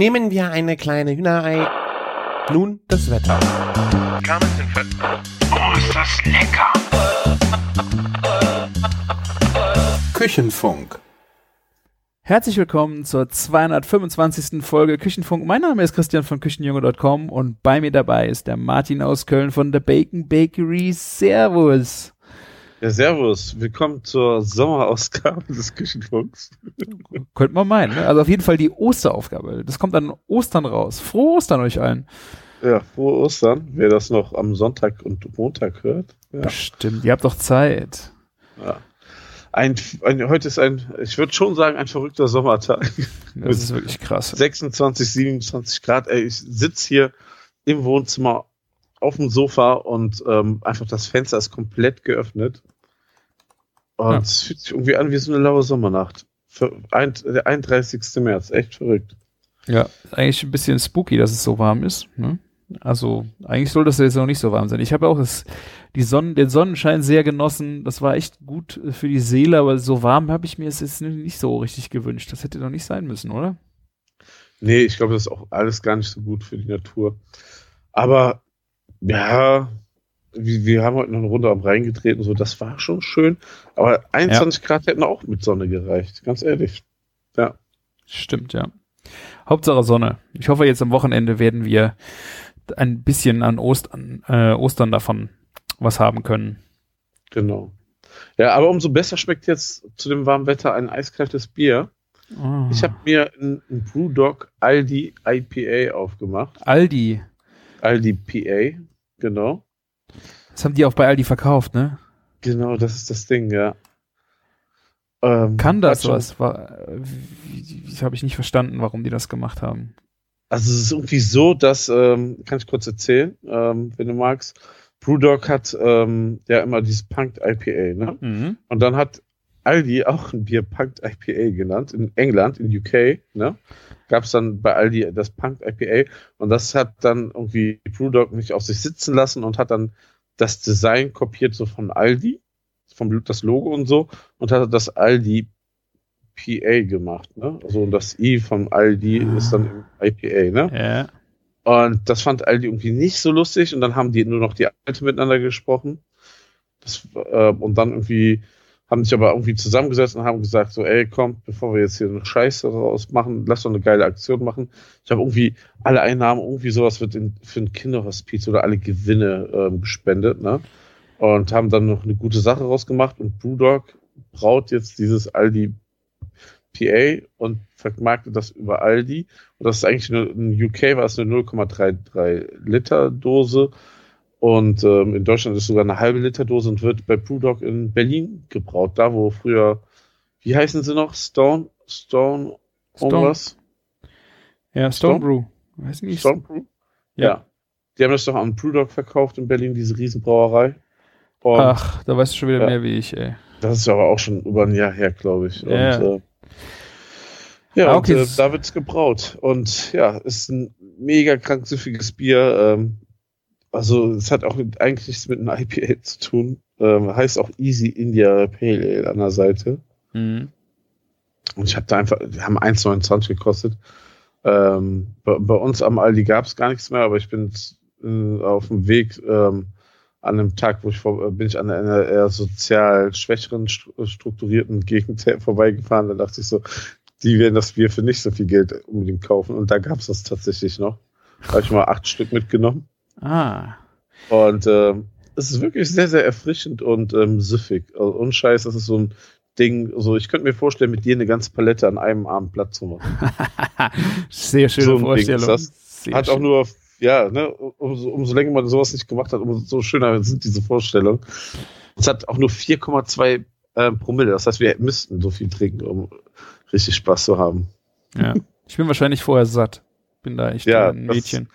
Nehmen wir eine kleine Hühnerei. Nun das Wetter. Oh, ist das lecker! Küchenfunk. Herzlich willkommen zur 225. Folge Küchenfunk. Mein Name ist Christian von Küchenjunge.com und bei mir dabei ist der Martin aus Köln von The Bacon Bakery. Servus. Ja, servus. Willkommen zur Sommerausgabe des Küchenfunks. Könnte man meinen. Ne? Also auf jeden Fall die Osteraufgabe. Das kommt dann Ostern raus. Frohe Ostern euch allen. Ja, frohe Ostern. Wer das noch am Sonntag und Montag hört. Ja. Bestimmt. Ihr habt doch Zeit. Ja. Ein, ein, heute ist ein, ich würde schon sagen, ein verrückter Sommertag. Das ist wirklich krass. 26, 27 Grad. Ey, ich sitze hier im Wohnzimmer auf dem Sofa und ähm, einfach das Fenster ist komplett geöffnet. Und Ja. es fühlt sich irgendwie an wie so eine laue Sommernacht. Für ein, der 31. März, echt verrückt. Ja, eigentlich ein bisschen spooky, dass es so warm ist. Ne? Also eigentlich soll das jetzt noch nicht so warm sein. Ich habe auch das, die Sonnen, den Sonnenschein sehr genossen. Das war echt gut für die Seele, aber so warm habe ich mir es jetzt nicht so richtig gewünscht. Das hätte doch nicht sein müssen, oder? Nee, ich glaube, das ist auch alles gar nicht so gut für die Natur. Aber ja, wir, wir haben heute noch eine Runde am Rhein getreten, so das war schon schön. Aber 21 Grad hätten auch mit Sonne gereicht, ganz ehrlich. Ja. Stimmt, ja. Hauptsache Sonne. Ich hoffe, jetzt am Wochenende werden wir ein bisschen an Ostern, äh, Ostern davon was haben können. Genau. Ja, aber umso besser schmeckt jetzt zu dem warmen Wetter ein eiskaltes Bier. Oh. Ich habe mir ein, ein Brewdog Aldi IPA aufgemacht. Aldi. Aldi PA, genau. Das haben die auch bei Aldi verkauft, ne? Genau, das ist das Ding, ja. Ähm, Kann das was? Wie, habe ich nicht verstanden, warum die das gemacht haben. Also es ist irgendwie so, dass, ähm, kann ich kurz erzählen, ähm, wenn du magst, Brewdog hat ähm, ja immer dieses Punked IPA, ne? Mhm. Und dann hat Aldi auch ein Bier Punked IPA genannt, in England, in UK, ne? Gab es dann bei Aldi das Punked IPA und das hat dann irgendwie Brewdog nicht auf sich sitzen lassen und hat dann das Design kopiert so von Aldi, vom das Logo und so und hat das Aldi PA gemacht, ne? Also das I von Aldi Ah. ist dann im IPA, ne? Ja. Und das fand Aldi irgendwie nicht so lustig und dann haben die nur noch die Alte miteinander gesprochen. Das, äh, und dann irgendwie haben sich aber irgendwie zusammengesetzt und haben gesagt, so, ey, komm, bevor wir jetzt hier eine Scheiße rausmachen, lass doch eine geile Aktion machen. Ich habe irgendwie alle Einnahmen, irgendwie sowas wird in, für ein Kinderhospiz oder alle Gewinne ähm, gespendet, ne? Und haben dann noch eine gute Sache rausgemacht und Brewdog braut jetzt dieses Aldi PA und vermarktet das über Aldi. Und das ist eigentlich nur, in UK war es eine 0,33 Liter Dose. Und ähm, in Deutschland ist sogar eine halbe Liter Dose und wird bei Brewdog in Berlin gebraut. Da, wo früher, wie heißen sie noch? Stone? Stone? Stone, Irgendwas? ja, Stone Stone? Brew. Weiß nicht. Stone Brew? Ja. Ja. Die haben das doch an Brewdog verkauft in Berlin, diese Riesenbrauerei. Und Ach, da weißt du schon wieder Ja. mehr wie ich, ey. das ist aber auch schon über ein Jahr her, glaube ich. Ja. Und, äh, ja, Ah, okay, und, äh, da wird's gebraut. Und ja, ist ein mega krank süffiges Bier. Ähm, also es hat auch mit, eigentlich nichts mit einem IPA zu tun. Ähm, heißt auch Easy India Pale Ale an der Seite. Mhm. Und ich habe da einfach, wir haben 1,29 gekostet. Ähm, bei, bei uns am Aldi gab's gar nichts mehr, aber ich bin äh, auf dem Weg ähm, an einem Tag, wo ich vor, äh, bin ich an einer eher sozial schwächeren, stru- strukturierten Gegend vorbeigefahren. Da dachte ich so, die werden das Bier für nicht so viel Geld unbedingt kaufen. Und da gab's das tatsächlich noch. Da habe ich mal acht Stück mitgenommen. Ah. Und ähm, es ist wirklich sehr, sehr erfrischend und ähm, süffig. Also, und Scheiß, das ist so ein Ding, so ich könnte mir vorstellen, mit dir eine ganze Palette an einem Abend platt zu machen. Sehr schöne So Vorstellung. das. Sehr Hat auch schön. nur, ja, ne, umso, umso länger man sowas nicht gemacht hat, umso schöner sind diese Vorstellungen. Es hat auch nur 4,2 ähm, Promille. Das heißt, wir müssten so viel trinken, um richtig Spaß zu haben. Ja. Ich bin wahrscheinlich vorher satt. Bin da echt Ja, ein das- Mädchen.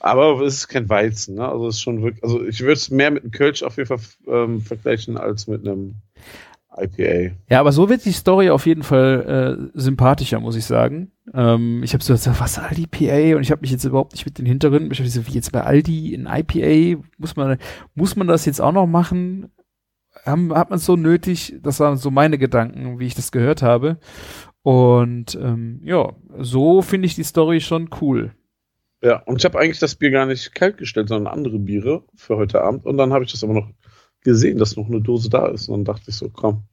Aber es ist kein Weizen, ne? Also es ist schon wirklich, also ich würde es mehr mit einem Kölsch auf jeden Fall ähm, vergleichen als mit einem IPA. Ja, aber so wird die Story auf jeden Fall äh, sympathischer, muss ich sagen. Ähm, ich habe so gesagt, was Aldi PA und ich habe mich jetzt überhaupt nicht mit den Hintergründen beschäftigt. So, wie jetzt bei Aldi in IPA muss man muss man das jetzt auch noch machen? Haben, hat man es so nötig? Das waren so meine Gedanken, wie ich das gehört habe. Und ähm, ja, so finde ich die Story schon cool. Ja, und ich habe eigentlich das Bier gar nicht kalt gestellt, sondern andere Biere für heute Abend. Und dann habe ich das aber noch gesehen, dass noch eine Dose da ist. Und dann dachte ich so, komm,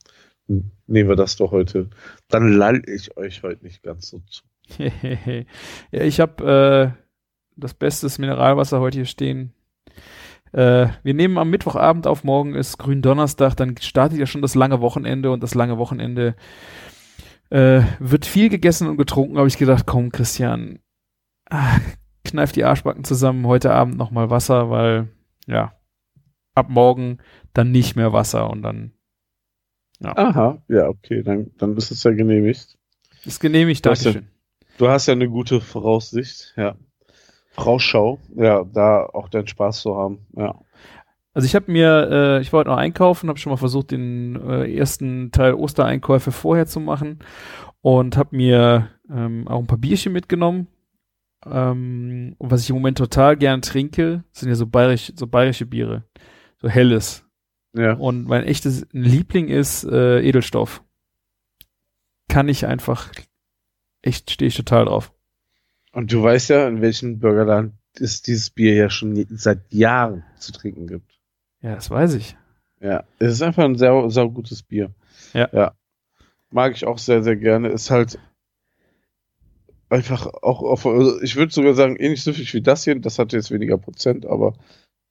nehmen wir das doch heute. Dann lall ich euch heute nicht ganz so zu. ja, ich habe äh, das beste Mineralwasser heute hier stehen. Äh, wir nehmen am Mittwochabend auf, morgen ist Gründonnerstag, dann startet ja schon das lange Wochenende und das lange Wochenende äh, wird viel gegessen und getrunken, habe ich gedacht, komm Christian, ah, kneif die Arschbacken zusammen, heute Abend nochmal Wasser, weil ja, ab morgen dann nicht mehr Wasser und dann ja. Aha, ja, okay, dann, dann ist es ja genehmigt. Ist genehmigt, danke schön. Du hast ja eine gute Voraussicht, ja. Vorausschau, ja, da auch deinen Spaß zu haben, ja. Also ich habe mir, äh, ich wollte noch einkaufen, habe schon mal versucht, den äh, ersten Teil Ostereinkäufe vorher zu machen und habe mir ähm, auch ein paar Bierchen mitgenommen. Ähm, und was ich im Moment total gern trinke, sind ja so, bayerisch, so bayerische Biere, so helles. Ja. Und mein echtes Liebling ist äh, Edelstoff. Kann ich einfach echt stehe ich total drauf. Und du weißt ja, in welchem Burgerland es dieses Bier ja schon seit Jahren zu trinken gibt. Ja, das weiß ich. Ja, es ist einfach ein sehr, sehr gutes Bier. Ja. ja. Mag ich auch sehr, sehr gerne. Ist halt einfach auch auf, also ich würde sogar sagen, ähnlich süffig wie das hier. Das hat jetzt weniger Prozent, aber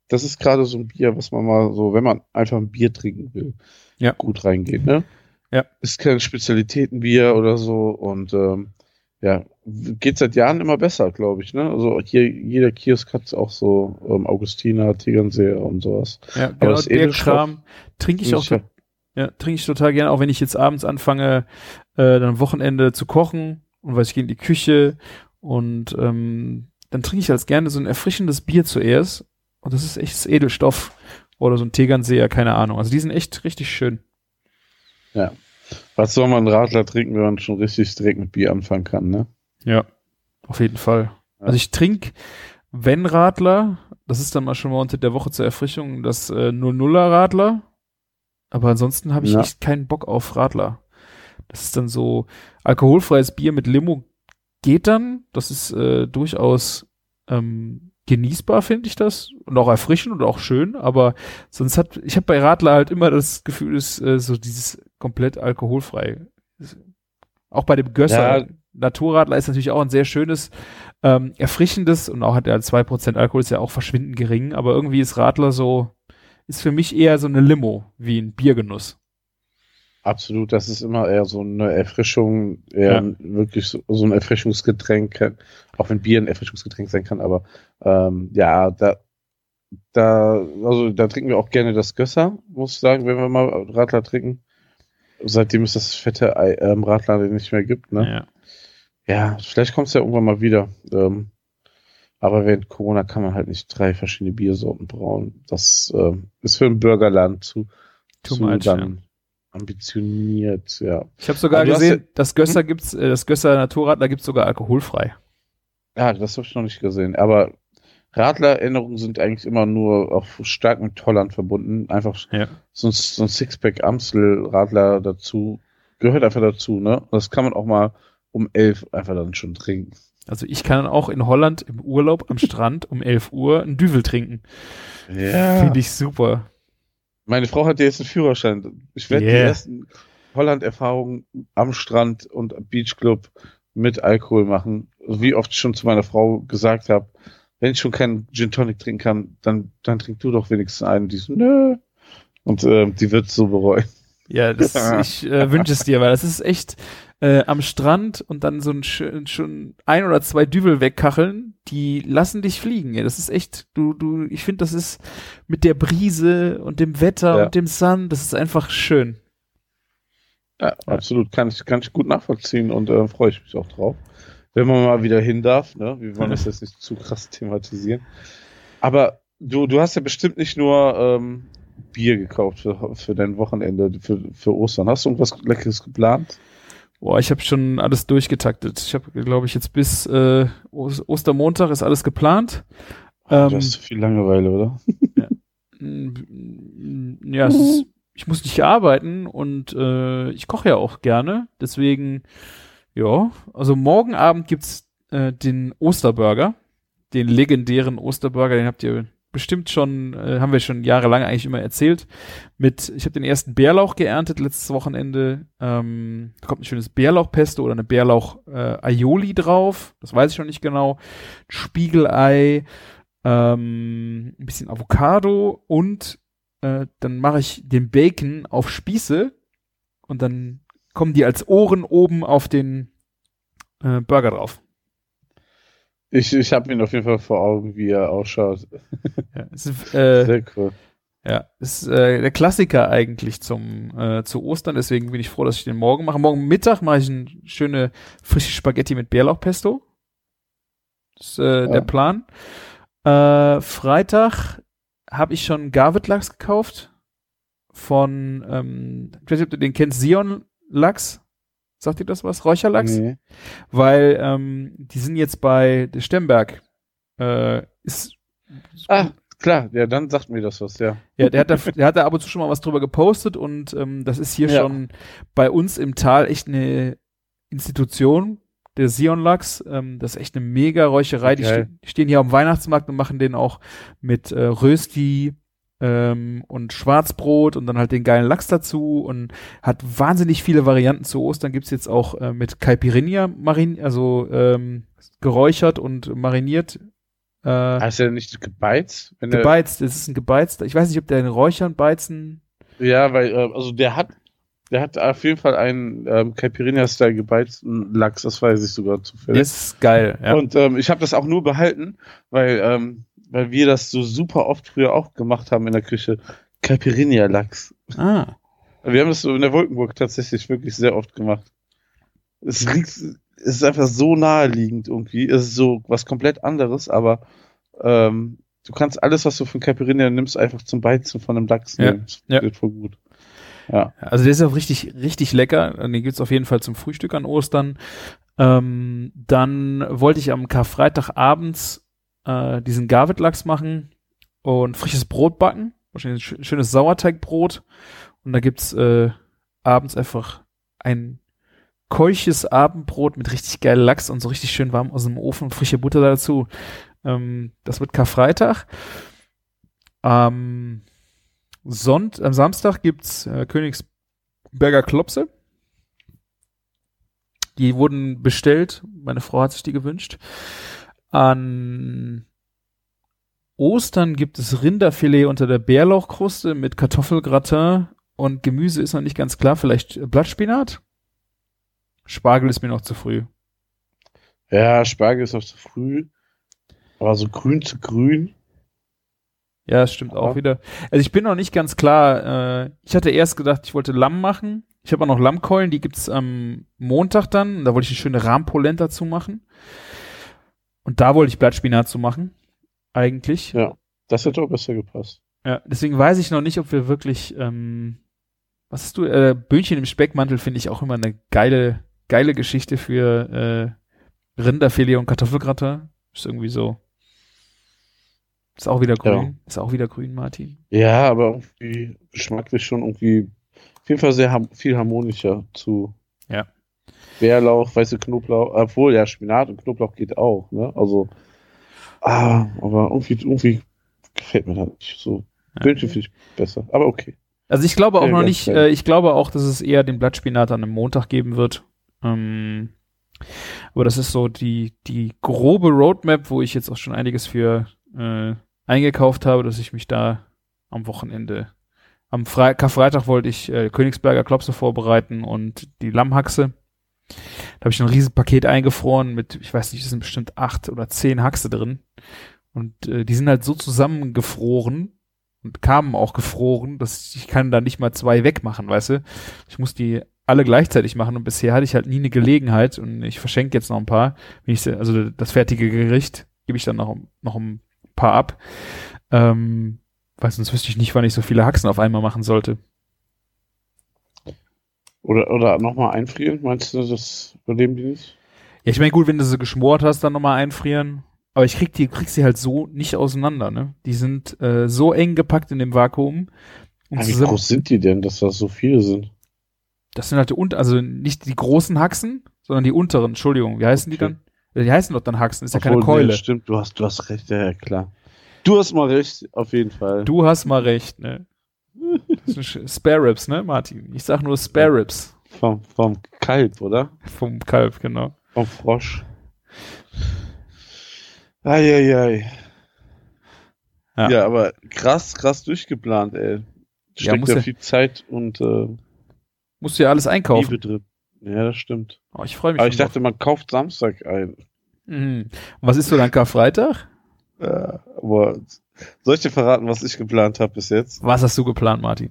das ist gerade so ein Bier, was man mal so, wenn man einfach ein Bier trinken will, ja. gut reingeht, ne? Ja. Ist kein Spezialitätenbier oder so und ähm, ja, geht seit Jahren immer besser, glaube ich. Ne? Also hier, jeder Kiosk hat auch so ähm, Augustiner, Tegernseer und sowas. Ja, genau, Aber der Kram trinke ich auch, ja, ja trinke ich total gerne, auch wenn ich jetzt abends anfange, äh, dann am Wochenende zu kochen und weiß ich gehe in die Küche und ähm, dann trinke ich als gerne so ein erfrischendes Bier zuerst und das ist echt Edelstoff oder so ein Tegernseer, keine Ahnung. Also die sind echt richtig schön. Ja. Was soll man Radler trinken, wenn man schon richtig direkt mit Bier anfangen kann, ne? Ja, auf jeden Fall. Ja. Also ich trinke, wenn Radler, das ist dann mal schon mal unter der Woche zur Erfrischung, das äh, 00er Radler. Aber ansonsten habe ich ja. echt keinen Bock auf Radler. Das ist dann so alkoholfreies Bier mit Limo geht dann. Das ist äh, durchaus ähm, genießbar, finde ich das. Und auch erfrischend und auch schön. Aber sonst hat, ich habe bei Radler halt immer das Gefühl, ist äh, so dieses komplett alkoholfrei. Auch bei dem Gösser. Ja. Naturradler ist natürlich auch ein sehr schönes, ähm, erfrischendes und auch hat er zwei Prozent Alkohol, ist ja auch verschwindend gering, aber irgendwie ist Radler so, ist für mich eher so eine Limo wie ein Biergenuss. Absolut, das ist immer eher so eine Erfrischung, eher ja. wirklich so, so, ein Erfrischungsgetränk, auch wenn Bier ein Erfrischungsgetränk sein kann, aber ähm, ja, da, da, also da trinken wir auch gerne das Gösser, muss ich sagen, wenn wir mal Radler trinken. Seitdem es das fette ähm, Radler nicht mehr gibt, ne? Ja. Ja, vielleicht kommt es ja irgendwann mal wieder. Ähm, aber während Corona kann man halt nicht drei verschiedene Biersorten brauen. Das äh, ist für ein Bürgerland zu, Too zu much, dann ja. Ambitioniert, ja. Ich habe sogar gesehen, ja, das Gösser hm? gibt's, äh, das Gösser Naturradler gibt's sogar alkoholfrei. Ja, das habe ich noch nicht gesehen. Aber Radler-Erinnerungen sind eigentlich immer nur auch stark mit Holland verbunden. Einfach ja. so, ein, so ein Sixpack Amstel-Radler dazu gehört einfach dazu, ne? Das kann man auch mal um elf einfach dann schon trinken. Also ich kann auch in Holland im Urlaub am Strand um 11 Uhr einen Düvel trinken. Ja. Finde ich super. Meine Frau hat jetzt einen Führerschein. Ich werde yeah. die ersten Holland-Erfahrungen am Strand und Beachclub mit Alkohol machen. Wie oft ich schon zu meiner Frau gesagt habe, wenn ich schon keinen Gin Tonic trinken kann, dann, dann trink du doch wenigstens einen. Die so, nö. Und äh, die wird so bereuen. Ja, das, ich äh, wünsche es dir, weil das ist echt, äh, am Strand und dann so ein schon ein oder zwei Dübel wegkacheln, die lassen dich fliegen. Ja, das ist echt, du, du, ich finde, das ist mit der Brise und dem Wetter ja. und dem Sun, das ist einfach schön. Ja, absolut, kann ich, kann ich gut nachvollziehen und äh, freue ich mich auch drauf. Wenn man mal wieder hin darf, ne? Wir wollen das jetzt nicht zu krass thematisieren. Aber du, du hast ja bestimmt nicht nur ähm, Bier gekauft für, für dein Wochenende, für, für Ostern. Hast du irgendwas Leckeres geplant? Boah, ich habe schon alles durchgetaktet. Ich habe, glaube ich, jetzt bis äh, Ostermontag ist alles geplant. Ähm, du hast zu viel Langeweile, oder? ja, ja ist, ich muss nicht arbeiten und äh, ich koche ja auch gerne. Deswegen Ja, also morgen Abend gibt's äh, den Osterburger, den legendären Osterburger, den habt ihr bestimmt schon, äh, haben wir schon jahrelang eigentlich immer erzählt. Mit, ich habe den ersten Bärlauch geerntet letztes Wochenende. Ähm, da kommt ein schönes Bärlauchpesto oder eine Bärlauch äh, drauf. Das weiß ich noch nicht genau. Spiegelei, ähm, ein bisschen Avocado und äh, dann mache ich den Bacon auf Spieße und dann kommen die als Ohren oben auf den äh, Burger drauf. Ich, ich habe ihn auf jeden Fall vor Augen, wie er ausschaut. Ja, es ist, äh, Sehr cool. Ja, ist äh, der Klassiker eigentlich zum äh, zu Ostern, deswegen bin ich froh, dass ich den morgen mache. Morgen Mittag mache ich eine schöne frische Spaghetti mit Bärlauchpesto. Das ist äh, Ja. der Plan. Äh, Freitag habe ich schon Garvet-Lachs gekauft von, ähm, ich weiß nicht, ob du den kennst, Sion-Lachs. Sagt dir das was? Räucherlachs? Nee. Weil ähm, die sind jetzt bei der Stemberg. Äh, ist Ah, klar, ja, dann sagt mir das was, ja. ja, der hat, da, der hat da ab und zu schon mal was drüber gepostet und ähm, das ist hier Ja. schon bei uns im Tal echt eine Institution, der Sion Lachs. Ähm, das ist echt eine mega Räucherei. Die, Geil. ste die stehen hier am Weihnachtsmarkt und machen den auch mit äh, Rösti ähm, und Schwarzbrot und dann halt den geilen Lachs dazu und hat wahnsinnig viele Varianten zu Ostern. Gibt's jetzt auch äh, mit Caipirinha marin, also ähm, geräuchert und mariniert. Äh, Heißt er nicht gebeizt? Wenn gebeizt, das ist ein gebeizter. Ich weiß nicht, ob der in Räuchern, Beizen. Ja, weil, äh, also der hat, der hat auf jeden Fall einen ähm, Caipirinha-Style gebeizten Lachs, das weiß ich sogar zufällig. Das ist geil, ja. Und ähm, ich habe das auch nur behalten, weil, ähm, weil wir das so super oft früher auch gemacht haben in der Küche. Caipirinha-Lachs. ah. Wir haben das so in der Wolkenburg tatsächlich wirklich sehr oft gemacht. Es riecht, es ist einfach so naheliegend irgendwie. Es ist so was komplett anderes, aber ähm, du kannst alles, was du von Caipirinha nimmst, einfach zum Beizen von einem Lachs Ja, nehmen. Das ja. wird voll gut. Ja. Also der ist auch richtig, richtig lecker. Den gibt's auf jeden Fall zum Frühstück an Ostern. Ähm, dann wollte ich am Karfreitag abends äh, diesen Garvet-Lachs machen und frisches Brot backen. Wahrscheinlich ein schö- schönes Sauerteigbrot. Und da gibt's äh, abends einfach ein keuches Abendbrot mit richtig geil Lachs und so richtig schön warm aus dem Ofen und frische Butter dazu. Ähm, das wird Karfreitag. Am Sonnt am Samstag gibt's äh, Königsberger Klopse. Die wurden bestellt. Meine Frau hat sich die gewünscht. An Ostern gibt es Rinderfilet unter der Bärlauchkruste mit Kartoffelgratin und Gemüse ist noch nicht ganz klar. Vielleicht Blattspinat? Spargel ist mir noch zu früh. Ja, Spargel ist noch zu früh. Aber so grün zu grün. Ja, das stimmt auch Ja. wieder. Also ich bin noch nicht ganz klar. Äh, ich hatte erst gedacht, ich wollte Lamm machen. Ich habe auch noch Lammkeulen, die gibt's am Montag dann. Da wollte ich eine schöne Rahmpolenta zu machen. Und da wollte ich Blattspinat zu machen. Eigentlich. Ja. Das hätte auch besser gepasst. Ja, deswegen weiß ich noch nicht, ob wir wirklich, ähm, was hast du, äh, Böhnchen im Speckmantel finde ich auch immer eine geile, geile Geschichte für äh, Rinderfilet und Kartoffelgratin. Ist irgendwie so. Ist auch wieder grün. Ja. Ist auch wieder grün, Martin. Ja, aber irgendwie geschmacklich schon irgendwie auf jeden Fall sehr ham viel harmonischer zu Ja. Bärlauch, weiße Knoblauch, obwohl ja Spinat und Knoblauch geht auch, ne? Also, ah, aber irgendwie, irgendwie gefällt mir das nicht so. Ja. Bildchen finde ich besser, aber okay. Also ich glaube auch Ja, noch nicht, äh, ich glaube auch, dass es eher den Blattspinat an einem Montag geben wird. Ähm, aber das ist so die, die grobe Roadmap, wo ich jetzt auch schon einiges für äh, eingekauft habe, dass ich mich da am Wochenende, am Fre Karfreitag wollte ich äh, Königsberger Klopse vorbereiten und die Lammhaxe. Da habe ich ein riesen Paket eingefroren mit, ich weiß nicht, es sind bestimmt acht oder zehn Haxe drin. Und äh, die sind halt so zusammengefroren und kamen auch gefroren, dass ich kann da nicht mal zwei wegmachen, weißt du? Ich muss die alle gleichzeitig machen und bisher hatte ich halt nie eine Gelegenheit und ich verschenke jetzt noch ein paar. Wenn ich, also das fertige Gericht gebe ich dann noch, noch ein paar ab. Ähm, weil sonst wüsste ich nicht, wann ich so viele Haxen auf einmal machen sollte. Oder, oder nochmal einfrieren, meinst du, das überleben die nicht? Ja, ich meine, gut, wenn du sie geschmort hast, dann nochmal einfrieren. Aber ich krieg die, krieg sie halt so nicht auseinander, ne? Die sind äh, so eng gepackt in dem Vakuum. Und wie groß sind die denn, dass das so viele sind? das sind halt die, und also nicht die großen Haxen, sondern die unteren, Entschuldigung, wie heißen die Okay. dann? Die heißen doch dann Haxen, ist ja keine Obwohl, Keule. Nee, stimmt, du hast, du hast recht, ja, ja, klar. Du hast mal recht, auf jeden Fall. Du hast mal recht, ne? Spare Ribs, ne, Martin? Ich sag nur Spare Ribs Vom, vom Kalb, oder? vom Kalb, genau. Vom Frosch. Eieiei. Ja. Ja. aber krass, krass durchgeplant, ey. Steckt muss ja, ja- viel Zeit und äh, Musst du ja alles einkaufen. Liebe drin. Ja, das stimmt. Oh, ich freue mich. Aber ich dachte, man kauft Samstag ein. drauf. Mhm. Was ist so dein Karfreitag? Ja, aber soll ich dir verraten, was ich geplant habe bis jetzt? Was hast du geplant, Martin?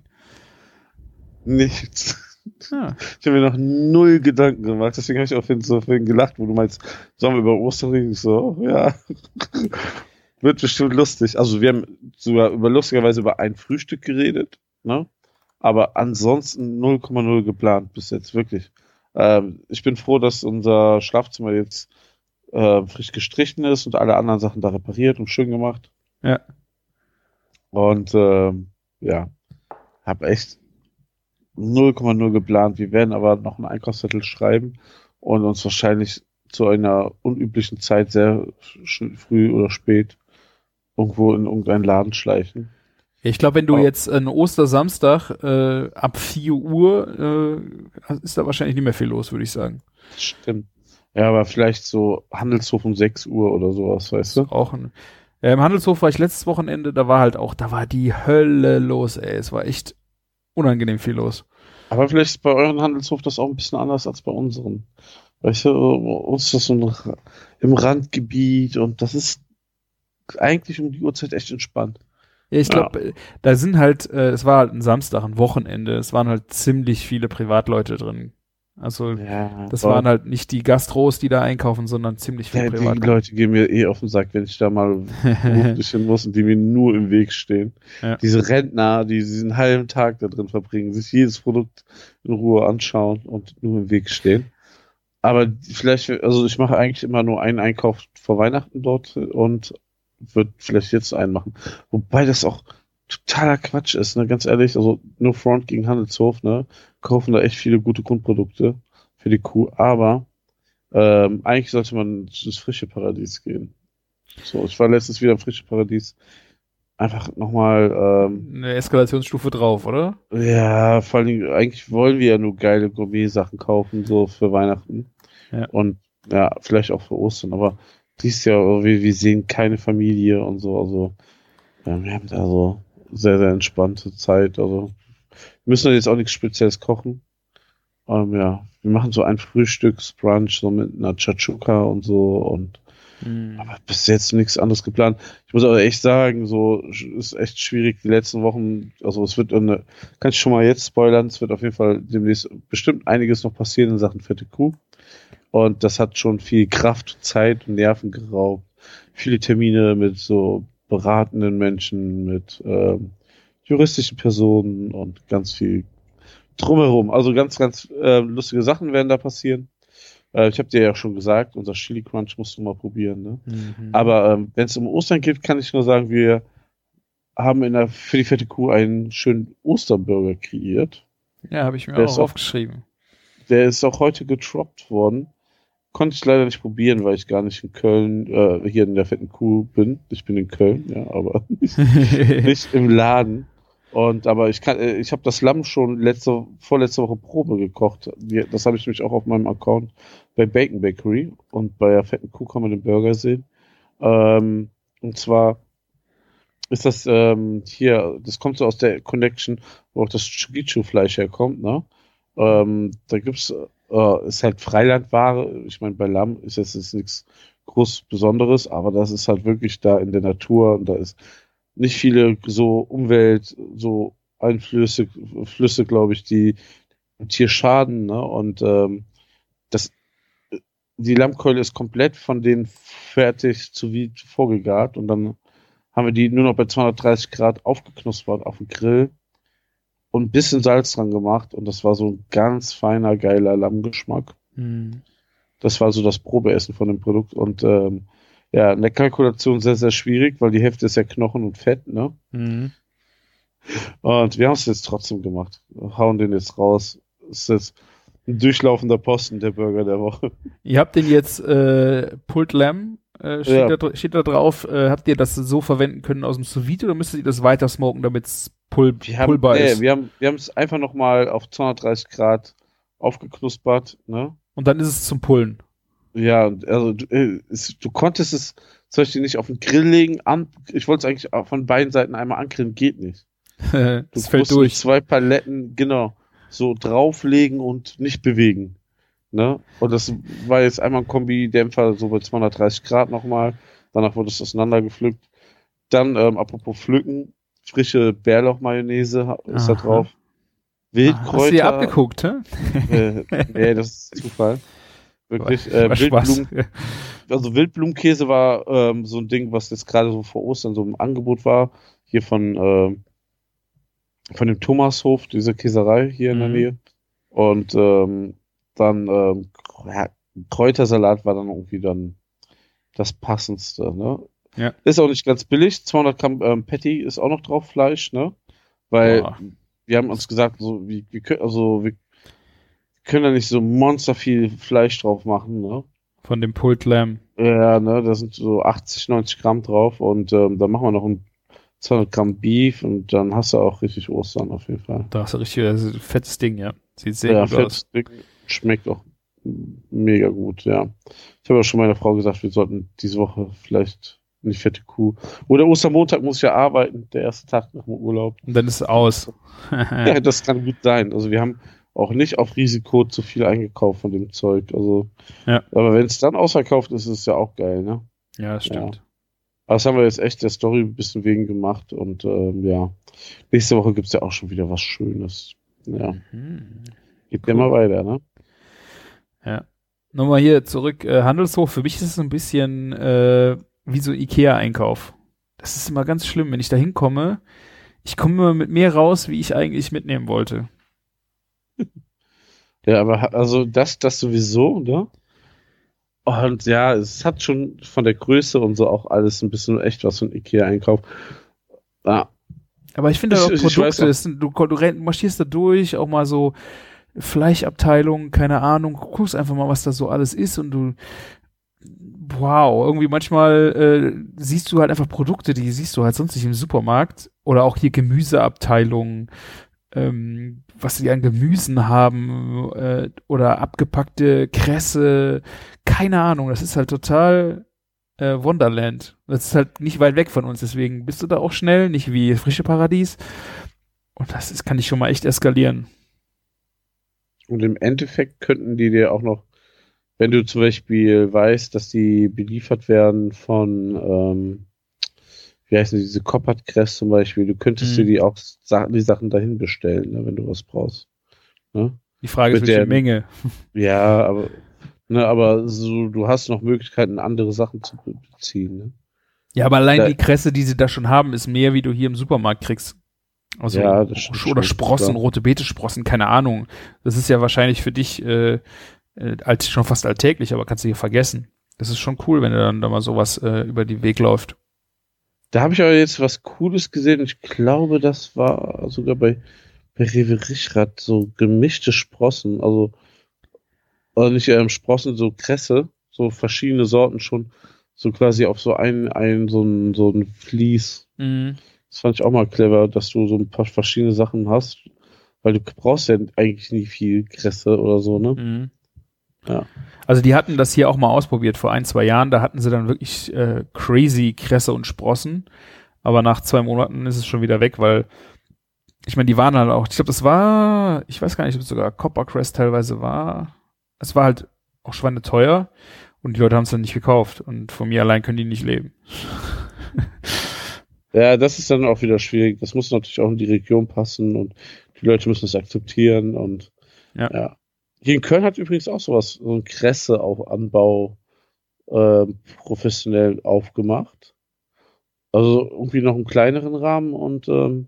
Nichts. Ah, Ich habe mir noch null Gedanken gemacht, deswegen habe ich auch so vorhin gelacht, wo du meinst, sollen wir über Ostern reden? So, ja. Wird bestimmt lustig. Also wir haben sogar über lustigerweise über ein Frühstück geredet, ne? Aber ansonsten 0,0 geplant bis jetzt, wirklich. Ähm, ich bin froh, dass unser Schlafzimmer jetzt äh, frisch gestrichen ist und alle anderen Sachen da repariert und schön gemacht. Ja. Und ähm, ja, habe echt 0,0 geplant. Wir werden aber noch einen Einkaufszettel schreiben und uns wahrscheinlich zu einer unüblichen Zeit sehr früh oder spät irgendwo in irgendeinen Laden schleichen. Ich glaube, wenn du jetzt einen Ostersamstag äh, ab 4 Uhr äh, ist da wahrscheinlich nicht mehr viel los, würde ich sagen. Stimmt. Ja, aber vielleicht so Handelshof um 6 Uhr oder sowas, weißt du? Auch ein, äh, Im Handelshof war ich letztes Wochenende, da war halt auch, da war die Hölle los, ey. Es war echt unangenehm viel los. Aber vielleicht ist bei euren Handelshof das auch ein bisschen anders als bei unseren. Weißt du, bei uns ist das so im Randgebiet und das ist eigentlich um die Uhrzeit echt entspannt. Ja, ich Ja. glaube, da sind halt, äh, es war halt ein Samstag, ein Wochenende, es waren halt ziemlich viele Privatleute drin. Also Ja, das aber- waren halt nicht die Gastros, die da einkaufen, sondern ziemlich viele Ja, die Privatleute. Leute gehen mir eh auf den Sack, wenn ich da mal hin muss und die mir nur im Weg stehen. Ja. Diese Rentner, die diesen halben Tag da drin verbringen, sich jedes Produkt in Ruhe anschauen und nur im Weg stehen. Aber vielleicht, also ich mache eigentlich immer nur einen Einkauf vor Weihnachten dort und würde vielleicht jetzt einen machen. Wobei das auch totaler Quatsch ist, ne? Ganz ehrlich, also nur Front gegen Handelshof, ne? Kaufen da echt viele gute Grundprodukte für die Kuh, aber ähm, eigentlich sollte man ins frische Paradies gehen. So, ich war letztens wieder im frische Paradies. Einfach nochmal, ähm, Eine Eskalationsstufe drauf, oder? ja, vor allen Dingen, eigentlich wollen wir ja nur geile Gourmet-Sachen kaufen, so für Weihnachten. Ja. Und ja, vielleicht auch für Ostern, aber dies Jahr, wir, wir sehen keine Familie und so, also ja, wir haben da so sehr, sehr entspannte Zeit. Also wir müssen jetzt auch nichts Spezielles kochen. Ähm, ja, wir machen so ein Frühstücksbrunch, so mit einer Chachuka und so und aber bis jetzt nichts anderes geplant. Ich muss aber echt sagen, so ist echt schwierig die letzten Wochen. Also es wird eine, kann ich schon mal jetzt spoilern, es wird auf jeden Fall demnächst bestimmt einiges noch passieren in Sachen fette Kuh. Und das hat schon viel Kraft, Zeit und Nerven geraubt. Viele Termine mit so beratenden Menschen, mit ähm, juristischen Personen und ganz viel drumherum. Also ganz, ganz äh, lustige Sachen werden da passieren. Äh, ich habe dir ja schon gesagt, unser Chili Crunch musst du mal probieren. Ne? Mhm. Aber ähm, wenn es um Ostern geht, kann ich nur sagen, wir haben in der, für die fette Kuh einen schönen Osterburger kreiert. ja, habe ich mir der auch ist auch- aufgeschrieben. Der ist auch heute getroppt worden. Konnte ich leider nicht probieren, weil ich gar nicht in Köln, äh, hier in der fetten Kuh bin. Ich bin in Köln, ja, aber nicht, nicht im Laden. Und aber ich kann, äh, ich habe das Lamm schon letzte, vorletzte Woche Probe gekocht. Das habe ich nämlich auch auf meinem Account bei Bacon Bakery und bei der fetten Kuh kann man den Burger sehen. Ähm, und zwar ist das ähm, hier, das kommt so aus der Connection, wo auch das Chugichu-Fleisch herkommt, ne? Ähm, da gibt's, äh, ist halt Freilandware. Ich meine, bei Lamm ist jetzt nichts groß Besonderes, aber das ist halt wirklich da in der Natur und da ist nicht viele so Umwelt, so Einflüsse, Flüsse, glaube ich, die dem Tier schaden, ne? Und ähm, das die Lammkeule ist komplett von denen fertig zu wie vorgegart und dann haben wir die nur noch bei 230 Grad aufgeknuspert auf dem Grill und ein bisschen Salz dran gemacht und das war so ein ganz feiner, geiler Lammgeschmack. Mhm. Das war so das Probeessen von dem Produkt und ähm, ja, in der Kalkulation sehr, sehr schwierig, weil die Hälfte ist ja Knochen und Fett, ne? Mhm. Und wir haben es jetzt trotzdem gemacht. Wir hauen den jetzt raus. Ist jetzt Ein durchlaufender Posten, der Burger der Woche. Ihr habt den jetzt äh, Pulled Lamb, äh, steht, Ja. da, steht da drauf. Äh, habt ihr das so verwenden können aus dem sous vide oder müsstet ihr das weiter smoken, damit es pull, Wir haben, nee, ist? wir haben wir es einfach nochmal auf 230 Grad aufgeknuspert, ne? Und dann ist es zum Pullen. Ja, also du, äh, es, du konntest es zum Beispiel nicht auf den Grill legen, an, ich wollte es eigentlich von beiden Seiten einmal angrillen, geht nicht. Du das fällt musst mit durch. zwei Paletten, genau, so drauflegen und nicht bewegen. Ne? Und das war jetzt einmal ein Kombi-Dämpfer, so bei 230 Grad nochmal. Danach wurde es auseinandergepflückt. Dann, ähm, apropos pflücken, frische Bärlauch-Mayonnaise ist da Aha. drauf. Ah, Hast du dir Wildkräuter. abgeguckt, hä? äh, nee, das ist Zufall. Wirklich. Äh. Wildblumen, also Wildblumenkäse war ähm, so ein Ding, was jetzt gerade so vor Ostern so im Angebot war. Hier von, ähm, von dem Thomashof, dieser Käserei hier in der Mhm. Nähe. Und ähm, dann ähm, ja, Kräutersalat war dann irgendwie dann das passendste. Ne? Ja. Ist auch nicht ganz billig. 200 Gramm ähm, Patty ist auch noch drauf, Fleisch, ne? Weil Boah. wir haben uns gesagt, so, wir, wir können, also wir können da nicht so monster viel Fleisch drauf machen, ne? Von dem Pulled Lamb. Ja, ne, da sind so 80, 90 Gramm drauf und ähm, dann machen wir noch ein 200 Gramm Beef und dann hast du auch richtig Ostern auf jeden Fall. Da hast du richtig das ist ein fettes Ding, ja. Sieht sehr ja, gut aus. Ding, schmeckt auch mega gut, ja. Ich habe ja schon meiner Frau gesagt, wir sollten diese Woche vielleicht eine fette Kuh. Oder Ostermontag muss ich ja arbeiten, der erste Tag nach dem Urlaub. Und dann ist es aus. Ja, das kann gut sein. Also wir haben auch nicht auf Risiko zu viel eingekauft von dem Zeug. Also, Ja. aber wenn es dann ausverkauft ist, ist es ja auch geil, ne? ja, das stimmt. Aber das haben wir jetzt echt der Story ein bisschen wegen gemacht und ähm, ja, nächste Woche gibt's ja auch schon wieder was Schönes. Ja, Mhm. geht Cool. immer weiter, ne? Ja. Nochmal hier zurück, äh, Handelshof, für mich ist es ein bisschen äh, wie so Ikea-Einkauf. Das ist immer ganz schlimm, wenn ich da hinkomme. Ich komme immer mit mehr raus, wie ich eigentlich mitnehmen wollte. Ja, aber also das, das sowieso, ne? Und ja, es hat schon von der Größe und so auch alles ein bisschen echt was von Ikea-Einkauf. Ja, Aber ich finde Ich- auch ich Produkte, es sind- du, du marschierst da durch, auch mal so Fleischabteilung, keine Ahnung, guckst einfach mal, was da so alles ist und du, wow, irgendwie manchmal äh, siehst du halt einfach Produkte, die siehst du halt sonst nicht im Supermarkt oder auch hier Gemüseabteilung, ähm, was die an Gemüsen haben äh, oder abgepackte Kresse, keine Ahnung, das ist halt total äh, Wonderland. Das ist halt nicht weit weg von uns, deswegen bist du da auch schnell, nicht wie frische Paradies. Und das ist, kann ich schon mal echt eskalieren. Und im Endeffekt könnten die dir auch noch, wenn du zum Beispiel weißt, dass die beliefert werden von, ähm, wie heißen die, diese Koppert-Crest zum Beispiel, du könntest Mhm. dir die auch die Sachen dahin bestellen, ne, wenn du was brauchst. Ne? Die Frage ist, Mit welche der- Menge. Ja, aber, ne, aber so, du hast noch Möglichkeiten, andere Sachen zu be- beziehen. Ne? Ja, aber allein Da- die Kresse, die sie da schon haben, ist mehr, wie du hier im Supermarkt kriegst. Also, Ja, oder Sprossen, klar. rote Beete-Sprossen, keine Ahnung. Das ist ja wahrscheinlich für dich äh, äh, als, schon fast alltäglich, aber kannst du hier vergessen. Das ist schon cool, wenn du dann da mal sowas äh, über den Weg läuft. Da habe ich aber jetzt was Cooles gesehen. Ich glaube, das war sogar bei, bei Rewe Richrath so gemischte Sprossen. Also, also nicht ähm, Sprossen, so Kresse, so verschiedene Sorten schon, so quasi auf so ein, ein so ein, so ein Vlies. Das fand ich auch mal clever, dass du so ein paar verschiedene Sachen hast, weil du brauchst ja eigentlich nie viel Kresse oder so, ne? Mhm. Ja. Also die hatten das hier auch mal ausprobiert vor ein, zwei Jahren. Da hatten sie dann wirklich äh, crazy Kresse und Sprossen. Aber nach zwei Monaten ist es schon wieder weg, weil ich meine, die waren halt auch, ich glaube, das war, ich weiß gar nicht, ob es sogar Copper Crest teilweise war. Es war halt auch schweineteuer und die Leute haben es dann nicht gekauft. Und von mir allein können die nicht leben. Ja, das ist dann auch wieder schwierig. Das muss natürlich auch in die Region passen und die Leute müssen es akzeptieren und Ja. Hier in Köln hat übrigens auch sowas, so ein Kresse auch Anbau ähm, professionell aufgemacht. Also irgendwie noch im kleineren Rahmen und ähm,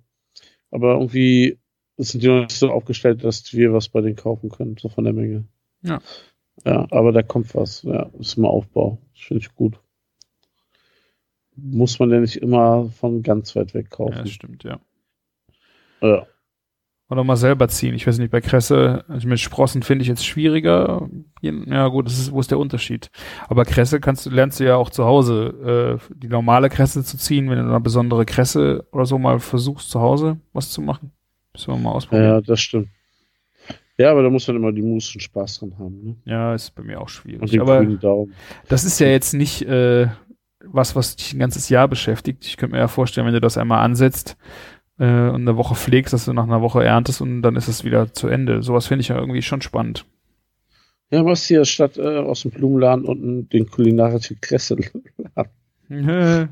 aber irgendwie sind die noch nicht so aufgestellt, dass wir was bei denen kaufen können, so von der Menge. Ja. Ja, aber da kommt was. Ja, ist im Aufbau. Das finde ich gut. Muss man ja nicht immer von ganz weit weg Ja, kaufen. das stimmt, ja. Ja. Oder mal selber ziehen. Ich weiß nicht, bei Kresse, also mit Sprossen finde ich jetzt schwieriger. Ja gut, das ist, wo ist der Unterschied? Aber Kresse kannst du, lernst du ja auch zu Hause, äh, die normale Kresse zu ziehen, wenn du eine besondere Kresse oder so mal versuchst, zu Hause was zu machen. Müssen wir mal ausprobieren. Ja, das stimmt. Ja, aber da muss man immer die Muße und Spaß dran haben. Ne? Ja, ist bei mir auch schwierig. Und den aber grünen Daumen. das ist ja jetzt nicht äh, was, was dich ein ganzes Jahr beschäftigt. Ich könnte mir ja vorstellen, wenn du das einmal ansetzt äh, und eine Woche pflegst, dass du nach einer Woche erntest und dann ist es wieder zu Ende. Sowas finde ich ja irgendwie schon spannend. Ja, was hier statt äh, aus dem Blumenladen unten den kulinarischen Kresseladen.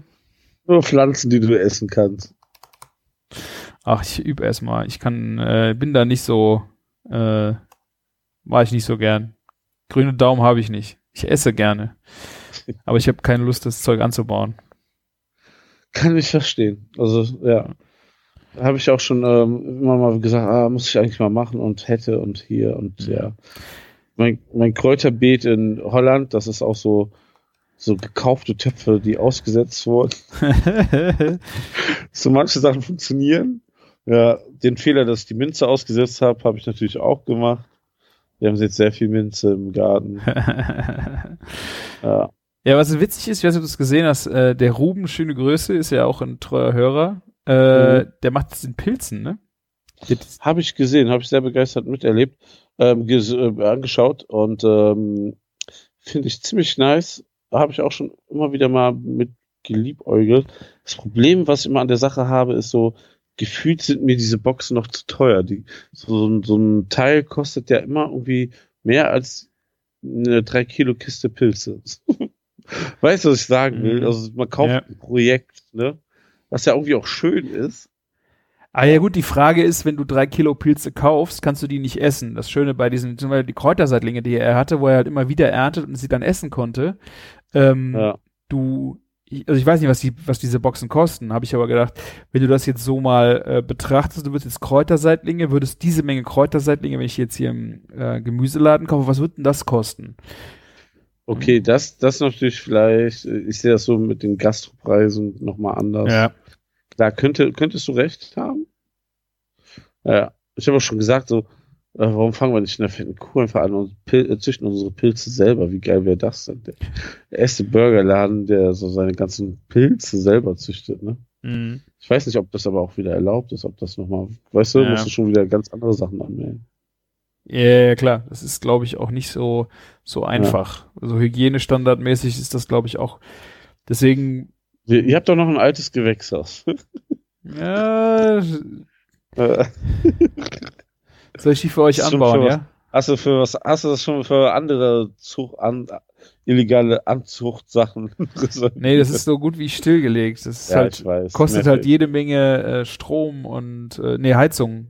Nur Pflanzen, die du essen kannst. Ach, ich übe erstmal. Ich kann, äh, bin da nicht so, äh, mache ich nicht so gern. Grüne Daumen habe ich nicht. Ich esse gerne. Aber ich habe keine Lust, das Zeug anzubauen. Kann ich verstehen. Also, ja. Habe ich auch schon ähm, immer mal gesagt, ah, muss ich eigentlich mal machen und hätte und hier und ja. Mein, mein Kräuterbeet in Holland, das ist auch so, so gekaufte Töpfe, die ausgesetzt wurden. so manche Sachen funktionieren. Ja, den Fehler, dass ich die Minze ausgesetzt habe, habe ich natürlich auch gemacht. Wir haben jetzt sehr viel Minze im Garten. Ja. Ja, was witzig ist, ich weiß nicht, ob du es gesehen hast, äh, der Ruben, schöne Größe, ist ja auch ein treuer Hörer. Äh, Mhm. Der macht das in Pilzen, ne? Habe ich gesehen, habe ich sehr begeistert miterlebt, ähm, äh, angeschaut und ähm, finde ich ziemlich nice. Habe ich auch schon immer wieder mal mit geliebäugelt. Das Problem, was ich immer an der Sache habe, ist so, gefühlt sind mir diese Boxen noch zu teuer. Die, so, ein- so ein Teil kostet ja immer irgendwie mehr als eine 3 Kilo Kiste Pilze. weißt du, was ich sagen will? Mhm. Also man kauft Ja. ein Projekt, ne? Was ja irgendwie auch schön ist. Ah ja gut, die Frage ist, wenn du drei Kilo Pilze kaufst, kannst du die nicht essen. Das Schöne bei diesen, zum Beispiel die Kräuterseitlinge, die er hatte, wo er halt immer wieder erntet und sie dann essen konnte, ähm, Ja. du, also ich weiß nicht, was die, was diese Boxen kosten, habe ich aber gedacht, wenn du das jetzt so mal äh, betrachtest, du würdest jetzt Kräuterseitlinge, würdest diese Menge Kräuterseitlinge, wenn ich jetzt hier im äh, Gemüseladen kaufe, was wird denn das kosten? Okay, das, das natürlich vielleicht, äh, ich sehe das so mit den Gastropreisen nochmal anders. Da könnte, könntest du recht haben. Ja, ich habe auch schon gesagt, so, äh, warum fangen wir nicht in der fetten Kuh einfach an und Pil äh, züchten unsere Pilze selber? Wie geil wäre das denn? Der erste Burgerladen, der so seine ganzen Pilze selber züchtet, ne? Mhm. Ich weiß nicht, ob das aber auch wieder erlaubt ist, ob das nochmal, weißt du, Ja. musst du schon wieder ganz andere Sachen anmelden. Ja, ja, klar. Das ist, glaube ich, auch nicht so, so einfach. Also hygienestandardmäßig ist das, glaube ich, auch. Deswegen, Wir, ihr habt doch noch ein altes Gewächshaus. ja, Äh, soll ich die für euch anbauen, für was- ja? Hast du für was, hast du das schon für andere Zucht, an, illegale Anzuchtsachen? Nee, das ist so gut wie stillgelegt. Das ist ja, halt, weiß. kostet halt jede Menge äh, Strom und, äh, nee, Heizung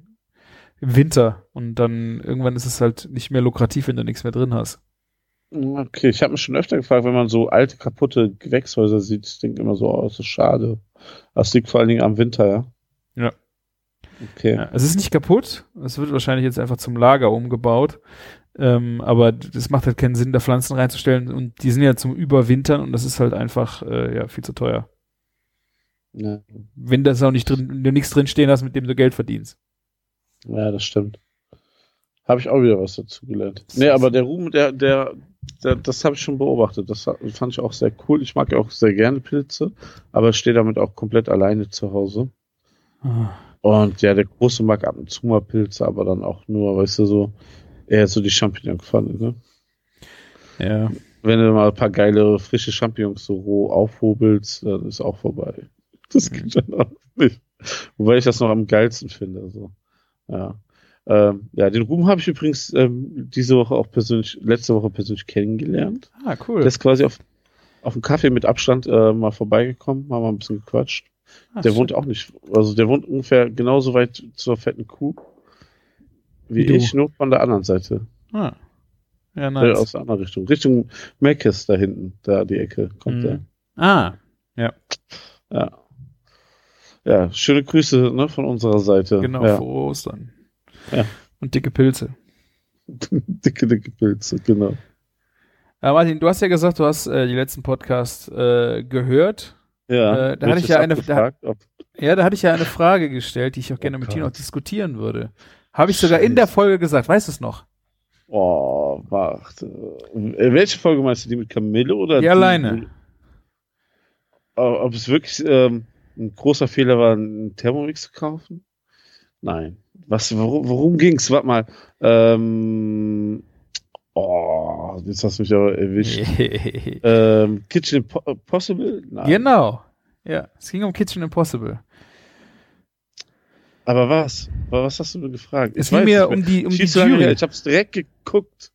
Winter. Und dann irgendwann ist es halt nicht mehr lukrativ, wenn du nichts mehr drin hast. Okay, ich habe mich schon öfter gefragt, wenn man so alte, kaputte Gewächshäuser sieht, ich denke immer so, oh, das ist schade. Das liegt vor allen Dingen am Winter, ja? Ja. Okay. Ja, es ist nicht kaputt. Es wird wahrscheinlich jetzt einfach zum Lager umgebaut. Ähm, aber das macht halt keinen Sinn, da Pflanzen reinzustellen. Und die sind ja zum Überwintern und das ist halt einfach äh, ja, viel zu teuer. Ja. Wenn das auch nicht drin, wenn du nichts drin stehen hast, mit dem du Geld verdienst. Ja, das stimmt. Habe ich auch wieder was dazu gelernt. Nee, aber der Ruhm, der, der, der das habe ich schon beobachtet. Das fand ich auch sehr cool. Ich mag ja auch sehr gerne Pilze, aber stehe damit auch komplett alleine zu Hause. Ah. Und ja, der Große mag ab und zu mal Pilze, aber dann auch nur, weißt du, so eher so die Champignon-Pfanne, ne? Ja. Wenn du mal ein paar geile, frische Champignons so roh aufhobelst, dann ist auch vorbei. Das geht dann auch nicht. Wobei ich das noch am geilsten finde, so. Ja. Ähm, ja, den Ruhm habe ich übrigens ähm, diese Woche auch persönlich, letzte Woche persönlich kennengelernt. Ah, cool. Der ist quasi auf, auf dem Kaffee mit Abstand äh, mal vorbeigekommen, haben wir ein bisschen gequatscht. Ah, Der schön. wohnt auch nicht, also der wohnt ungefähr genauso weit zur fetten Kuh wie, Wie ich, nur von der anderen Seite. Ah. Ja, Äh, nice. aus der anderen Richtung. Richtung Meckes da hinten, da die Ecke kommt Mhm. Ah, der. Ja. Ja, schöne Grüße ne, von unserer Seite. genau, Ja. frohe Ostern. Ja. Und dicke Pilze. dicke, dicke Pilze, genau. Ja, Martin, du hast ja gesagt, du hast äh, die letzten Podcasts äh, gehört. Ja, Äh, da hatte ich ja eine- da- Ja, da hatte ich ja eine Frage gestellt, die ich auch gerne Oh mit dir noch diskutieren würde. Habe ich sogar in der Folge gesagt, weißt du es noch? Oh, warte. Äh, Welche Folge meinst du, die mit Camille oder Die alleine. Äh, Ob es wirklich ähm, ein großer Fehler war, einen Thermomix zu kaufen? Nein. Was, worum, worum ging's? Warte mal. Ähm, oh, jetzt hast du mich aber erwischt. ähm, Kitchen Impo- Impossible? Nein. genau. Ja, es ging um Kitchen Impossible. Aber was? Aber was hast du mir gefragt? Es Ich ging mir um die, um die. Jury. Ich habe es direkt geguckt.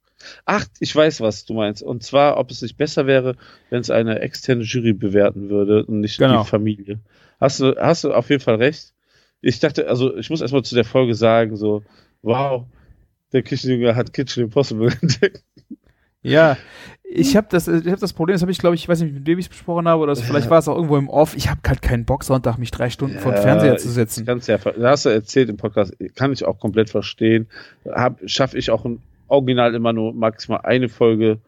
Ach, ich weiß, was du meinst. Und zwar, ob es nicht besser wäre, wenn es eine externe Jury bewerten würde und nicht Genau. die Familie. Hast du, hast du auf jeden Fall recht. Ich dachte, also ich muss erstmal zu der Folge sagen, so, wow, der Küchenjunge hat Kitchen Impossible entdeckt. Ja, ich habe das, ich hab das Problem, das habe ich, glaube ich, ich weiß nicht, mit wem ich es besprochen habe, oder das, vielleicht war es auch irgendwo im Off. Ich habe halt keinen Bock, Sonntag mich drei Stunden vor den Fernseher zu setzen. Kannst ja, hast du erzählt im Podcast, kann ich auch komplett verstehen. Schaffe ich auch ein Original immer nur maximal eine Folge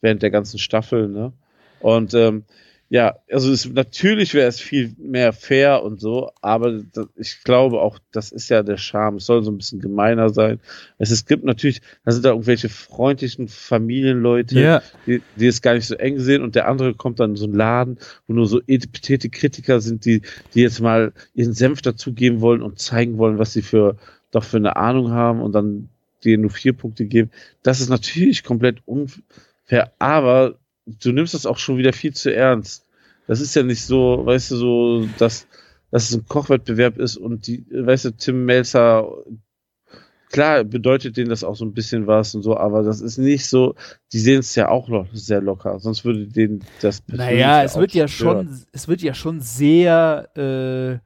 während der ganzen Staffel, ne? Und ähm, ja, also es, natürlich wäre es viel mehr fair und so, aber das, ich glaube auch, das ist ja der Charme. Es soll so ein bisschen gemeiner sein. Es, es gibt natürlich, da sind da irgendwelche freundlichen Familienleute, Ja, die, die es gar nicht so eng sehen und der andere kommt dann in so einen Laden, wo nur so etipetete Kritiker sind, die, die jetzt mal ihren Senf dazugeben wollen und zeigen wollen, was sie für doch für eine Ahnung haben und dann dir nur vier Punkte geben. Das ist natürlich komplett unfair, aber du nimmst das auch schon wieder viel zu ernst. Das ist ja nicht so, weißt du, so, dass, dass es ein Kochwettbewerb ist und die, weißt du, Tim Melzer, klar bedeutet denen das auch so ein bisschen was und so, aber das ist nicht so, die sehen es ja auch noch sehr locker, sonst würde denen das naja, es wird ja stören. schon, es wird ja schon sehr äh,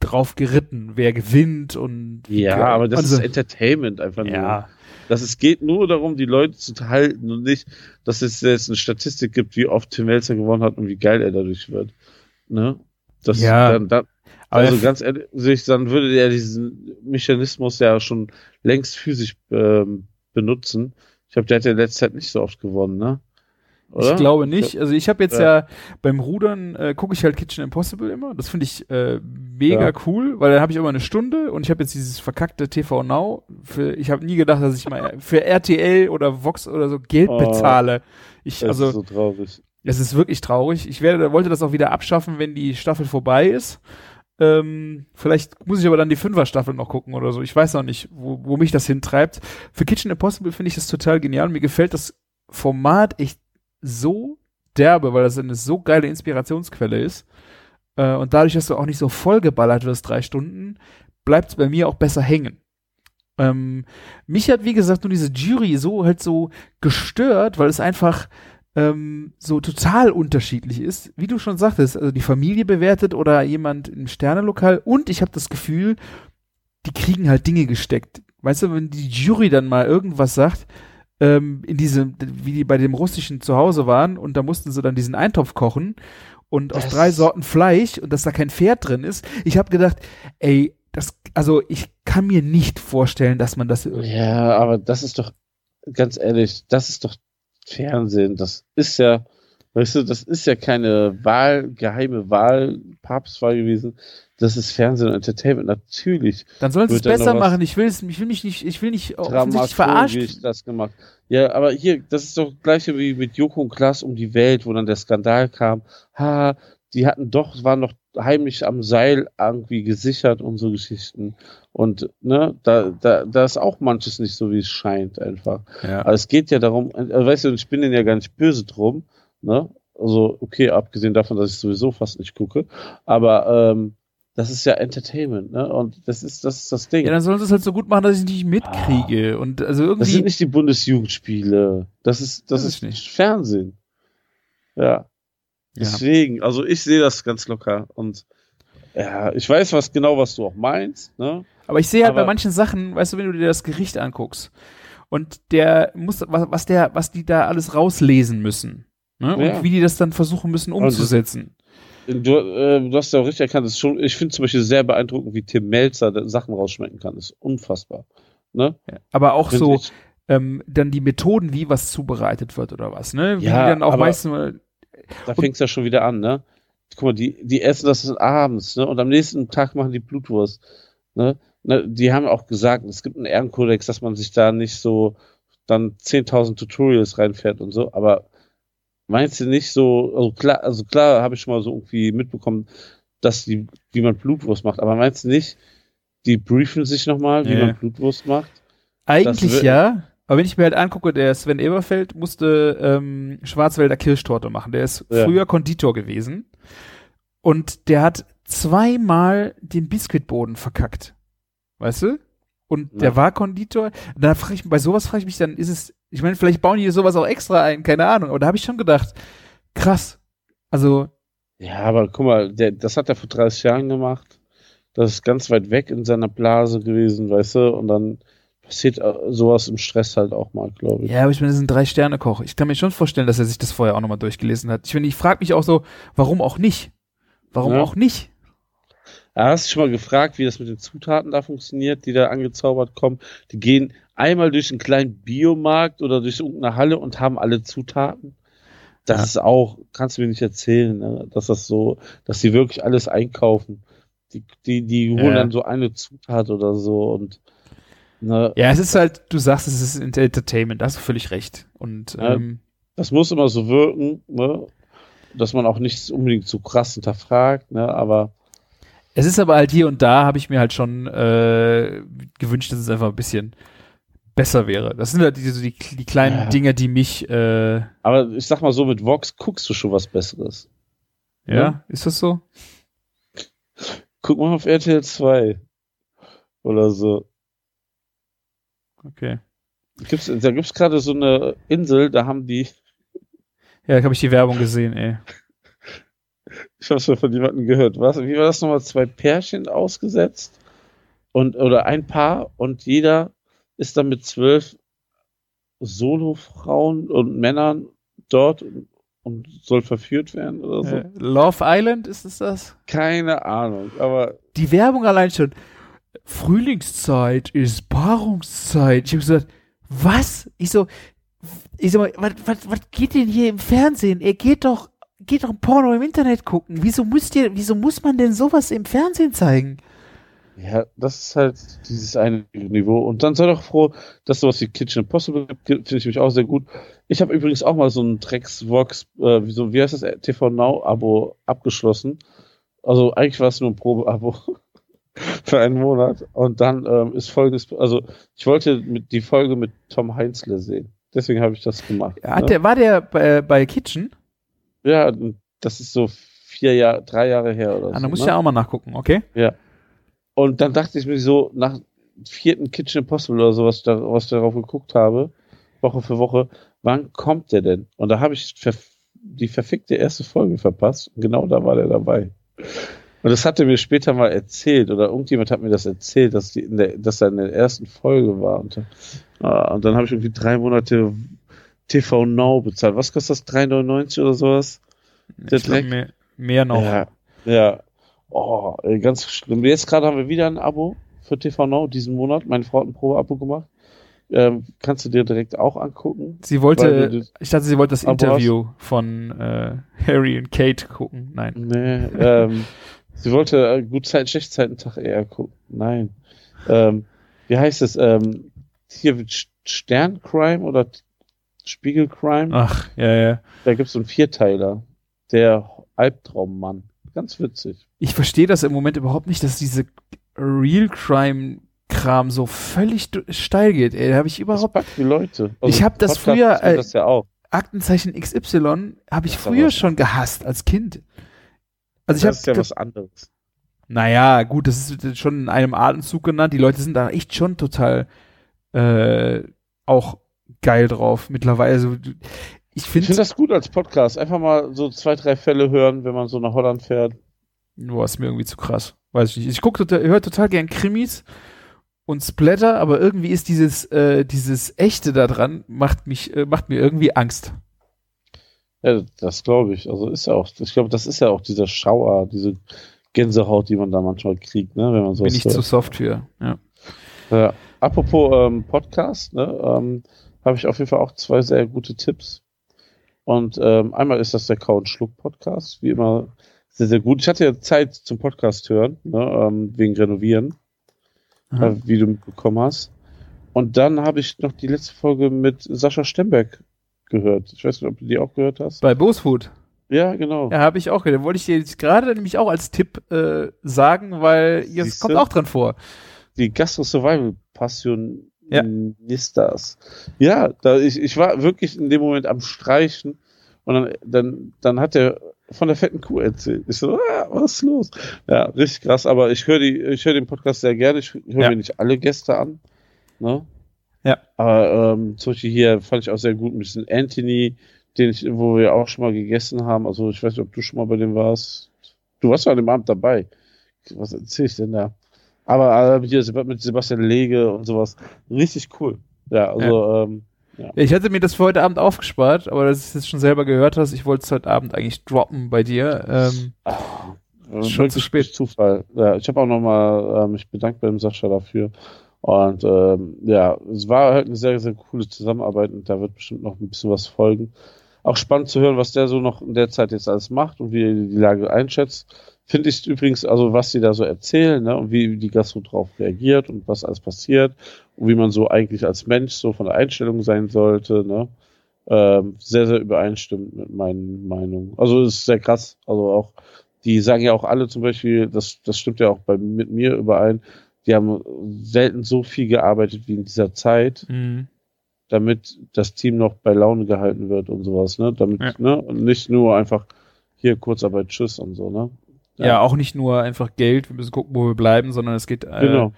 drauf geritten, wer gewinnt und Ja, aber das also, ist Entertainment einfach nur. Ja, Das es geht nur darum, die Leute zu halten und nicht, dass es jetzt eine Statistik gibt, wie oft Tim Melzer gewonnen hat und wie geil er dadurch wird. Ne? Das, Ja. dann, dann, also ganz ehrlich, dann würde er diesen Mechanismus ja schon längst physisch ähm, benutzen. Ich glaube, der hat ja in letzter Zeit nicht so oft gewonnen, ne? Oder? Ich glaube nicht. Also ich habe jetzt Ja. ja, beim Rudern äh, gucke ich halt Kitchen Impossible immer. Das finde ich äh, mega Ja. cool, weil dann habe ich immer eine Stunde und ich habe jetzt dieses verkackte TV Now. Für, ich habe nie gedacht, dass ich mal für RTL oder Vox oder so Geld Oh. bezahle. Ich, also ist so traurig. es ist wirklich traurig. Ich werde, wollte das auch wieder abschaffen, wenn die Staffel vorbei ist. Ähm, vielleicht muss ich aber dann die Fünfer-Staffel noch gucken oder so. Ich weiß noch nicht, wo, wo mich das hintreibt. Für Kitchen Impossible finde ich das total genial. Mir gefällt das Format echt so derbe, weil das eine so geile Inspirationsquelle ist. Äh, und dadurch, dass du auch nicht so vollgeballert wirst, drei Stunden, bleibt es bei mir auch besser hängen. Ähm, mich hat, wie gesagt, nur diese Jury so halt so gestört, weil es einfach ähm, so total unterschiedlich ist. Wie du schon sagtest, also die Familie bewertet oder jemand im Sternelokal und ich habe das Gefühl, die kriegen halt Dinge gesteckt. Weißt du, wenn die Jury dann mal irgendwas sagt, ähm, in diesem, wie die bei dem russischen Zuhause waren und da mussten sie dann diesen Eintopf kochen und aus Das- drei Sorten Fleisch und dass da kein Pferd drin ist. Ich habe gedacht, ey, das, also ich kann mir nicht vorstellen, dass man das Ja, aber das ist doch, ganz ehrlich, das ist doch Fernsehen. Das ist ja, weißt du, das ist ja keine Wahl, geheime Wahl, Papstwahl gewesen. Das ist Fernsehen und Entertainment. Natürlich Dann sollen sie es besser machen. Ich will es, ich will mich nicht, ich will nicht offensichtlich verarscht. dramaturgisch das gemacht. Ja, aber hier, das ist doch gleiche wie mit Joko und Klaas um die Welt, wo dann der Skandal kam. Ha, die hatten doch, waren noch heimlich am Seil irgendwie gesichert und so Geschichten. Und ne, da, da, da ist auch manches nicht so, wie es scheint einfach. Ja. Aber es geht ja darum, äh, weißt du, ich bin denen ja gar nicht böse drum, ne? Also, okay, abgesehen davon, dass ich sowieso fast nicht gucke. Aber ähm, das ist ja Entertainment, ne? Und das ist, das ist das Ding. Ja, dann sollen sie es halt so gut machen, dass ich nicht mitkriege. Und also das sind irgendwie. nicht die Bundesjugendspiele. Das ist, das, Das ist nicht. Fernsehen. Ja. Ja. Deswegen, also ich sehe das ganz locker. Und ja, ich weiß was genau, was du auch meinst, ne? Aber ich sehe halt bei Aber- manchen Sachen, weißt du, wenn du dir das Gericht anguckst und der muss, was, was der, was die da alles rauslesen müssen. Ne? Ja. Und wie die das dann versuchen müssen umzusetzen. Du, äh, du hast ja auch richtig erkannt, ist schon, ich finde zum Beispiel sehr beeindruckend, wie Tim Melzer Sachen rausschmecken kann. Das ist unfassbar. Ne? Ja. Aber auch so, ich- ähm, dann die Methoden, wie was zubereitet wird oder was, ne? Wie Ja, dann auch meistens mal, Da fängt's ja schon wieder an, ne? Guck mal, die, die essen das abends, ne? Und am nächsten Tag machen die Blutwurst. Ne? ne, die haben auch gesagt, es gibt einen Ehrenkodex, dass man sich da nicht so dann 10.000 Tutorials reinfährt und so, aber meinst du nicht so, also klar, also klar habe ich schon mal so irgendwie mitbekommen, dass die, wie man Blutwurst macht, aber meinst du nicht, die briefen sich nochmal, wie Ja. man Blutwurst macht? Eigentlich ja, aber wenn ich mir halt angucke, der Sven Eberfeld musste ähm, Schwarzwälder Kirschtorte machen. Der ist Ja. früher Konditor gewesen und der hat zweimal den Biskuitboden verkackt. Weißt du? Und Ja. der war Konditor. Da frage ich bei sowas frage ich mich dann, ist es, ich meine, vielleicht bauen die sowas auch extra ein, keine Ahnung. Aber da habe ich schon gedacht, krass. Also, Ja, aber guck mal, der, das hat er vor 30 Jahren gemacht. Das ist ganz weit weg in seiner Blase gewesen, weißt du, und dann passiert äh, sowas im Stress halt auch mal, glaube ich. ja, aber ich meine, das ist ein Drei-Sterne-Koch. Ich kann mir schon vorstellen, dass er sich das vorher auch nochmal durchgelesen hat. Ich meine, ich frage mich auch so, warum auch nicht? Warum Ja. auch nicht? Hast du schon mal gefragt, wie das mit den Zutaten da funktioniert, die da angezaubert kommen? Die gehen einmal durch einen kleinen Biomarkt oder durch irgendeine Halle und haben alle Zutaten. Das Ja. ist auch, kannst du mir nicht erzählen, ne? dass das so, dass die wirklich alles einkaufen. Die, die, die holen Ja. dann so eine Zutat oder so und ne, Ja, es ist halt, du sagst, es ist Entertainment, da hast du völlig recht. Und Ja. ähm, das muss immer so wirken, ne? dass man auch nicht unbedingt so krass hinterfragt, ne? aber es ist aber halt hier und da, habe ich mir halt schon äh, gewünscht, dass es einfach ein bisschen besser wäre. Das sind halt diese, die, die kleinen Ja. Dinge, die mich, äh, ja, aber ich sag mal so, mit Vox guckst du schon was Besseres. Ja. ist das so? Guck mal auf RTL 2 oder so. Okay. Gibt's, da gibt's gerade so eine Insel, da haben die, Ja, da habe ich die Werbung gesehen, ey. Ich habe schon von jemandem gehört, was, wie war das nochmal, zwei Pärchen ausgesetzt und oder ein Paar und jeder ist dann mit zwölf Solofrauen und Männern dort und, und soll verführt werden oder so. Äh, Love Island, ist es das? Keine Ahnung, aber Die Werbung allein schon. Frühlingszeit ist Paarungszeit. Ich habe gesagt, was? Ich so, ich so, was, was, was geht denn hier im Fernsehen? Er geht doch, geht doch ein Porno im Internet gucken. Wieso müsst ihr, wieso muss man denn sowas im Fernsehen zeigen? Ja, das ist halt dieses eine Niveau. Und dann sei doch froh, dass sowas wie Kitchen Impossible gibt, finde ich mich auch sehr gut. Ich habe übrigens auch mal so ein Drecks-Vox, äh, wie, so, wie heißt das, TV Now-Abo abgeschlossen. Also eigentlich war es nur ein Probe-Abo für einen Monat. Und dann ähm, ist folgendes, also ich wollte mit, die Folge mit Tom Heinzle sehen. Deswegen habe ich das gemacht. Hat ne? der, war der bei, bei Kitchen? Ja, das ist so vier Jahre, drei Jahre her oder Ah, so. da muss ne? ich ja auch mal nachgucken, okay? Und dann dachte ich mir so, nach vierten Kitchen Impossible oder so, was ich, da, was ich darauf geguckt habe, Woche für Woche, wann kommt der denn? Und da habe ich verf die verfickte erste Folge verpasst. Genau da war der dabei. Und das hat er mir später mal erzählt, oder irgendjemand hat mir das erzählt, dass, die in der, dass er in der ersten Folge war. Und, ah, und dann habe ich irgendwie drei Monate TV Now bezahlt. Was kostet das? 3,99 oder sowas? Der Ich glaub, Dreck. mehr, mehr noch. Ja, ja. Oh, ganz schlimm. Jetzt gerade haben wir wieder ein Abo für TV Now diesen Monat. Meine Frau hat ein Probeabo gemacht. Ähm, kannst du dir direkt auch angucken. Sie wollte, ich dachte, sie wollte das Aber Interview von äh, Harry und Kate gucken. Nein. Nee, ähm, sie wollte äh, Gutzeit, Schlechtzeiten-Tag eher gucken. Nein. Ähm, wie heißt es? Ähm, hier Sterncrime oder Spiegelcrime. Ach, ja, ja. Da gibt es so einen Vierteiler. Der Albtraummann. Ganz witzig. Ich verstehe das im Moment überhaupt nicht, dass diese Real Crime Kram so völlig steil geht. Ey, da habe ich Das überhaupt packt die Leute. Ich hab das Podcast früher, äh, das ja auch. Aktenzeichen XY habe ich Das früher was schon gehasst als Kind. Also ich das ist ja habe was anderes. naja, gut, das ist schon in einem Atemzug genannt. Die Leute sind da echt schon total äh, auch geil drauf mittlerweile. Also, ich finde finde, das gut als Podcast. Einfach mal so zwei, drei Fälle hören, wenn man so nach Holland fährt. boah, ist mir irgendwie zu krass. Weiß ich nicht. Ich gucke total, höre total gern Krimis und Splatter, aber irgendwie ist dieses äh, dieses echte da dran macht mich äh, macht mir irgendwie Angst. Ja, das glaube ich. Also ist ja auch, ich glaube, das ist ja auch dieser Schauer, diese Gänsehaut, die man da manchmal kriegt, ne, wenn man sowas Bin ich hört. zu soft für. Ja. Ja. Apropos ähm, Podcast, ne, ähm, habe ich auf jeden Fall auch zwei sehr gute Tipps. Und ähm, einmal ist das der Kau und Schluck Podcast, wie immer sehr, sehr gut. Ich hatte ja Zeit zum Podcast hören, ne, ähm, wegen Renovieren. Äh, wie du mitbekommen hast. Und dann habe ich noch die letzte Folge mit Sascha Stemberg gehört. Ich weiß nicht, ob du die auch gehört hast. Bei Boosfood. Ja, genau. Ja, habe ich auch gehört. Wollte ich dir jetzt gerade nämlich auch als Tipp äh, sagen, weil Siehste? kommt auch dran vor. Die Gastro Survival Passionistas. Ja, da ich, ich war wirklich in dem Moment am Streichen und dann, dann, dann hat er von der fetten Kuh erzählt. Ich so, ah, was ist los? Ja, richtig krass, aber ich höre die, ich höre den Podcast sehr gerne. Ich höre Ja. mir nicht alle Gäste an. Ne? Ja. Aber ähm, zum Beispiel hier fand ich auch sehr gut ein bisschen Anthony, den ich, wo wir auch schon mal gegessen haben. Also ich weiß nicht, ob du schon mal bei dem warst. Du warst ja an dem Abend dabei. Was erzähl ich denn da? Aber äh, hier mit Sebastian Lege und sowas. Richtig cool. Ja, also ähm, Ich hatte mir das für heute Abend aufgespart, aber dass du es jetzt schon selber gehört hast, ich wollte es heute Abend eigentlich droppen bei dir. Ähm, äh, Schon zu spät. Zufall. Ja, ich habe auch nochmal äh, mich bedankt beim Sascha dafür. Und ähm, ja, es war halt eine sehr, sehr coole Zusammenarbeit und da wird bestimmt noch ein bisschen was folgen. Auch spannend zu hören, was der so noch in der Zeit jetzt alles macht und wie er die Lage einschätzt. Finde ich übrigens, also was sie da so erzählen, ne, und wie die Gastro drauf reagiert und was alles passiert und wie man so eigentlich als Mensch so von der Einstellung sein sollte, ne, ähm, sehr, sehr übereinstimmend mit meinen Meinungen. Also ist sehr krass. Also auch, die sagen ja auch alle zum Beispiel, das, das stimmt ja auch bei, mit mir überein, die haben selten so viel gearbeitet wie in dieser Zeit, mh. Damit das Team noch bei Laune gehalten wird und sowas, ne? Damit, Ja. ne? Und nicht nur einfach hier Kurzarbeit, Tschüss und so, ne? ja. auch nicht nur einfach Geld, wir müssen gucken, wo wir bleiben, sondern es geht, äh, Genau.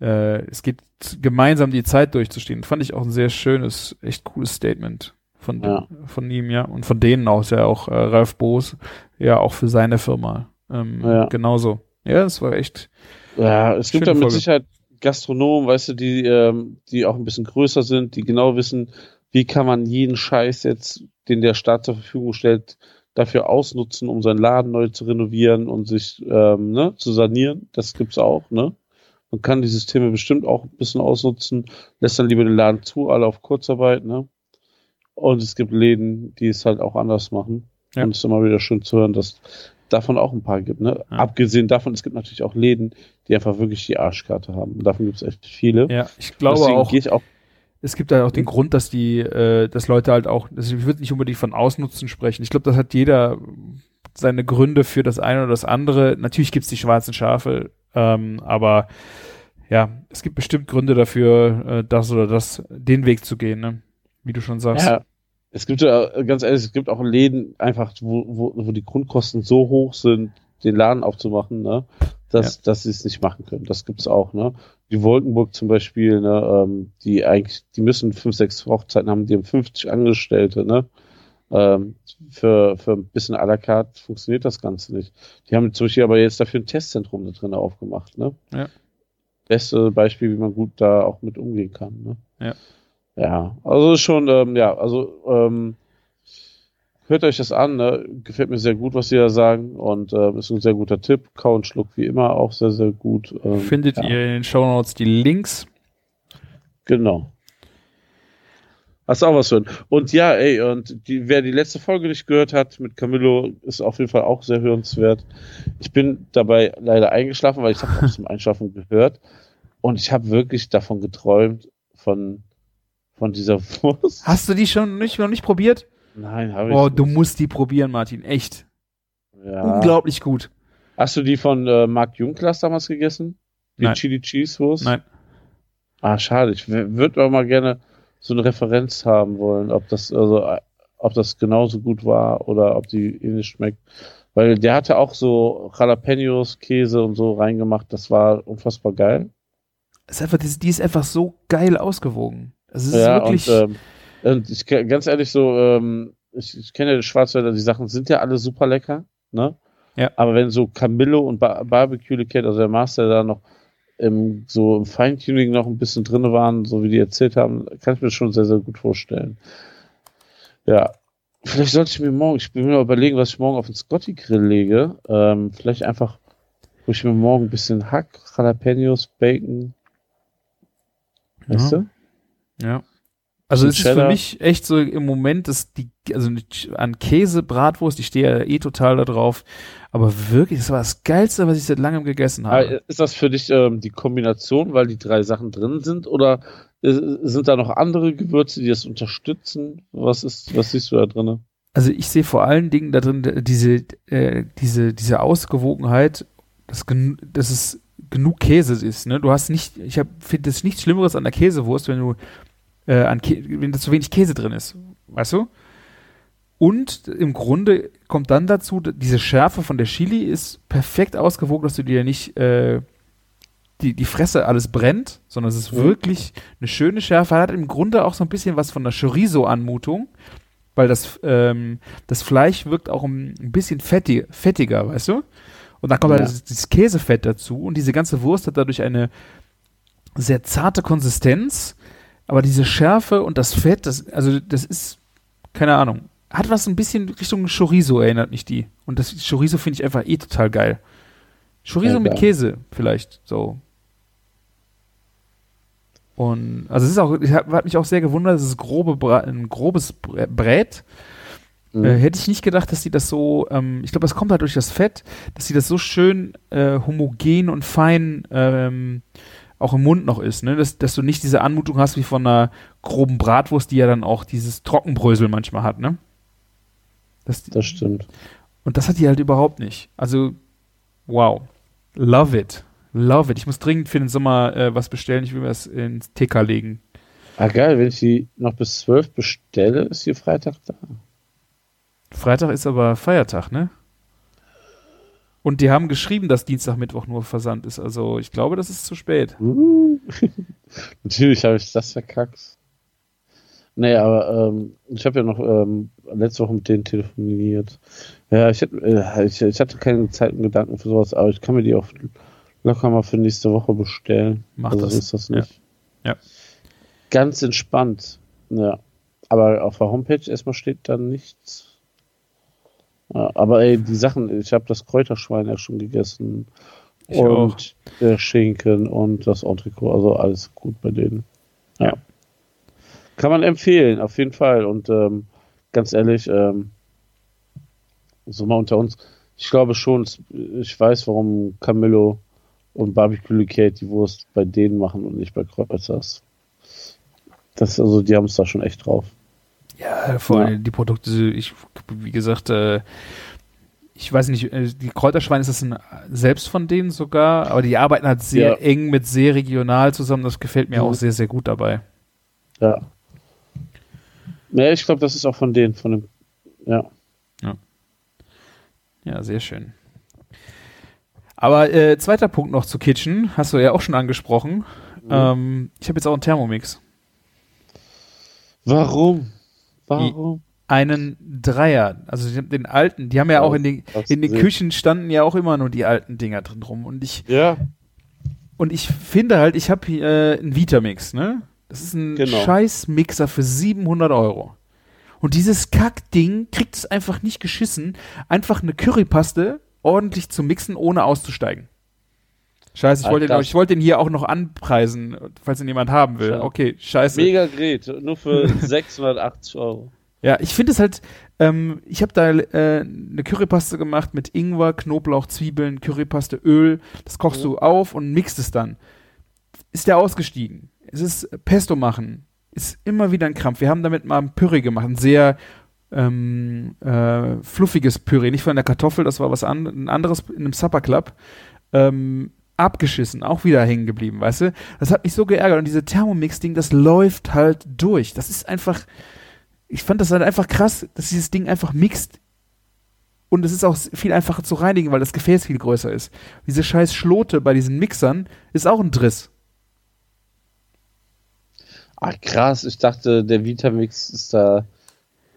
äh, es geht gemeinsam die Zeit durchzustehen. Fand ich auch ein sehr schönes, echt cooles Statement von, Ja. von ihm, ja. Und von denen auch, ist ja auch äh, Ralf Boos, ja auch für seine Firma. Ähm, Ja. Genauso. Ja, es war echt. Ja, es gibt da mit Folge. Sicherheit Gastronomen, weißt du, die, ähm, die auch ein bisschen größer sind, die genau wissen, wie kann man jeden Scheiß jetzt, den der Staat zur Verfügung stellt, dafür ausnutzen, um seinen Laden neu zu renovieren und sich ähm, ne, zu sanieren. Das gibt's auch, ne? Man kann die Systeme bestimmt auch ein bisschen ausnutzen, lässt dann lieber den Laden zu, alle auf Kurzarbeit, ne? Und es gibt Läden, die es halt auch anders machen. Ja. Und es ist immer wieder schön zu hören, dass davon auch ein paar gibt, ne? Ja. Abgesehen davon, es gibt natürlich auch Läden, die einfach wirklich die Arschkarte haben. Und davon gibt es echt viele. Ja, ich glaube Deswegen auch. gehe ich auch es gibt halt auch den Grund, dass die, äh, dass Leute halt auch, also ich würde nicht unbedingt von Ausnutzen sprechen. Ich glaube, das hat jeder seine Gründe für das eine oder das andere. Natürlich gibt's die schwarzen Schafe, ähm, aber ja, es gibt bestimmt Gründe dafür, äh, das oder das, den Weg zu gehen, ne? Wie du schon sagst. Ja, es gibt ja, ganz ehrlich, es gibt auch Läden einfach, wo, wo, wo die Grundkosten so hoch sind, den Laden aufzumachen, ne, dass, dass sie es nicht machen können. Das gibt's auch, ne. Die Wolkenburg zum Beispiel, ne, ähm, die eigentlich, die müssen fünf, sechs Hochzeiten haben, die haben 50 Angestellte, ne. Ähm, für, für ein bisschen à la carte funktioniert das Ganze nicht. Die haben zum Beispiel aber jetzt dafür ein Testzentrum da drin aufgemacht, ne. Ja. Beste Beispiel, wie man gut da auch mit umgehen kann, ne. Ja. Ja, also schon, ähm, ja, also ähm, hört euch das an, ne? gefällt mir sehr gut, was sie da sagen und äh, ist ein sehr guter Tipp. Kau und Schluck wie immer auch sehr, sehr gut. Ähm, Findet ja, ihr in den Shownotes die Links? Genau. Hast auch was für Und ja, ey, und die, wer die letzte Folge nicht gehört hat mit Camillo, ist auf jeden Fall auch sehr hörenswert. Ich bin dabei leider eingeschlafen, weil ich habe auch zum Einschlafen gehört und ich habe wirklich davon geträumt, von, von dieser Wurst. Hast du die schon nicht, noch nicht probiert? Nein, habe ich Oh, nicht. du musst die probieren, Martin. Echt. Ja. Unglaublich gut. Hast du die von äh, Marc Junklas damals gegessen? Die Nein. Chili Cheese Wurst? Nein. Ah, schade. Ich würde aber mal gerne so eine Referenz haben wollen, ob das, also, äh, ob das genauso gut war oder ob die ähnlich schmeckt. Weil der hatte auch so Jalapenos, Käse und so reingemacht. Das war unfassbar geil. Es ist einfach, die ist einfach so geil ausgewogen. Es ist ja, wirklich. und, ähm, ich ganz ehrlich so, ähm, ich, ich kenne ja die Schwarzwälder, die Sachen sind ja alle super lecker, ne? Ja. Aber wenn so Camillo und ba Barbecue Liquid, also der Master da noch im, so im Feintuning noch ein bisschen drin waren, so wie die erzählt haben, kann ich mir schon sehr, sehr gut vorstellen. Ja. Vielleicht sollte ich mir morgen, ich will mir überlegen, was ich morgen auf den Scotty Grill lege. Ähm, vielleicht einfach, wo ich mir morgen ein bisschen Hack, Jalapenos, Bacon, weißt Ja. du? Ja. Also es ist für mich echt so im Moment, dass die, also an Käse, Bratwurst, ich stehe ja eh total da drauf. Aber wirklich, das war das Geilste, was ich seit langem gegessen habe. Aber ist das für dich ähm, die Kombination, weil die drei Sachen drin sind? Oder äh, sind da noch andere Gewürze, die das unterstützen? Was ist, was siehst du da drin? Also ich sehe vor allen Dingen da drin äh, diese, äh, diese, diese Ausgewogenheit, dass, gen dass es genug Käse ist. Ne? Du hast nicht, ich finde es nichts Schlimmeres an der Käsewurst, wenn du äh, an Kä wenn da zu wenig Käse drin ist. Weißt du? Und im Grunde kommt dann dazu, diese Schärfe von der Chili ist perfekt ausgewogen, dass du dir nicht äh, die, die Fresse alles brennt, sondern es ist Mhm. wirklich eine schöne Schärfe. Hat im Grunde auch so ein bisschen was von der Chorizo-Anmutung, weil das, ähm, das Fleisch wirkt auch ein, bisschen fettig, fettiger, weißt du? Und dann kommt Ja. halt dieses Käsefett dazu und diese ganze Wurst hat dadurch eine sehr zarte Konsistenz, aber diese Schärfe und das Fett, das, also das ist, keine Ahnung, hat was ein bisschen Richtung Chorizo erinnert mich die. Und das Chorizo finde ich einfach eh total geil. Chorizo Ja, mit. Käse vielleicht, so. Und, also es ist auch, ich hab, hat mich auch sehr gewundert, es ist grobe, Bra ein grobes Brä- Brät. Mhm. Äh, hätte ich nicht gedacht, dass die das so, ähm, ich glaube, das kommt halt durch das Fett, dass sie das so schön äh, homogen und fein ähm, auch im Mund noch ist, ne? Dass, dass du nicht diese Anmutung hast wie von einer groben Bratwurst, die ja dann auch dieses Trockenbrösel manchmal hat, ne? Das, Das stimmt. und das hat die halt überhaupt nicht. Also, wow. Love it. Love it. Ich muss dringend für den Sommer äh, was bestellen. Ich will mir das ins TK legen. Ah, geil, wenn ich die noch bis 12 bestelle, ist hier Freitag da. Freitag ist aber Feiertag, ne? Und die haben geschrieben, dass Dienstag, Mittwoch nur Versand ist. Also ich glaube, das ist zu spät. Uh. Natürlich habe ich das verkackt. Nee, aber ähm, ich habe ja noch ähm, letzte Woche mit denen telefoniert. Ja, ich, hätte, äh, ich, ich hatte keine Zeit und Gedanken für sowas, aber ich kann mir die auch locker mal für nächste Woche bestellen. Mach also das. ist das nicht. Ja. Ja. Ganz entspannt. Ja. Aber auf der Homepage erstmal steht da nichts. Ja, aber ey, die Sachen, ich habe das Kräuterschwein ja schon gegessen. Ich und der Schinken und das Entrecot, also alles gut bei denen. Ja. Ja. Kann man empfehlen, auf jeden Fall. Und ähm, ganz ehrlich, ähm, so mal unter uns, ich glaube schon, ich weiß, warum Camillo und Barbecue Kate die Wurst bei denen machen und nicht bei Kreuzers. Das, also, die haben es da schon echt drauf. Ja, vor Ja. allem die Produkte, ich, wie gesagt, äh, ich weiß nicht, äh, die Kräuterschwein ist das ein, selbst von denen sogar, aber die arbeiten halt sehr Ja. eng mit sehr regional zusammen. Das gefällt mir Mhm. auch sehr, sehr gut dabei. Ja. Ja, ich glaube, das ist auch von denen, von dem, ja. Ja, sehr schön. Aber äh, zweiter Punkt noch zu Kitchen, hast du ja auch schon angesprochen. Mhm. Ähm, ich habe jetzt auch einen Thermomix. Warum? Warum? Einen Dreier, also den- den alten, die haben ja auch in den, in den. Küchen standen ja auch immer nur die alten Dinger drin rum. Und ich, Ja, und ich finde halt, ich habe hier äh, einen Vitamix, ne? Das ist ein Genau. Scheiß-Mixer für 700 Euro. Und dieses Kackding kriegt es einfach nicht geschissen, einfach eine Currypaste ordentlich zu mixen, ohne auszusteigen. Scheiße, ich wollte den, ich wollte den hier auch noch anpreisen, falls ihn jemand haben will. Ja. Okay, scheiße. mega Gerät, nur für 680 Euro. Ja, ich finde es halt, ähm, ich habe da äh, eine Currypaste gemacht mit Ingwer, Knoblauch, Zwiebeln, Currypaste, Öl. Das kochst Mhm. du auf und mixt es dann. Ist der ausgestiegen? Es ist Pesto machen. Ist immer wieder ein Krampf. Wir haben damit mal ein Püree gemacht, ein sehr ähm, äh, fluffiges Püree, nicht von der Kartoffel, das war was an, ein anderes in einem Supper Club. Ähm, abgeschissen, auch wieder hängen geblieben, weißt du? Das hat mich so geärgert und diese Thermomix-Ding, das läuft halt durch. Das ist einfach, ich fand das halt einfach krass, dass dieses Ding einfach mixt. Und es ist auch viel einfacher zu reinigen, weil das Gefäß viel größer ist. Diese scheiß Schlote bei diesen Mixern ist auch ein Driss. Ah, krass, ich dachte, der Vitamix ist da,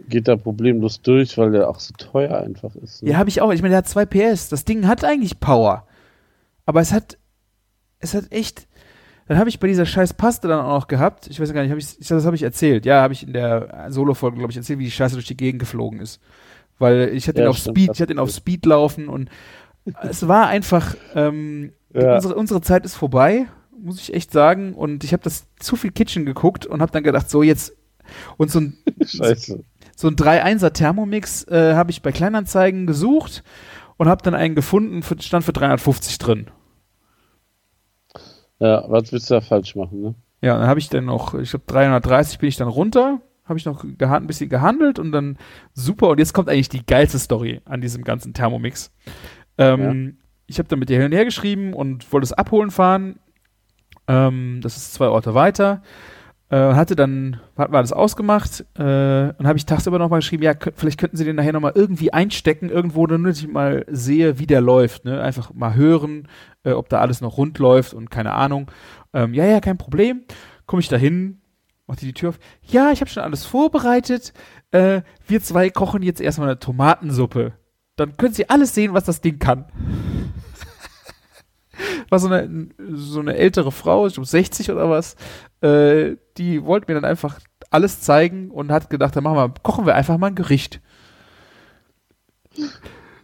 geht da problemlos durch, weil der auch so teuer einfach ist. ne? Ja, habe ich auch. Ich meine, der hat zwei PS. Das Ding hat eigentlich Power. Aber es hat, es hat echt. Dann habe ich bei dieser scheiß Paste dann auch noch gehabt. Ich weiß gar nicht, hab ich, ich, das habe ich erzählt. Ja, habe ich in der Solo-Folge, glaube ich, erzählt, wie die Scheiße durch die Gegend geflogen ist. Weil ich hatte Ja, ihn auf stimmt, Speed, ich hatte ihn auf Speed laufen und es war einfach, ähm, Ja. unsere, unsere Zeit ist vorbei, muss ich echt sagen. Und ich habe das zu viel Kitchen geguckt und habe dann gedacht, so jetzt Und so ein, Scheiße. so ein 3-1er Thermomix äh, habe ich bei Kleinanzeigen gesucht und habe dann einen gefunden, für, stand für 350 drin. Ja, was willst du da falsch machen, ne? Ja, dann habe ich dann noch, ich glaube 330 bin ich dann runter, habe ich noch ein bisschen gehandelt und dann super. Und jetzt kommt eigentlich die geilste Story an diesem ganzen Thermomix. Ähm, Ich habe dann mit dir hin und her geschrieben und wollte es abholen fahren. Ähm, das ist zwei Orte weiter. Äh, hatte dann, hatten wir alles ausgemacht äh, und habe ich tagsüber nochmal geschrieben, ja, vielleicht könnten Sie den nachher nochmal irgendwie einstecken, irgendwo, damit ich mal sehe, wie der läuft. Ne? Einfach mal hören, äh, ob da alles noch rund läuft und keine Ahnung. Ähm, ja, ja, kein Problem. Komme ich da hin, macht die die Tür auf. Ja, ich habe schon alles vorbereitet. Äh, wir zwei kochen jetzt erstmal eine Tomatensuppe. Dann können Sie alles sehen, was das Ding kann. War so eine, so eine ältere Frau, ich glaube 60 oder was, äh, die wollte mir dann einfach alles zeigen und hat gedacht, dann machen wir, kochen wir einfach mal ein Gericht.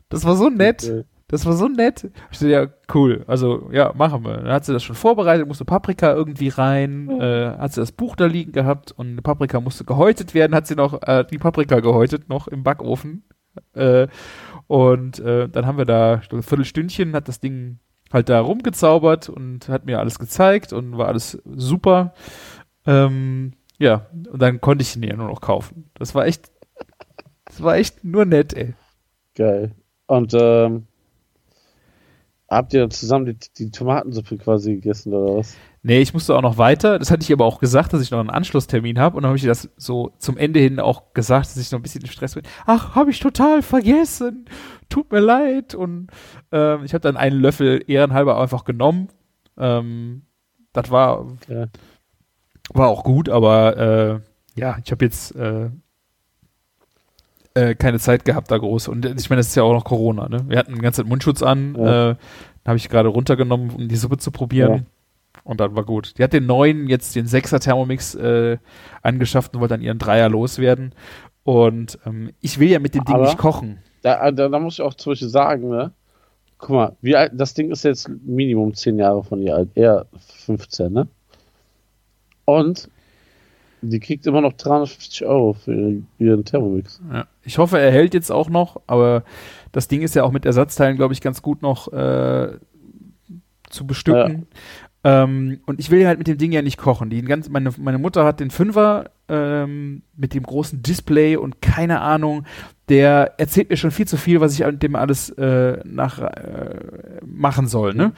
Das war so nett. Das war so nett. Ich so, ja, cool. Also, ja, machen wir. Dann hat sie das schon vorbereitet, musste Paprika irgendwie rein, äh, hat sie das Buch da liegen gehabt und eine Paprika musste gehäutet werden, hat sie noch äh, die Paprika gehäutet, noch im Backofen. Äh, und äh, dann haben wir da ein Viertelstündchen, hat das Ding halt da rumgezaubert und hat mir alles gezeigt und war alles super. Ähm, ja, und dann konnte ich ihn ja nur noch kaufen. Das war echt, das war echt nur nett, ey. Geil. Und ähm, habt ihr zusammen die, die Tomatensuppe quasi gegessen oder was? Nee, ich musste auch noch weiter. Das hatte ich aber auch gesagt, dass ich noch einen Anschlusstermin habe. Und dann habe ich das so zum Ende hin auch gesagt, dass ich noch ein bisschen im Stress bin. Ach, habe ich total vergessen. Tut mir leid. Und ähm, ich habe dann einen Löffel ehrenhalber einfach genommen. Ähm, das war, Ja. war auch gut, aber äh, ja, ich habe jetzt äh, äh, keine Zeit gehabt da groß. Und ich meine, das ist ja auch noch Corona, ne? Wir hatten die ganze Zeit Mundschutz an. Ja. Äh, habe ich gerade runtergenommen, um die Suppe zu probieren. Ja. Und dann war gut. Die hat den neuen, jetzt den 6er Thermomix äh, angeschafft und wollte dann ihren Dreier loswerden. Und ähm, ich will ja mit dem Ding Aber- nicht kochen. Da, da, da muss ich auch zum Beispiel sagen, ne? Guck mal, wie alt, das Ding ist jetzt Minimum 10 Jahre von ihr alt, eher 15, ne? Und die kriegt immer noch 350 Euro für ihren Thermomix. Ja. Ich hoffe, er hält jetzt auch noch, aber das Ding ist ja auch mit Ersatzteilen, glaube ich, ganz gut noch äh, zu bestücken. Ähm, und ich will halt mit dem Ding ja nicht kochen. Die ganz, meine, meine Mutter hat den Fünfer ähm, mit dem großen Display und keine Ahnung. Der erzählt mir schon viel zu viel, was ich an dem alles äh, nach äh, machen soll. Ne?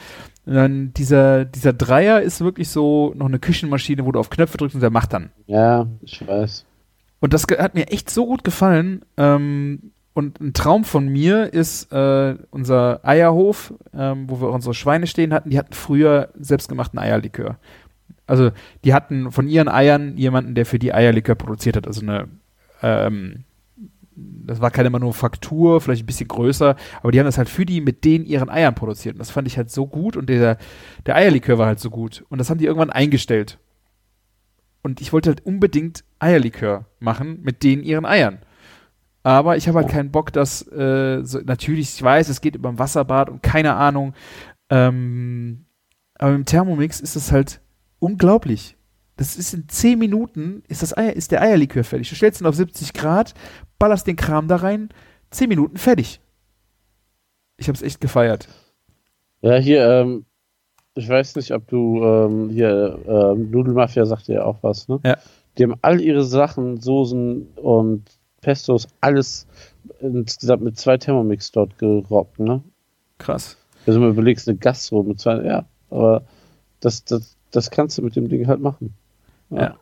Und dann dieser, dieser Dreier ist wirklich so noch eine Küchenmaschine, wo du auf Knöpfe drückst und der macht dann. Ja, ich weiß. Und das hat mir echt so gut gefallen. Ähm, und ein Traum von mir ist äh, unser Eierhof, ähm, wo wir unsere Schweine stehen hatten. Die hatten früher selbstgemachten Eierlikör. Also die hatten von ihren Eiern jemanden, der für die Eierlikör produziert hat. Also eine, ähm, das war keine Manufaktur, vielleicht ein bisschen größer, aber die haben das halt für die mit denen ihren Eiern produziert. Und das fand ich halt so gut und der, der Eierlikör war halt so gut. Und das haben die irgendwann eingestellt. Und ich wollte halt unbedingt Eierlikör machen mit denen ihren Eiern. Aber ich habe halt keinen Bock, dass äh, so, natürlich, ich weiß, es geht über ein Wasserbad und keine Ahnung. Ähm, aber im Thermomix ist es halt unglaublich. Das ist in 10 Minuten, ist, das Eier, ist der Eierlikör fertig. Du stellst ihn auf 70 Grad, ballerst den Kram da rein, 10 Minuten fertig. Ich habe es echt gefeiert. Ja, hier, ähm, ich weiß nicht, ob du ähm, hier, ähm, Nudelmafia sagt ja auch was, ne? Ja. Die haben all ihre Sachen, Soßen und Pestos, alles insgesamt mit zwei Thermomix dort gerockt, ne? Krass. Also mal überlegst, eine Gastro mit zwei, ja, aber das, das, das kannst du mit dem Ding halt machen. Ja.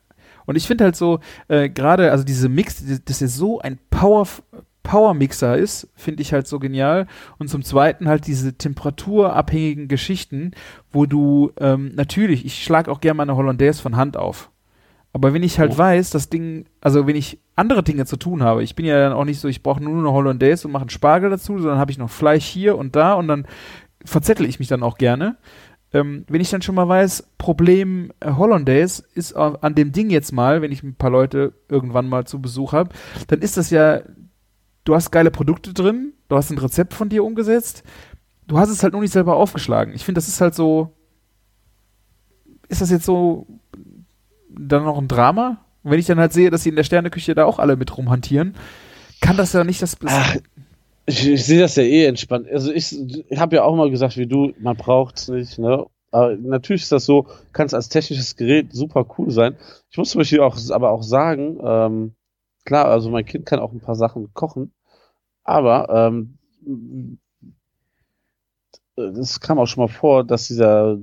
Und ich finde halt so, äh, gerade, also diese Mix, dass er so ein Power, Power-Mixer ist, finde ich halt so genial. Und zum Zweiten halt diese temperaturabhängigen Geschichten, wo du, ähm, natürlich, ich schlage auch gerne mal eine Hollandaise von Hand auf. Aber wenn ich halt Oh. weiß, das Ding, also wenn ich andere Dinge zu tun habe, ich bin ja dann auch nicht so, ich brauche nur eine Hollandaise und mache einen Spargel dazu, sondern habe ich noch Fleisch hier und da und dann verzettel ich mich dann auch gerne. Ähm, wenn ich dann schon mal weiß, Problem äh, Hollandaise ist äh, an dem Ding jetzt mal, wenn ich ein paar Leute irgendwann mal zu Besuch habe, dann ist das ja, du hast geile Produkte drin, du hast ein Rezept von dir umgesetzt, du hast es halt nur nicht selber aufgeschlagen. Ich finde, das ist halt so, ist das jetzt so dann noch ein Drama? Und wenn ich dann halt sehe, dass sie in der Sterneküche da auch alle mit rumhantieren, kann das ja nicht das. Ach, ich, ich sehe das ja eh entspannt. Also ich, ich habe ja auch mal gesagt, wie du, man braucht's nicht, ne? Aber natürlich ist das so, kann es als technisches Gerät super cool sein. Ich muss zum Beispiel auch, aber auch sagen, ähm, klar, also mein Kind kann auch ein paar Sachen kochen, aber ähm, es kam auch schon mal vor, dass dieser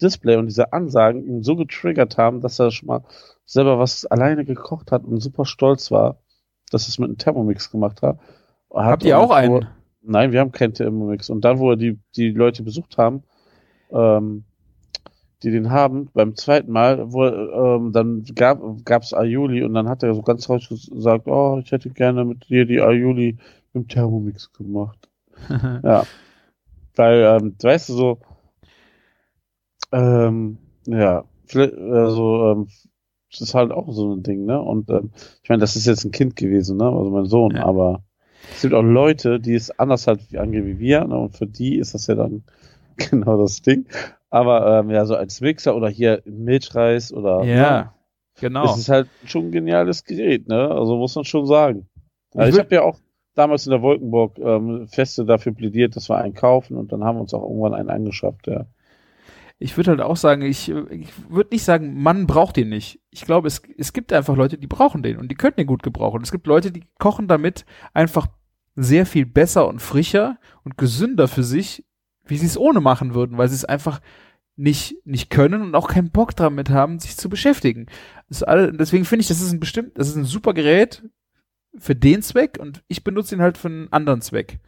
Display und diese Ansagen ihn so getriggert haben, dass er schon mal selber was alleine gekocht hat und super stolz war, dass es mit einem Thermomix gemacht hat. hat Habt ihr auch einen? Wo, nein, wir haben keinen Thermomix. Und dann, wo er die, die Leute besucht haben, ähm, die den haben, beim zweiten Mal, wo ähm, dann gab gab's Aioli und dann hat er so ganz raus gesagt, oh, ich hätte gerne mit dir die Aioli im Thermomix gemacht. ja. Weil, ähm, weißt du, so, ähm, ja, also, ähm, das ist halt auch so ein Ding, ne? Und ähm, ich meine, das ist jetzt ein Kind gewesen, ne? Also mein Sohn, Ja. aber es gibt auch Leute, die es anders halt angehen wie wir, ne? Und für die ist das ja dann genau das Ding. Aber ähm, ja, so als Mixer oder hier Milchreis oder Ja, genau. es ist halt schon ein geniales Gerät, ne? Also muss man schon sagen. Also ich würd- habe ja auch damals in der Wolkenburg ähm, feste dafür plädiert, dass wir einen kaufen und dann haben wir uns auch irgendwann einen angeschafft, ja. Ich würde halt auch sagen, ich, ich würde nicht sagen, Mann braucht den nicht. Ich glaube, es, es gibt einfach Leute, die brauchen den und die können den gut gebrauchen. Es gibt Leute, die kochen damit einfach sehr viel besser und frischer und gesünder für sich, wie sie es ohne machen würden, weil sie es einfach nicht, nicht können und auch keinen Bock damit haben, sich zu beschäftigen. Alle, deswegen finde ich, das ist ein bestimmt, das ist ein super Gerät für den Zweck und ich benutze ihn halt für einen anderen Zweck.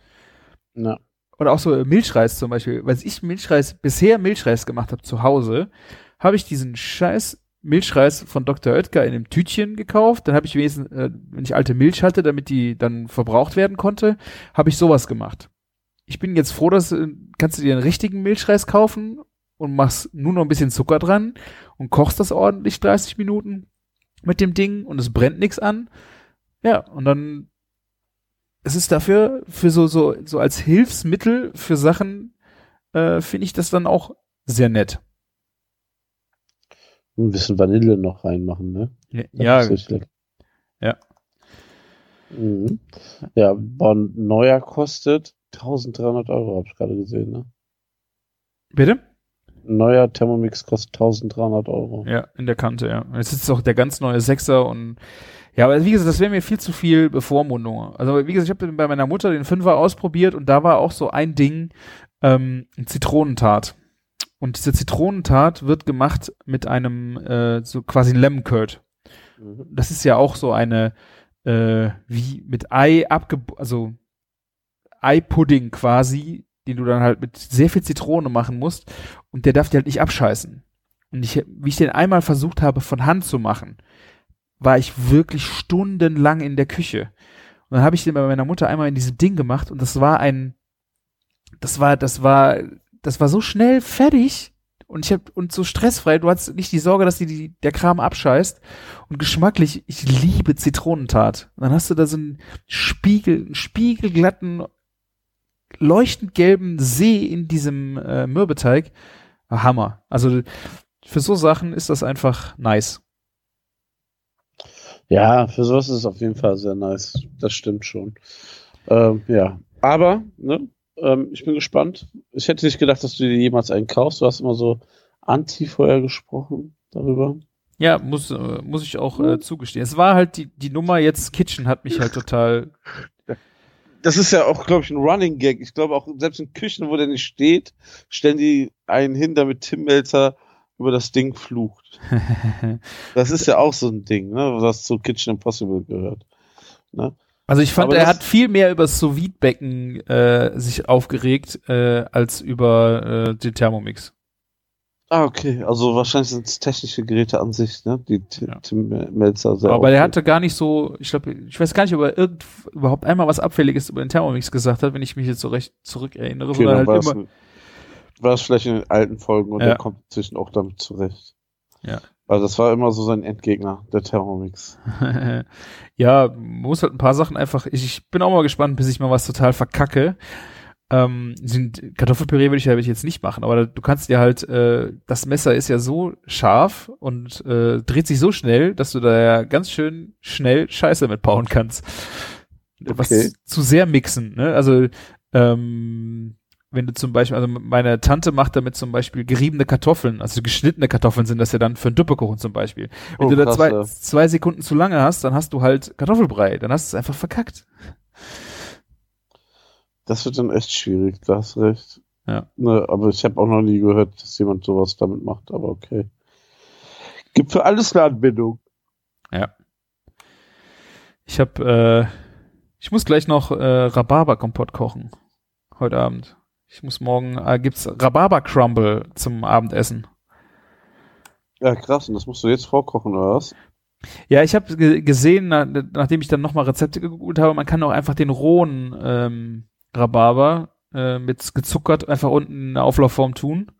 ja. Oder auch so äh, Milchreis zum Beispiel. Weil ich Milchreis, bisher Milchreis gemacht habe zu Hause, habe ich diesen scheiß Milchreis von Dr. Oetker in einem Tütchen gekauft. Dann habe ich wenigstens, äh, wenn ich alte Milch hatte, damit die dann verbraucht werden konnte, habe ich sowas gemacht. Ich bin jetzt froh, dass äh, kannst du dir einen richtigen Milchreis kaufen und machst nur noch ein bisschen Zucker dran und kochst das ordentlich 30 Minuten mit dem Ding und es brennt nichts an. Ja, und dann es ist dafür, für so, so, so als Hilfsmittel für Sachen, äh, finde ich das dann auch sehr nett. Ein bisschen Vanille noch reinmachen, ne? Ja, ja. Ja. Mhm. Ja, Bonn neuer kostet 1300 Euro, habe ich gerade gesehen, ne? bitte? Neuer Thermomix kostet 1300 Euro. Ja, in der Kante, ja. Jetzt ist auch der ganz neue Sechser und ja, aber wie gesagt, das wäre mir viel zu viel Bevormundung. Also wie gesagt, ich habe bei meiner Mutter den Fünfer ausprobiert und da war auch so ein Ding, ähm, ein Zitronentat. Und diese Zitronentat wird gemacht mit einem äh, so quasi Lemon Curd. Mhm. das ist ja auch so eine, äh, wie mit Ei abge, also Ei-Pudding quasi, den du dann halt mit sehr viel Zitrone machen musst und der darf dir halt nicht abscheißen. Und ich, wie ich den einmal versucht habe von Hand zu machen, war ich wirklich stundenlang in der Küche. Und dann habe ich den bei meiner Mutter einmal in diesem Ding gemacht und das war ein, das war, das war, das war so schnell fertig und ich hab, und so stressfrei, du hast nicht die Sorge, dass dir die, der Kram abscheißt und geschmacklich, ich liebe Zitronentat. Und dann hast du da so einen Spiegel, einen spiegelglatten, leuchtend gelben See in diesem äh, Mürbeteig. Hammer. Also für so Sachen ist das einfach nice. Ja, für sowas ist es auf jeden Fall sehr nice. Das stimmt schon. Ähm, ja, aber, ne, ähm, ich bin gespannt. Ich hätte nicht gedacht, dass du dir jemals einen kaufst. Du hast immer so anti vorher gesprochen darüber. Ja, muss, äh, muss ich auch äh, zugestehen. Es war halt die, die Nummer jetzt Kitchen hat mich halt total. Das ist ja auch, glaube ich, ein Running Gag. Ich glaube auch, selbst in Küchen, wo der nicht steht, stellen die einen hin, damit Tim Melzer über das Ding flucht. Das ist ja auch so ein Ding, ne, was zu Kitchen Impossible gehört. Ne? Also ich fand, Aber er hat viel mehr über das sous becken äh, sich aufgeregt, äh, als über äh, den Thermomix. Ah, okay. Also wahrscheinlich sind es technische Geräte an sich, ne? Die Ja. Tim Melzer sehr Aber aufregt. hatte gar nicht so, ich glaube, ich weiß gar nicht, ob er irgend, überhaupt einmal was Abfälliges über den Thermomix gesagt hat, wenn ich mich jetzt so recht zurückerinnere, Okay, sondern halt immer, war es vielleicht in den alten Folgen und Ja. er kommt inzwischen auch damit zurecht. Ja. Weil das war immer so sein Endgegner, der Thermomix. ja, muss halt ein paar Sachen einfach, ich, ich bin auch mal gespannt, bis ich mal was total verkacke Ähm, sind, Kartoffelpüree würde ich ja jetzt nicht machen, aber du kannst dir halt, äh, das Messer ist ja so scharf und äh, dreht sich so schnell, dass du da ja ganz schön schnell Scheiße mitbauen kannst. Was Okay. zu sehr mixen, ne? Also, ähm, wenn du zum Beispiel, also meine Tante macht damit zum Beispiel geriebene Kartoffeln, also geschnittene Kartoffeln sind das ja dann für einen Düppekuchen zum Beispiel. Wenn Oh, du da krass, zwei, ja. zwei Sekunden zu lange hast, dann hast du halt Kartoffelbrei, dann hast du es einfach verkackt. Das wird dann echt schwierig, da hast recht. Ja. Ne, aber ich habe auch noch nie gehört, dass jemand sowas damit macht, aber okay. Gibt für alles eine Anbindung. Ich hab, äh, ich muss gleich noch äh, Rhabarber-Kompott kochen. Heute Abend. Ich muss morgen, äh, gibt's Rhabarber-Crumble zum Abendessen. Ja, krass. Und das musst du jetzt vorkochen, oder was? Ja, ich habe ge gesehen, na, nachdem ich dann nochmal Rezepte gegoogelt habe, man kann auch einfach den rohen ähm, Rhabarber äh, mit gezuckert einfach unten in eine Auflaufform tun.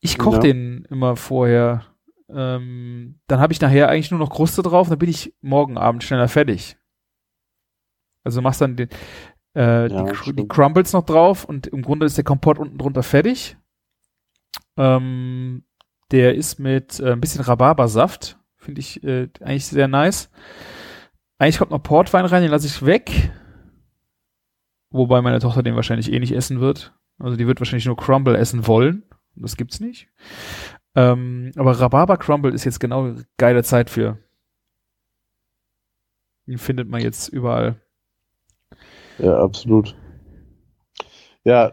Ich koche Ja. den immer vorher. Ähm, dann habe ich nachher eigentlich nur noch Kruste drauf, dann bin ich morgen Abend schneller fertig. Also machst dann den, äh, Ja, die, die. Crumbles noch drauf und im Grunde ist der Kompott unten drunter fertig. Ähm, der ist mit äh, ein bisschen Rhabarbersaft. Finde ich äh, eigentlich sehr nice. Eigentlich kommt noch Portwein rein, den lasse ich weg. Wobei meine Tochter den wahrscheinlich eh nicht essen wird. Also die wird wahrscheinlich nur Crumble essen wollen. Das gibt's nicht. Ähm, aber Rhabarber Crumble ist jetzt genau geile Zeit für. Den findet man jetzt überall. Ja, absolut. Ja,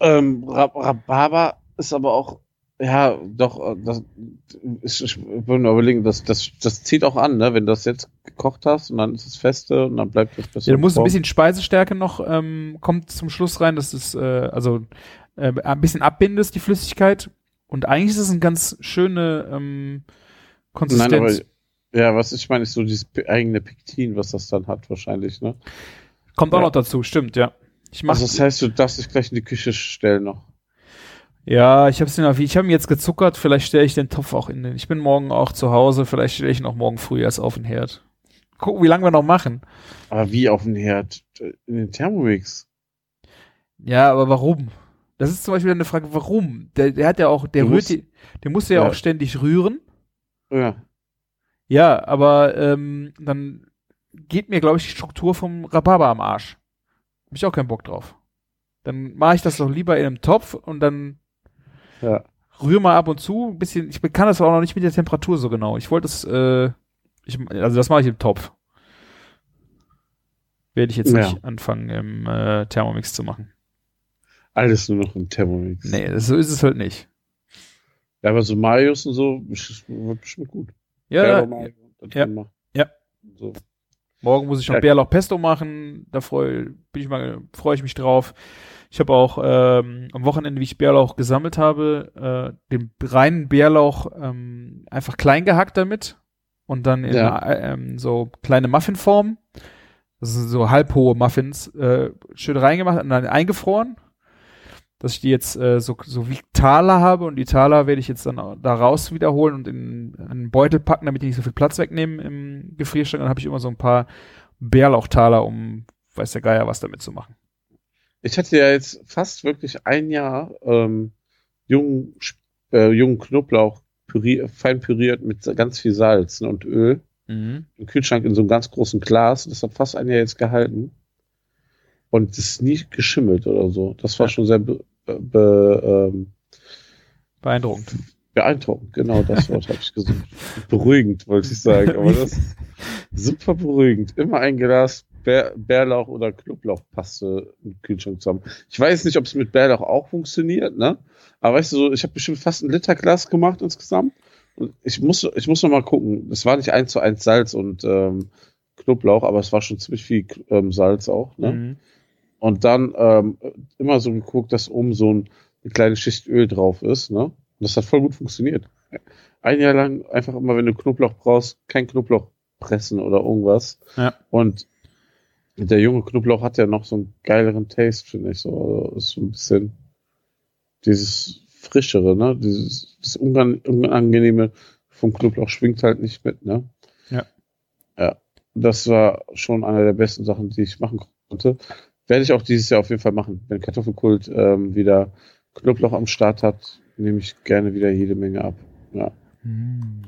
ähm, Rab Rhabarber ist aber auch, ja, doch, äh, das, ich, ich will nur überlegen, das, das, das zieht auch an, ne? Wenn du das jetzt gekocht hast und dann ist es feste und dann bleibt das besser. Ja, du musst ein bisschen Speisestärke noch, ähm, kommt zum Schluss rein, dass es, äh, also äh, ein bisschen abbindest, die Flüssigkeit. Und eigentlich ist es eine ganz schöne ähm, Konsistenz. Nein, aber, ja, was ich meine, ist so dieses eigene Pektin, was das dann hat, wahrscheinlich, ne? Kommt auch ja. noch dazu, stimmt, ja. Ich mach, Also, das heißt, du darfst dich gleich in die Küche stellen noch. ja, ich hab's den, ich habe ihn jetzt gezuckert, vielleicht stelle ich den Topf auch in den, ich bin morgen auch zu Hause, vielleicht stelle ich ihn auch morgen früh erst auf den Herd. Gucken, wie lange wir noch machen. Aber wie auf dem Herd? In den Thermomix? Ja, aber warum? Das ist zum Beispiel eine Frage, warum? Der, der hat ja auch, der Du rührt musst- die, der muss ja, Ja. auch ständig rühren. Ja. Ja, aber ähm, dann geht mir, glaube ich, die Struktur vom Rhabarber am Arsch. Hab ich auch keinen Bock drauf. Dann mache ich das doch lieber in einem Topf und dann Ja. rühre mal ab und zu ein bisschen. Ich kann das auch noch nicht mit der Temperatur so genau. Ich wollte es, äh, ich, also das mache ich im Topf. Werde ich jetzt Ja. nicht anfangen, im äh, Thermomix zu machen. Alles nur noch im Thermomix. Nee, das, so ist es halt nicht. Ja, aber so Marius und so, ist- wird bestimmt gut. Ja, ja, ja. Ja. So. Morgen muss ich noch Ja. Bärlauch Pesto machen. Da freue ich mal, freue ich mich drauf. Ich habe auch ähm, am Wochenende, wie ich Bärlauch gesammelt habe, äh, den reinen Bärlauch ähm, einfach klein gehackt damit und dann in Ja. äh, ähm, so kleine Muffinform, sind so halbhohe Muffins, äh, schön reingemacht und dann eingefroren, dass ich die jetzt äh, so, so wie Taler habe und die Taler werde ich jetzt dann da raus wiederholen und in einen Beutel packen, damit die nicht so viel Platz wegnehmen im Gefrierschrank. Dann habe ich immer so ein paar Bärlauchtaler, um weiß der Geier was damit zu machen. Ich hatte ja jetzt fast wirklich ein Jahr ähm, jungen, äh, jungen Knoblauch püri fein püriert mit ganz viel Salz ne, und Öl Mhm. im Kühlschrank in so einem ganz großen Glas. Das hat fast ein Jahr jetzt gehalten. Und es ist nie geschimmelt oder so. Das war Ja. schon sehr be be ähm, Beeindruckend. beeindruckend. Genau das Wort habe ich gesucht. Beruhigend, wollte ich sagen. Aber das ist super beruhigend. Immer ein Glas Bär, Bärlauch oder Knoblauchpaste im Kühlschrank zu haben. Ich weiß nicht, ob es mit Bärlauch auch funktioniert, ne? Aber weißt du, so, ich habe bestimmt fast ein Liter Glas gemacht insgesamt. Und ich muss, ich muss noch mal gucken. Es war nicht eins zu eins Salz und ähm, Knoblauch, aber es war schon ziemlich viel ähm, Salz auch, ne? Mhm. Und dann ähm, immer so geguckt, dass oben so ein, eine kleine Schicht Öl drauf ist, ne? Und das hat voll gut funktioniert. Ein Jahr lang einfach immer, wenn du Knoblauch brauchst, kein Knoblauch pressen oder irgendwas. Ja. Und der junge Knoblauch hat ja noch so einen geileren Taste, finde ich. So, also ist so ein bisschen dieses frischere, ne? Dieses, dieses unang unangenehme vom Knoblauch schwingt halt nicht mit, ne? Ja. Ja. Das war schon eine der besten Sachen, die ich machen konnte. Werde ich auch dieses Jahr auf jeden Fall machen. Wenn Kartoffelkult ähm, wieder Knoblauch am Start hat, nehme ich gerne wieder jede Menge ab. Ja. Hm.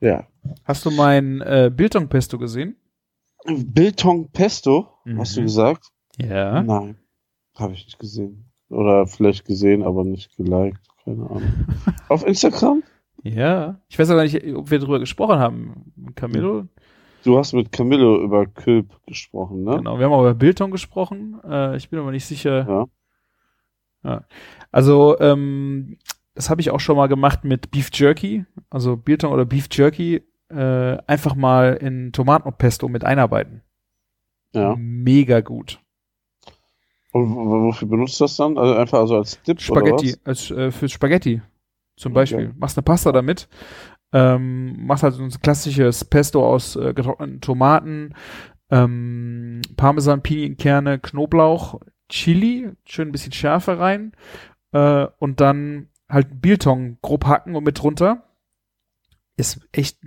Ja. Hast du mein äh, Biltong-Pesto gesehen? Biltong Pesto, hast du Mhm. gesagt? Ja. Nein. Habe ich nicht gesehen. Oder vielleicht gesehen, aber nicht geliked. Keine Ahnung. auf Instagram? Ja. Ich weiß aber nicht, ob wir darüber gesprochen haben. Camillo? Du hast mit Camillo über Külp gesprochen, ne? Genau, wir haben auch über Biltong gesprochen. Äh, ich bin aber nicht sicher. Ja. Ja. Also, ähm, das habe ich auch schon mal gemacht mit Beef Jerky. Also Biltong oder Beef Jerky äh, einfach mal in Tomatenpesto mit einarbeiten. Ja. Mega gut. Und wofür benutzt du das dann? Also einfach also als Dip Spaghetti, oder als, äh, für Spaghetti zum Okay. Beispiel. Machst eine Pasta damit, ähm, machst halt so ein klassisches Pesto aus äh, getrockneten Tomaten, ähm, Parmesan, Pinienkerne, Knoblauch, Chili, schön ein bisschen Schärfe rein äh, und dann halt Biltong grob hacken und mit drunter. Ist echt,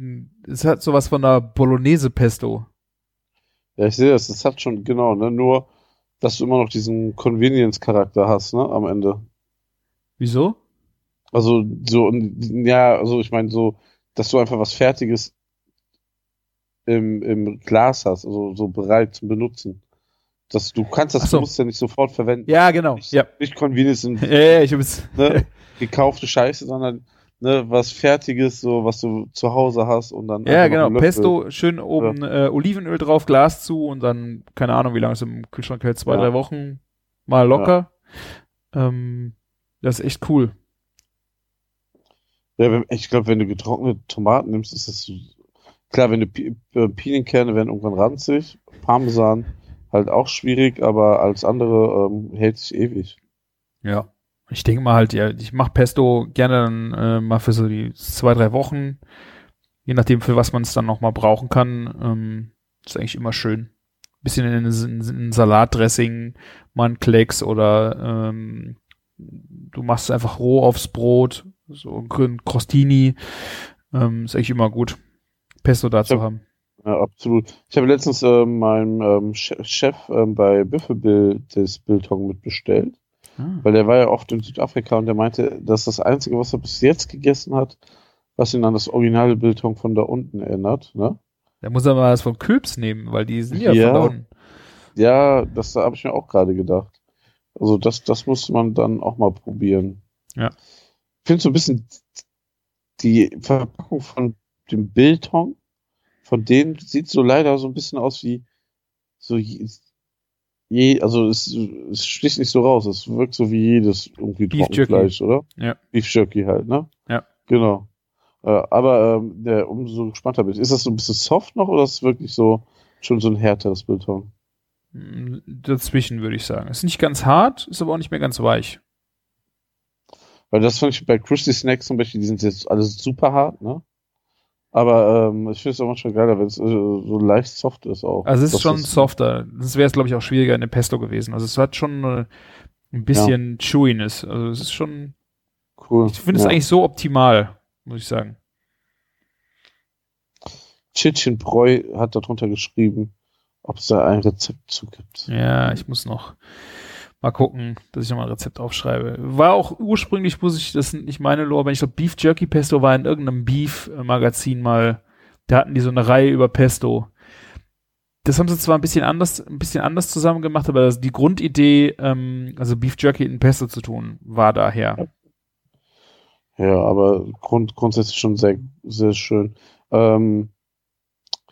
es hat sowas von einer Bolognese-Pesto. Ja, ich sehe das. Das hat schon, genau, ne? Nur, dass du immer noch diesen Convenience-Charakter hast, ne? Am Ende. Wieso? Also, so, ja, also ich meine, so, dass du einfach was Fertiges im, im Glas hast, also so bereit zum Benutzen. Dass du kannst das, so. du musst ja nicht sofort verwenden. Ja, genau. Nicht, Ja. nicht Convenience in Ja, ja, ich habe jetzt. ne, gekaufte Scheiße, sondern ne, was Fertiges, so was du zu Hause hast und dann Ja, genau. Pesto, schön oben äh, Olivenöl drauf, Glas zu und dann, keine Ahnung, wie lange es im Kühlschrank hält, zwei, Ja. drei Wochen mal locker. Ähm, das ist echt cool. Ja, ich glaube, wenn du getrocknete Tomaten nimmst, ist das so, klar, wenn du Pi äh, Pinienkerne werden irgendwann ranzig, Parmesan halt auch schwierig, aber als andere ähm, hält sich ewig. Ja. Ich denke mal halt, ja, ich mache Pesto gerne dann äh, mal für so die zwei, drei Wochen. Je nachdem, für was man es dann noch mal brauchen kann. Ähm, ist eigentlich immer schön. Bisschen in, in, in Salatdressing, mal ein Klecks oder ähm, du machst es einfach roh aufs Brot, so ein Crostini. Ähm, ist eigentlich immer gut, Pesto da zu hab- haben. Ja, absolut. Ich habe letztens äh, meinem ähm, Che- Chef ähm, bei Büffelbill das Biltong mitbestellt, Ah. weil der war ja oft in Südafrika und der meinte, dass das Einzige, was er bis jetzt gegessen hat, was ihn an das originale Biltong von da unten erinnert, ne? Da muss er mal was von Kürbs nehmen, weil die sind ja, Ja. von da unten. Ja, das habe ich mir auch gerade gedacht. Also das, das muss man dann auch mal probieren. Ja. Ich finde so ein bisschen die Verpackung von dem Biltong, von denen sieht so leider so ein bisschen aus wie so je, also es, es sticht nicht so raus. Es wirkt so wie jedes irgendwie Beef Trockenfleisch, oder? Ja. Beef Jerky halt, ne? Ja. Genau. Äh, aber ähm, der, umso gespannter bin ich. Ist das so ein bisschen soft noch oder ist es wirklich so schon so ein härteres Biltong? Mm, Dazwischen würde ich sagen. Ist nicht ganz hart, ist aber auch nicht mehr ganz weich. Weil das fand ich bei Christy Snacks zum Beispiel, die sind jetzt alles super hart, ne? Aber ähm, ich finde es auch manchmal geiler, wenn es äh, so leicht soft ist auch. Also es ist Das schon softer. Das wäre es, glaube ich, auch schwieriger in der Pesto gewesen. Also es hat schon äh, ein bisschen Chewiness. Also es ist schon, cool. ich finde es ja. eigentlich so optimal, muss ich sagen. Chichen Breu hat darunter geschrieben, ob es da ein Rezept zu gibt. Ja, ich muss noch mal gucken, dass ich noch mal ein Rezept aufschreibe. War auch ursprünglich, muss ich, das sind nicht meine Lore, aber ich glaube, Beef Jerky Pesto war in irgendeinem Beef-Magazin mal, da hatten die so eine Reihe über Pesto. Das haben sie zwar ein bisschen anders, ein bisschen anders zusammen gemacht, aber das, die Grundidee, ähm, also Beef Jerky in Pesto zu tun, war daher. Ja, aber grund, grundsätzlich schon sehr, sehr schön. Ähm,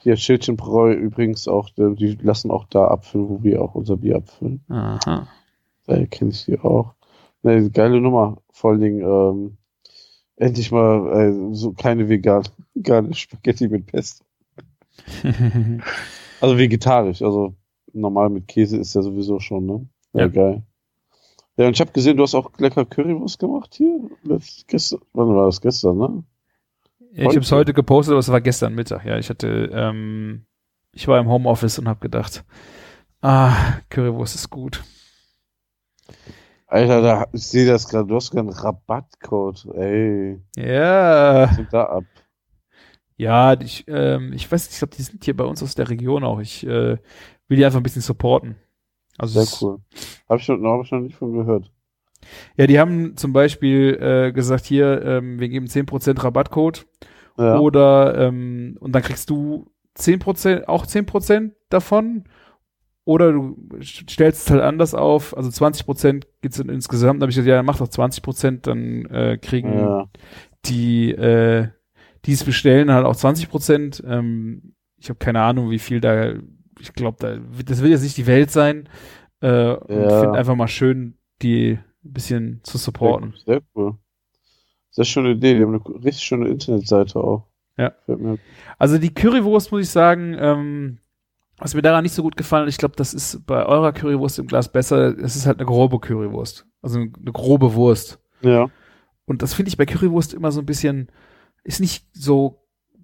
hier Chichen Breu übrigens auch, die, die lassen auch da abfüllen, wo wir auch unser Bier abfüllen. Aha. Daher kenne ich die auch. Ne, geile Nummer. Vor allen Dingen, ähm, endlich mal äh, so keine vegan, vegane Spaghetti mit Pesto. Also vegetarisch, also normal mit Käse ist ja sowieso schon, ne? Ja, Ja. geil. Ja, und ich habe gesehen, du hast auch lecker Currywurst gemacht hier. Gestern, wann war das gestern, ne? ich habe es heute gepostet, aber es war gestern Mittag. Ja, ich hatte, ähm, ich war im Homeoffice und habe gedacht, ah, Currywurst ist gut. Alter, da, ich sehe das gerade, du hast sogar einen Rabattcode. Ey, Ja. was da ab? Ja, ich, ähm, ich weiß nicht, ich glaube, die sind hier bei uns aus der Region auch. Ich, äh, will die einfach ein bisschen supporten. Also Sehr cool. Habe ich, noch- hab ich noch nicht von gehört. Ja, die haben zum Beispiel äh, gesagt, hier, ähm, wir geben 10% Rabattcode Ja. oder ähm, und dann kriegst du 10%, auch 10% davon. Oder du stellst es halt anders auf, also 20% geht's in, insgesamt. Da habe ich gesagt, ja, dann mach doch 20%, dann äh, kriegen ja. die, äh, die es bestellen, halt auch 20%. Ähm, ich habe keine Ahnung, wie viel da, ich glaube, da, das will jetzt nicht die Welt sein. Äh, Und Ja. finde einfach mal schön, die ein bisschen zu supporten. Sehr, cool. Sehr schöne Idee. Die haben eine richtig schöne Internetseite auch. Ja. Also die Currywurst, muss ich sagen, ähm, was mir daran nicht so gut gefallen hat, ich glaube, das ist bei eurer Currywurst im Glas besser. Es ist halt eine grobe Currywurst. Also eine grobe Wurst. Ja. Und das finde ich bei Currywurst immer so ein bisschen, ist nicht so,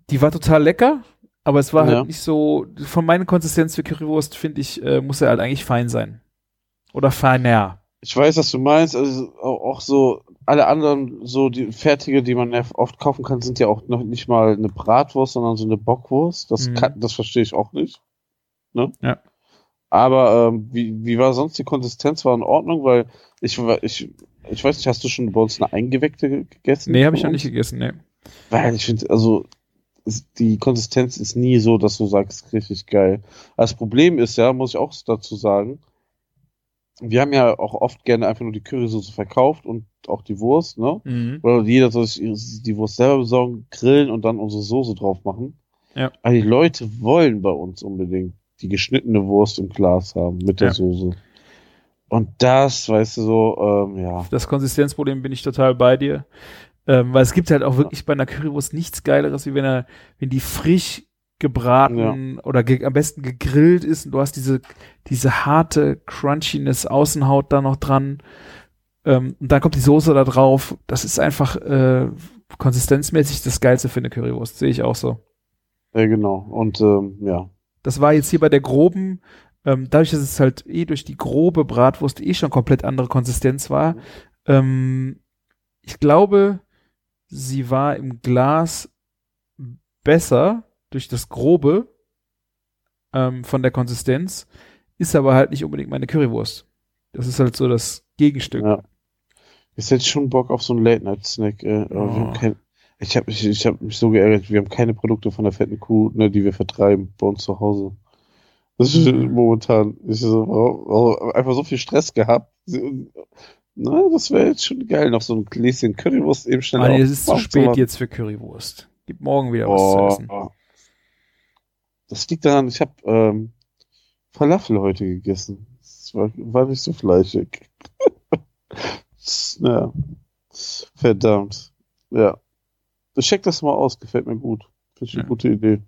die war total lecker, aber es war Ja. halt nicht so, von meiner Konsistenz für Currywurst, finde ich, äh, muss er halt eigentlich fein sein. Oder feiner. Ich weiß, was du meinst. Also auch, so alle anderen, so die fertige, die man ja oft kaufen kann, sind ja auch noch nicht mal eine Bratwurst, sondern so eine Bockwurst. Das Mhm. kann, das verstehe ich auch nicht. Ne? Ja. Aber ähm, wie, wie war sonst die Konsistenz? War in Ordnung, weil ich ich ich weiß nicht, hast du schon bei uns eine eingeweckte ge- gegessen? Nee, habe ich noch nicht gegessen, nee. Weil ich finde, also die Konsistenz ist nie so, dass du sagst, richtig geil. Das Problem ist ja, muss ich auch dazu sagen, wir haben ja auch oft gerne einfach nur die Currysoße verkauft und auch die Wurst, ne? Mhm. Oder jeder soll sich die Wurst selber besorgen, grillen und dann unsere Soße drauf machen. Ja. Aber die Leute wollen bei uns unbedingt die geschnittene Wurst im Glas haben mit der Ja. Soße. Und das, weißt du, so, ähm, ja. Das Konsistenzproblem bin ich total bei dir. Ähm, weil es gibt halt auch wirklich bei einer Currywurst nichts Geileres, wie wenn er, wenn die frisch gebraten oder ge am besten gegrillt ist und du hast diese, diese harte Crunchiness Außenhaut da noch dran. Ähm, und dann kommt die Soße da drauf. Das ist einfach äh, konsistenzmäßig das Geilste für eine Currywurst. Sehe ich auch so. Ja, genau. Und ähm, ja. Das war jetzt hier bei der groben, ähm, dadurch, dass es halt eh durch die grobe Bratwurst eh schon komplett andere Konsistenz war. Ähm, ich glaube, sie war im Glas besser durch das Grobe ähm, von der Konsistenz, ist aber halt nicht unbedingt meine Currywurst. Das ist halt so das Gegenstück. Ja. Jetzt hätte ich schon Bock auf so einen Late-Night-Snack. Äh, Oh. Ich habe mich, ich hab mich so geärgert, wir haben keine Produkte von der fetten Kuh, ne, die wir vertreiben bei uns zu Hause. Das ist Mhm. momentan ich so, warum- einfach so viel Stress gehabt. Na, das wäre jetzt schon geil, noch so ein Gläschen Currywurst eben schnell auf- es ist zu spät jetzt für Currywurst. Gib morgen wieder was zu essen. Oh, das liegt daran, ich habe ähm, Falafel heute gegessen. Das war, war nicht so fleischig. ja. Verdammt. Ja. Check das mal aus, gefällt mir gut. Finde ich eine Ja. gute Idee.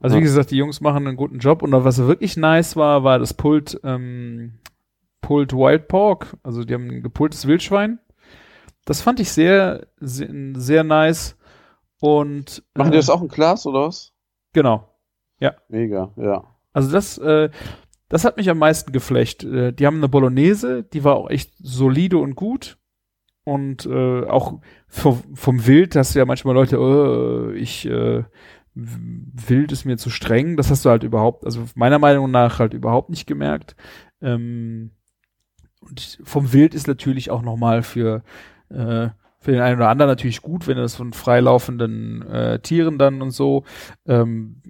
Also wie Ja. gesagt, die Jungs machen einen guten Job und was wirklich nice war, war das Pult, ähm, Pult Wild Pork. Also die haben ein gepultes Wildschwein. Das fand ich sehr, sehr, sehr nice. Und Machen äh, die das auch in Glas oder was? Genau. Mega, ja. Also das, äh, das hat mich am meisten geflecht. Äh, die haben eine Bolognese, die war auch echt solide und gut. Und äh, auch vom, vom Wild hast du ja manchmal Leute, äh, ich äh, Wild ist mir zu streng. Das hast du halt überhaupt, also meiner Meinung nach halt überhaupt nicht gemerkt. Ähm, und vom Wild ist natürlich auch nochmal für äh, für den einen oder anderen natürlich gut, wenn das von freilaufenden äh, Tieren dann und so. Ähm,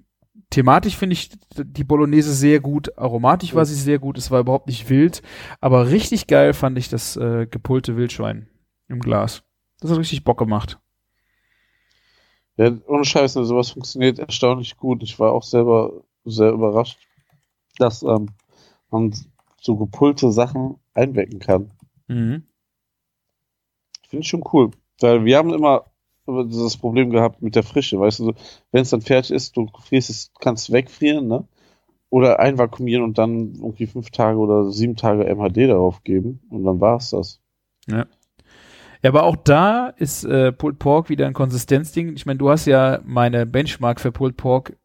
thematisch finde ich die Bolognese sehr gut, aromatisch war sie sehr gut, es war überhaupt nicht wild, aber richtig geil fand ich das äh, gepullte Wildschwein im Glas. Das hat richtig Bock gemacht. Ja, ohne Scheiß, ne, sowas funktioniert erstaunlich gut. Ich war auch selber sehr überrascht, dass ähm, man so gepullte Sachen einwecken kann. Mhm. Finde ich schon cool. Weil wir haben immer dieses Problem gehabt mit der Frische, weißt du, wenn es dann fertig ist, du frierst es, kannst wegfrieren, ne? Oder einvakuumieren und dann irgendwie fünf Tage oder sieben Tage MHD darauf geben und dann war's das. Ja, aber auch da ist äh, Pulled Pork wieder ein Konsistenzding. Ich meine, du hast ja meine Benchmark für Pulled Pork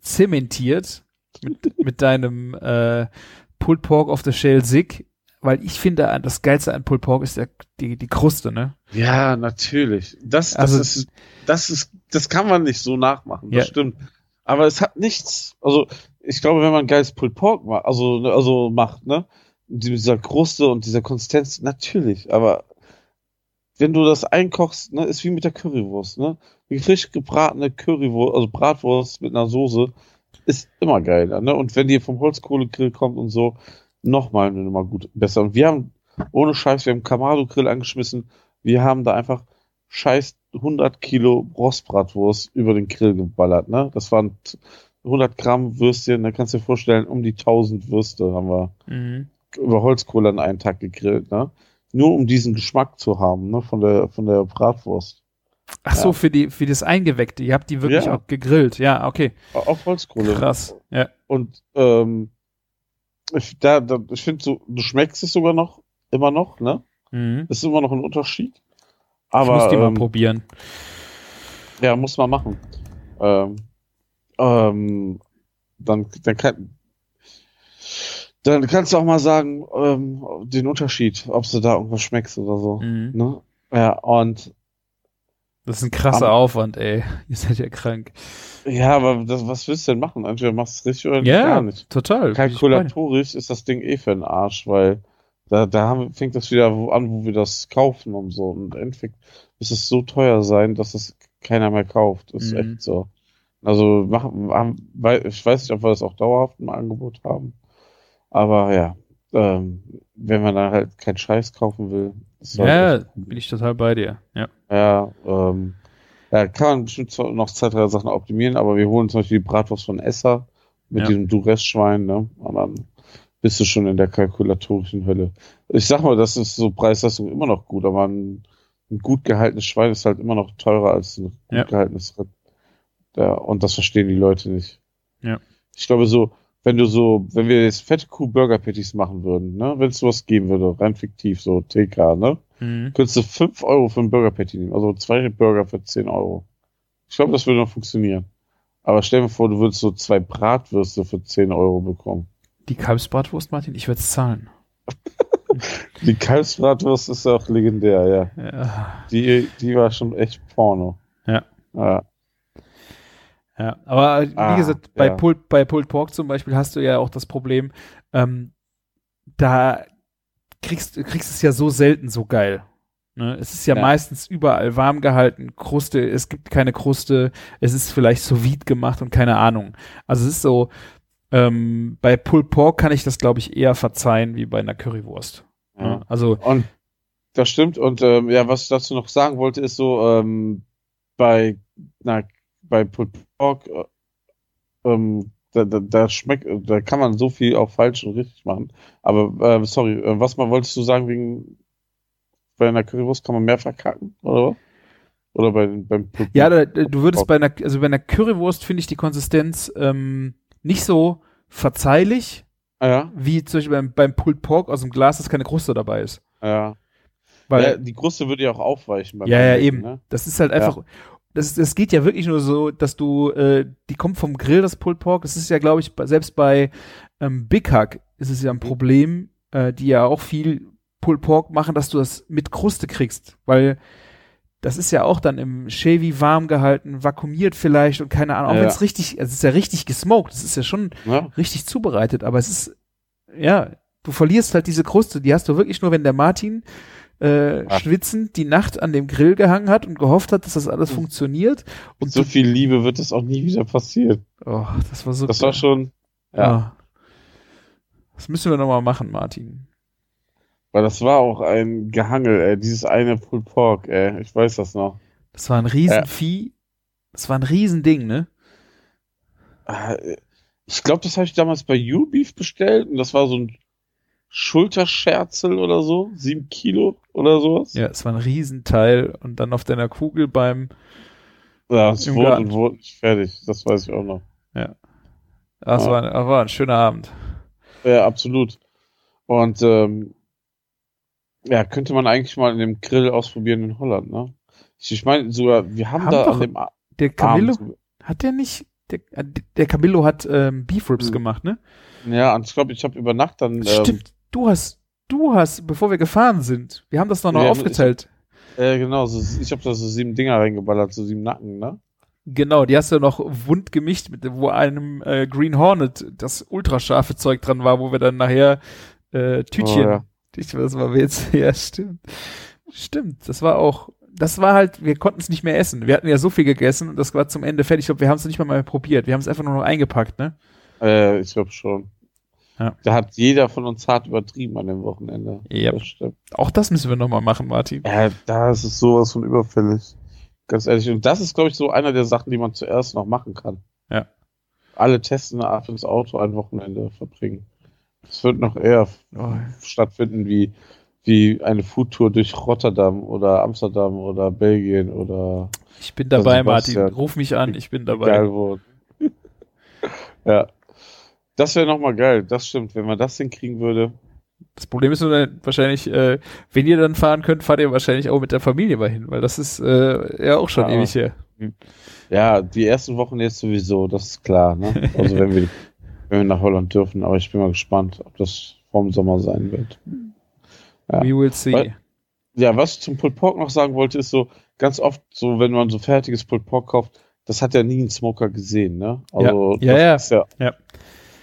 zementiert mit, mit deinem äh, Pulled Pork of the Shell Sick, weil ich finde, das Geilste an Pulled Pork ist der, die, die Kruste, ne? Ja, natürlich. Das, das Also- ist, das ist, das kann man nicht so nachmachen. Das Ja. stimmt. Aber es hat nichts. Also, ich glaube, wenn man geiles Pulled Pork macht, also, also macht, ne, mit dieser Kruste und dieser Konsistenz, natürlich, aber wenn du das einkochst, ne, ist wie mit der Currywurst, ne? Die frisch gebratene Currywurst, also Bratwurst mit einer Soße, ist immer geiler, ne? Und wenn die vom Holzkohlegrill kommt und so, nochmal eine Nummer gut, besser. Und wir haben, ohne Scheiß, wir haben Kamado-Grill angeschmissen, wir haben da einfach scheiß 100 Kilo Rostbratwurst über den Grill geballert, ne? Das waren 100 Gramm Würstchen, da kannst du dir vorstellen, um die 1000 Würste haben wir Mhm. über Holzkohle an einen Tag gegrillt, ne? Nur um diesen Geschmack zu haben, ne? Von der, von der Bratwurst. Ach so, Ja. für die, für das Eingeweckte. Ihr habt die wirklich Ja. auch gegrillt. Ja, okay. Auf Holzkohle. Krass. Ja. Und ähm, ich, da, da, ich finde, so, du schmeckst es sogar noch, immer noch, ne? Mhm. Ist immer noch ein Unterschied. ich Aber muss die mal ähm, probieren. ja, muss man machen. Ähm, ähm, dann, dann kann, dann kannst du auch mal sagen, ähm, den Unterschied, ob du da irgendwas schmeckst oder so. Mhm. Ne? Ja, und Das ist ein krasser Am- Aufwand, ey. Ihr seid ja krank. ja, aber das, was willst du denn machen? Entweder machst du es richtig oder Ja, gar nicht. total. Kalkulatorisch ist das Ding eh für den Arsch, weil da, da haben, fängt das wieder an, wo wir das kaufen und so. Und Endeffekt muss es so teuer sein, dass es keiner mehr kauft. Das ist Mhm. echt so. Also machen, haben, ich weiß nicht, ob wir das auch dauerhaft im Angebot haben. Aber ja, ähm, wenn man dann halt keinen Scheiß kaufen will, halt Ja, bin ich total bei dir. Ja. Ja, ähm, ja, kann man bestimmt noch zwei, drei Sachen optimieren, aber wir holen zum Beispiel die Bratwurst von Esser mit Ja. diesem Duress-Schwein, ne? Und dann bist du schon in der kalkulatorischen Hölle. Ich sag mal, das ist so Preis-Leistung immer noch gut, aber ein, ein gut gehaltenes Schwein ist halt immer noch teurer als ein gut Ja. gehaltenes Rind. Ja, und das verstehen die Leute nicht. Ja. Ich glaube so, wenn du so, wenn wir jetzt fette Kuh Burger Patties machen würden, ne, wenn es sowas geben würde, rein fiktiv, so TK, ne, Mhm. könntest du 5 Euro für einen Burger Patty nehmen. Also zwei Burger für 10 Euro. Ich glaube, das würde noch funktionieren. Aber stell dir vor, du würdest so zwei Bratwürste für 10 Euro bekommen. Die Kalbsbratwurst, Martin, ich würde es zahlen. Die Kalbsbratwurst ist auch legendär, ja. Ja. Die, die war schon echt Porno. Ja. Ja, Ja, aber wie Ah, gesagt, bei, ja. Pulled, bei Pulled Pork zum Beispiel hast du ja auch das Problem, ähm, da kriegst du kriegst es ja so selten so geil. Ne? Es ist ja, Ja. meistens überall warm gehalten, Kruste, es gibt keine Kruste, es ist vielleicht sous vide gemacht und keine Ahnung. Also es ist so, ähm, bei Pulled Pork kann ich das, glaube ich, eher verzeihen wie bei einer Currywurst. ja. Ne? Also, Und das stimmt. Und ähm, ja, was ich dazu noch sagen wollte, ist so, ähm, bei, na, bei Pulled Pork, äh, ähm, da, da, da schmeckt, da kann man so viel auch falsch und richtig machen. Aber äh, sorry, äh, was mal wolltest du sagen wegen bei einer Currywurst kann man mehr verkacken, oder? was? Oder bei, beim Pulled Ja, Pork? da, du würdest bei einer, also bei einer Currywurst finde ich die Konsistenz ähm, nicht so verzeihlich, Ah, ja, wie zum Beispiel beim, beim Pulled Pork aus dem Glas, dass keine Kruste dabei ist. ja. Weil, ja. Die Kruste würde ja auch aufweichen beim ja, ja, eben. Ne? Das ist halt einfach, das, das geht ja wirklich nur so, dass du, äh, die kommt vom Grill, das Pulled Pork. Das ist ja, glaube ich, selbst bei ähm, Big Hack ist es ja ein Problem, äh, die ja auch viel Pulled Pork machen, dass du das mit Kruste kriegst, weil das ist ja auch dann im Chevy warm gehalten, vakuumiert vielleicht und keine Ahnung, auch Ja. wenn es richtig, also es ist ja richtig gesmoked, es ist ja schon Ja? richtig zubereitet, aber es ist, ja, du verlierst halt diese Kruste, die hast du wirklich nur, wenn der Martin äh, schwitzend die Nacht an dem Grill gehangen hat und gehofft hat, dass das alles Mhm. funktioniert. Und so du, viel Liebe wird das auch nie wieder passieren. oh, das war so Das war schon, ja. ja. Das müssen wir nochmal machen, Martin. Weil das war auch ein Gehangel, ey. Dieses eine Pulled Pork, ey. Ich weiß das noch. Das war ein Riesenvieh. Das war ein Riesending, ne? Ah, Ich glaube, das habe ich damals bei U-Beef bestellt und das war so ein Schulterscherzel oder so. Sieben Kilo oder sowas. Ja, es war ein Riesenteil und dann auf deiner Kugel beim, Ja, es wurde Garten. und wurde nicht fertig. Das weiß ich auch noch. ah, es Ja. war, das war ein schöner Abend. Ja, absolut. Und ähm, ja, könnte man eigentlich mal in dem Grill ausprobieren in Holland, ne? Ich, ich meine sogar, wir haben, Haben da an dem A- Der Camillo, Abend, hat der nicht, der, der Camillo hat ähm, Beef Ribs Hm. gemacht, ne? ja, und ich glaube, ich habe über Nacht dann ähm, Stimmt, du hast, du hast, bevor wir gefahren sind, wir haben das noch, noch Ja, aufgeteilt. Äh, genau, so, ich habe da so sieben Dinger reingeballert, so sieben Nacken, ne? Genau, die hast du noch wund gemischt, mit, wo einem äh, Green Hornet das ultrascharfe Zeug dran war, wo wir dann nachher äh, Tütchen. Oh, ja. Ich weiß mal, jetzt, ja, stimmt. Stimmt, das war auch, das war halt, wir konnten es nicht mehr essen. Wir hatten ja so viel gegessen und das war zum Ende fertig. Ich glaube, wir haben es nicht mal mal probiert. Wir haben es einfach nur noch eingepackt, ne? Äh, ich glaube schon. Ja. Da hat jeder von uns hart übertrieben an dem Wochenende. Yep. Das. Auch das müssen wir nochmal machen, Martin. Ja, da ist es sowas von überfällig. Ganz ehrlich. Und das ist, glaube ich, so einer der Sachen, die man zuerst noch machen kann. Ja. Alle testen eine Art ins Auto ein Wochenende verbringen. Es wird noch eher Oh, stattfinden wie, wie eine Foodtour durch Rotterdam oder Amsterdam oder Belgien oder ich bin dabei, Martin. Ruf mich an, ich bin dabei. egal wo. ja. Das wäre nochmal geil. Das stimmt. Wenn man das hinkriegen würde. Das Problem ist nur dann wahrscheinlich, äh, wenn ihr dann fahren könnt, fahrt ihr wahrscheinlich auch mit der Familie mal hin, weil das ist äh, ja auch schon Ja. ewig her. Ja, die ersten Wochen jetzt sowieso, das ist klar. Ne? Also wenn wir, wenn wir nach Holland dürfen. Aber ich bin mal gespannt, ob das vorm Sommer sein wird. Ja. We will see. Weil- Ja, was ich zum Pulled Pork noch sagen wollte, ist so, ganz oft so, wenn man so fertiges Pulled Pork kauft, das hat ja nie ein Smoker gesehen, ne? Also, Ja, ja, das Ist ja, Ja.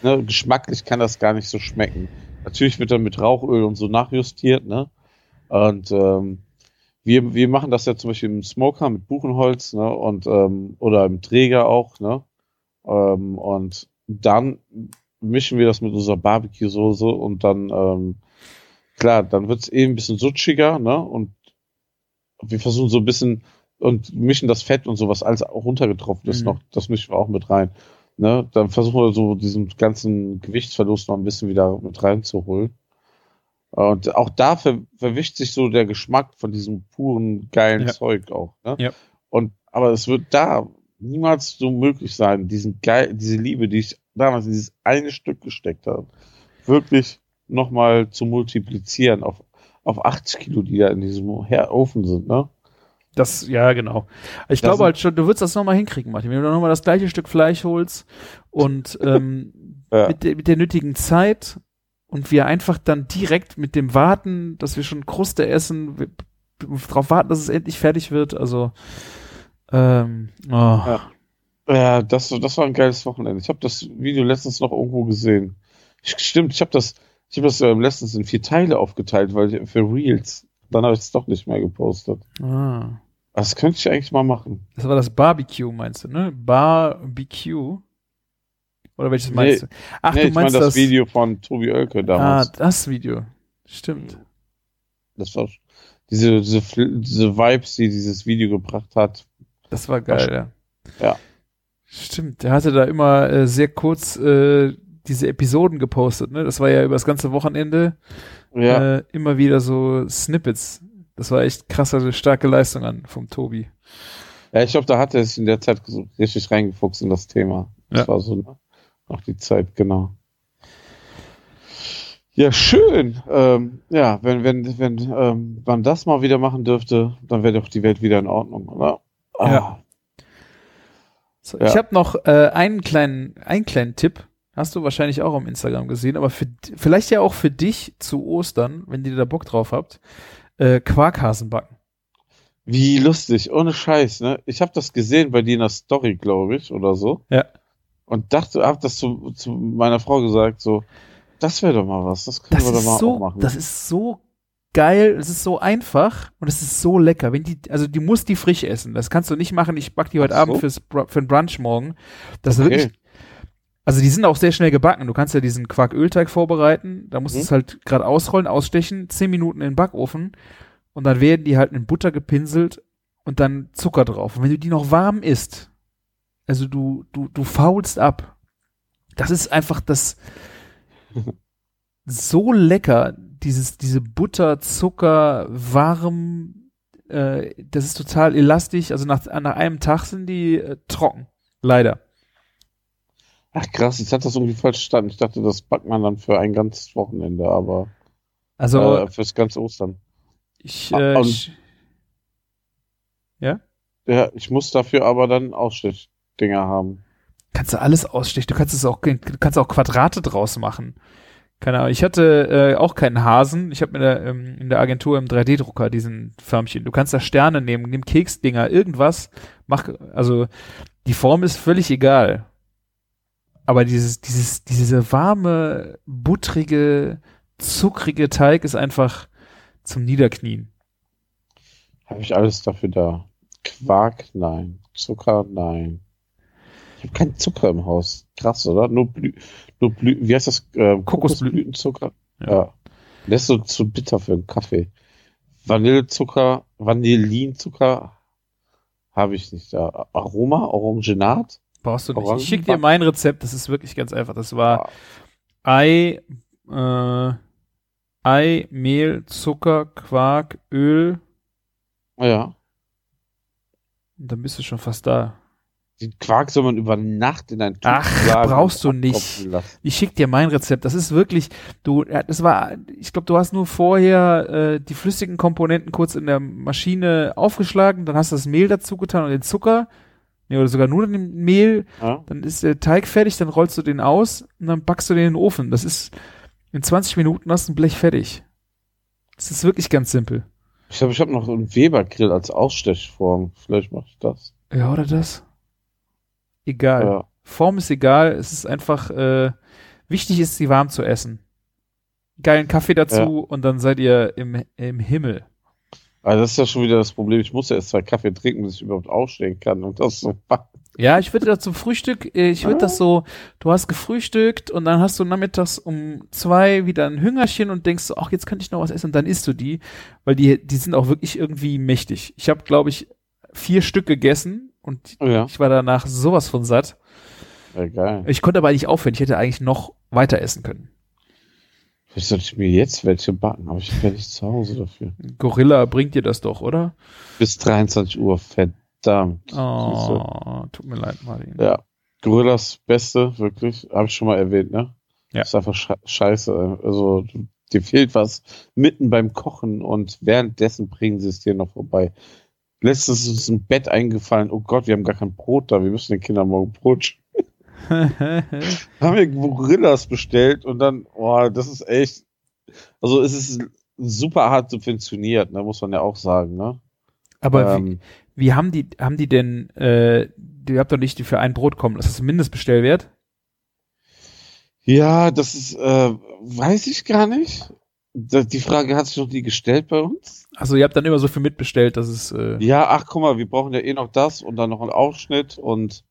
Ne, geschmacklich kann das gar nicht so schmecken. Natürlich wird dann mit Rauchöl und so nachjustiert, ne? Und ähm, wir, wir machen das ja zum Beispiel im Smoker mit Buchenholz, ne? Und ähm, oder im Träger auch, ne? Ähm, und dann mischen wir das mit unserer Barbecue-Soße und dann, ähm, klar, dann wird's eben ein bisschen sutschiger, ne? Und wir versuchen so ein bisschen und mischen das Fett und sowas alles auch runtergetroffen ist Mhm. noch, das mischen wir auch mit rein. Ne? Dann versuchen wir so diesen ganzen Gewichtsverlust noch ein bisschen wieder mit reinzuholen. Und auch da ver verwischt sich so der Geschmack von diesem puren, geilen Ja. Zeug auch. Ne? Ja. Und, aber es wird da niemals so möglich sein, diesen geil, diese Liebe, die ich damals in dieses eine Stück gesteckt habe, wirklich nochmal zu multiplizieren auf, auf 80 Kilo, die da in diesem Ofen sind, ne? Das, ja, genau. Ich Das glaube halt schon, du würdest das nochmal hinkriegen, Martin. Wenn du nochmal das gleiche Stück Fleisch holst und ähm, Ja. mit, der, mit der nötigen Zeit und wir einfach dann direkt mit dem Warten, dass wir schon Kruste essen, wir, darauf warten, dass es endlich fertig wird. Also, ähm, oh. Ja. Ja, das, das war ein geiles Wochenende. Ich habe das Video letztens noch irgendwo gesehen. Ich, stimmt, ich habe das, ich habe das ähm, letztens in vier Teile aufgeteilt, weil für Reels. Dann habe ich es doch nicht mehr gepostet. Ah. Das könnte ich eigentlich mal machen. Das war das Barbecue, meinst du, ne? Barbecue? Oder welches Nee, meinst du? Ach, nee, du ich meine meinst das, das, Video von Tobi Oelke Ah, damals. das Video. Stimmt. Das war diese, diese, diese Vibes, die dieses Video gebracht hat. Das war geil, ja. Ja. Stimmt, der hatte da immer äh, sehr kurz äh, diese Episoden gepostet, ne? Das war ja über das ganze Wochenende Ja, äh, immer wieder so Snippets. Das war echt krasse, starke Leistung an vom Tobi. ja ich glaube, da hat er sich in der Zeit richtig reingefuchst in das Thema. Das Ja. war so ne? noch die Zeit, genau. Ja, schön. Ähm, ja, wenn, wenn, wenn ähm, man das mal wieder machen dürfte, dann wäre doch die Welt wieder in Ordnung, oder? Ah, Ja. So, Ja. Ich habe noch äh, einen kleinen, einen kleinen Tipp. Hast du wahrscheinlich auch am Instagram gesehen, aber für, vielleicht ja auch für dich zu Ostern, wenn ihr da Bock drauf habt, äh, Quarkhasen backen. Wie lustig, ohne Scheiß, ne? Ich habe das gesehen bei dir in der Story, glaube ich, oder so. Ja. Und dachte, hab das zu, zu meiner Frau gesagt, so, das wäre doch mal was, das können Das wir doch ist mal auch so, machen. das ist so geil, es ist so einfach und es ist so lecker. Wenn die, also die muss die frisch essen. Das kannst du nicht machen. Ich back die heute so. Abend fürs, für den Brunch morgen. Das ist Okay. wirklich, also die sind auch sehr schnell gebacken. Du kannst ja diesen Quarkölteig vorbereiten. Da musst du Mhm. es halt gerade ausrollen, ausstechen, zehn Minuten in den Backofen und dann werden die halt in Butter gepinselt und dann Zucker drauf. Und wenn du die noch warm isst, also du, du, du faulst ab. Das ist einfach das so lecker, dieses, diese Butter, Zucker, warm, äh, das ist total elastisch. Also nach, nach einem Tag sind die äh, trocken. Leider. Ach krass, ich hatte das irgendwie falsch verstanden. Ich dachte, das backt man dann für ein ganzes Wochenende, aber Also äh, fürs ganze Ostern. ich, ah, äh, und- ich, ja, Ja, ich muss dafür aber dann Ausstechdinger haben. kannst du alles ausstechen. Du kannst es auch, kannst auch Quadrate draus machen. Keine Ahnung. Ich hatte äh, auch keinen Hasen. Ich habe mir da, ähm, in der Agentur im 3D-Drucker diesen Förmchen. Du kannst da Sterne nehmen, nimm Keksdinger, irgendwas. Mach, also die Form ist völlig egal. Aber dieses, dieses, diese warme, buttrige, zuckrige Teig ist einfach zum Niederknien. Habe ich alles dafür da? Quark, nein. Zucker, nein. Ich habe keinen Zucker im Haus. Krass, oder? Nur Blü, nur Blü wie heißt das? Äh, Kokosblütenzucker? Ja. Ja. Das ist so zu bitter für einen Kaffee. Vanillezucker, Vanillinzucker habe ich nicht da. Aroma, Orangenat? Brauchst du nicht. Ich schick dir mein Rezept, das ist wirklich ganz einfach. Das war Ei, äh, Ei, Mehl, Zucker, Quark, Öl. Ja. Und dann bist du schon fast da. Den Quark soll man über Nacht in ein Tuch Ach, brauchst du nicht. Ich schick dir mein Rezept. Das ist wirklich, du, das war, ich glaube, du hast nur vorher äh, die flüssigen Komponenten kurz in der Maschine aufgeschlagen, dann hast du das Mehl dazu getan und den Zucker, nee, oder sogar nur den Mehl, Ja? dann ist der Teig fertig, dann rollst du den aus und dann backst du den in den Ofen. Das ist, in 20 Minuten hast du ein Blech fertig. Das ist wirklich ganz simpel. Ich glaube, ich habe noch einen Weber-Grill als Ausstechform. Vielleicht mache ich das. Ja, oder das? Egal. Ja. Form ist egal, es ist einfach, äh, wichtig ist, sie warm zu essen. Geilen Kaffee dazu Ja. und dann seid ihr im, im Himmel. Also das ist ja schon wieder das Problem. Ich muss ja erst zwei Kaffee trinken, bis ich überhaupt aufstehen kann. Und das ist so Ja, ich würde da zum Frühstück, äh, ich würde das so, du hast gefrühstückt und dann hast du nachmittags um zwei wieder ein Hüngerchen und denkst so, ach, jetzt könnte ich noch was essen und dann isst du die, weil die, die sind auch wirklich irgendwie mächtig. Ich habe, glaube ich, vier Stück gegessen und Ja, ich war danach sowas von satt. geil. Ich konnte aber nicht aufhören, ich hätte eigentlich noch weiter essen können. Vielleicht sollte ich mir jetzt welche backen, aber ich bin nicht zu Hause dafür. Gorilla bringt dir das doch, oder? Bis 23 Uhr, verdammt. Oh, tut mir leid, Martin. Ja. Gorillas Beste, wirklich, habe ich schon mal erwähnt, ne? Ja. Ist einfach sche scheiße. Also, dir fehlt was mitten beim Kochen und währenddessen bringen sie es dir noch vorbei. Letztens ist uns ein Bett eingefallen, oh Gott, wir haben gar kein Brot da, wir müssen den Kindern morgen Brot haben wir Gorillas bestellt und dann, oh, das ist echt, also es ist super hart subventioniert, ne, muss man ja auch sagen, ne? Aber wie, Ähm, wie haben die, haben die denn, äh, die habt doch nicht die für ein Brot kommen, das ist Mindestbestellwert? ja, das ist, äh, weiß ich gar nicht. Die Frage hat sich noch nie gestellt bei uns. Also ihr habt dann immer so viel mitbestellt, dass es, äh, Ja, ach guck mal, wir brauchen ja eh noch das und dann noch einen Aufschnitt und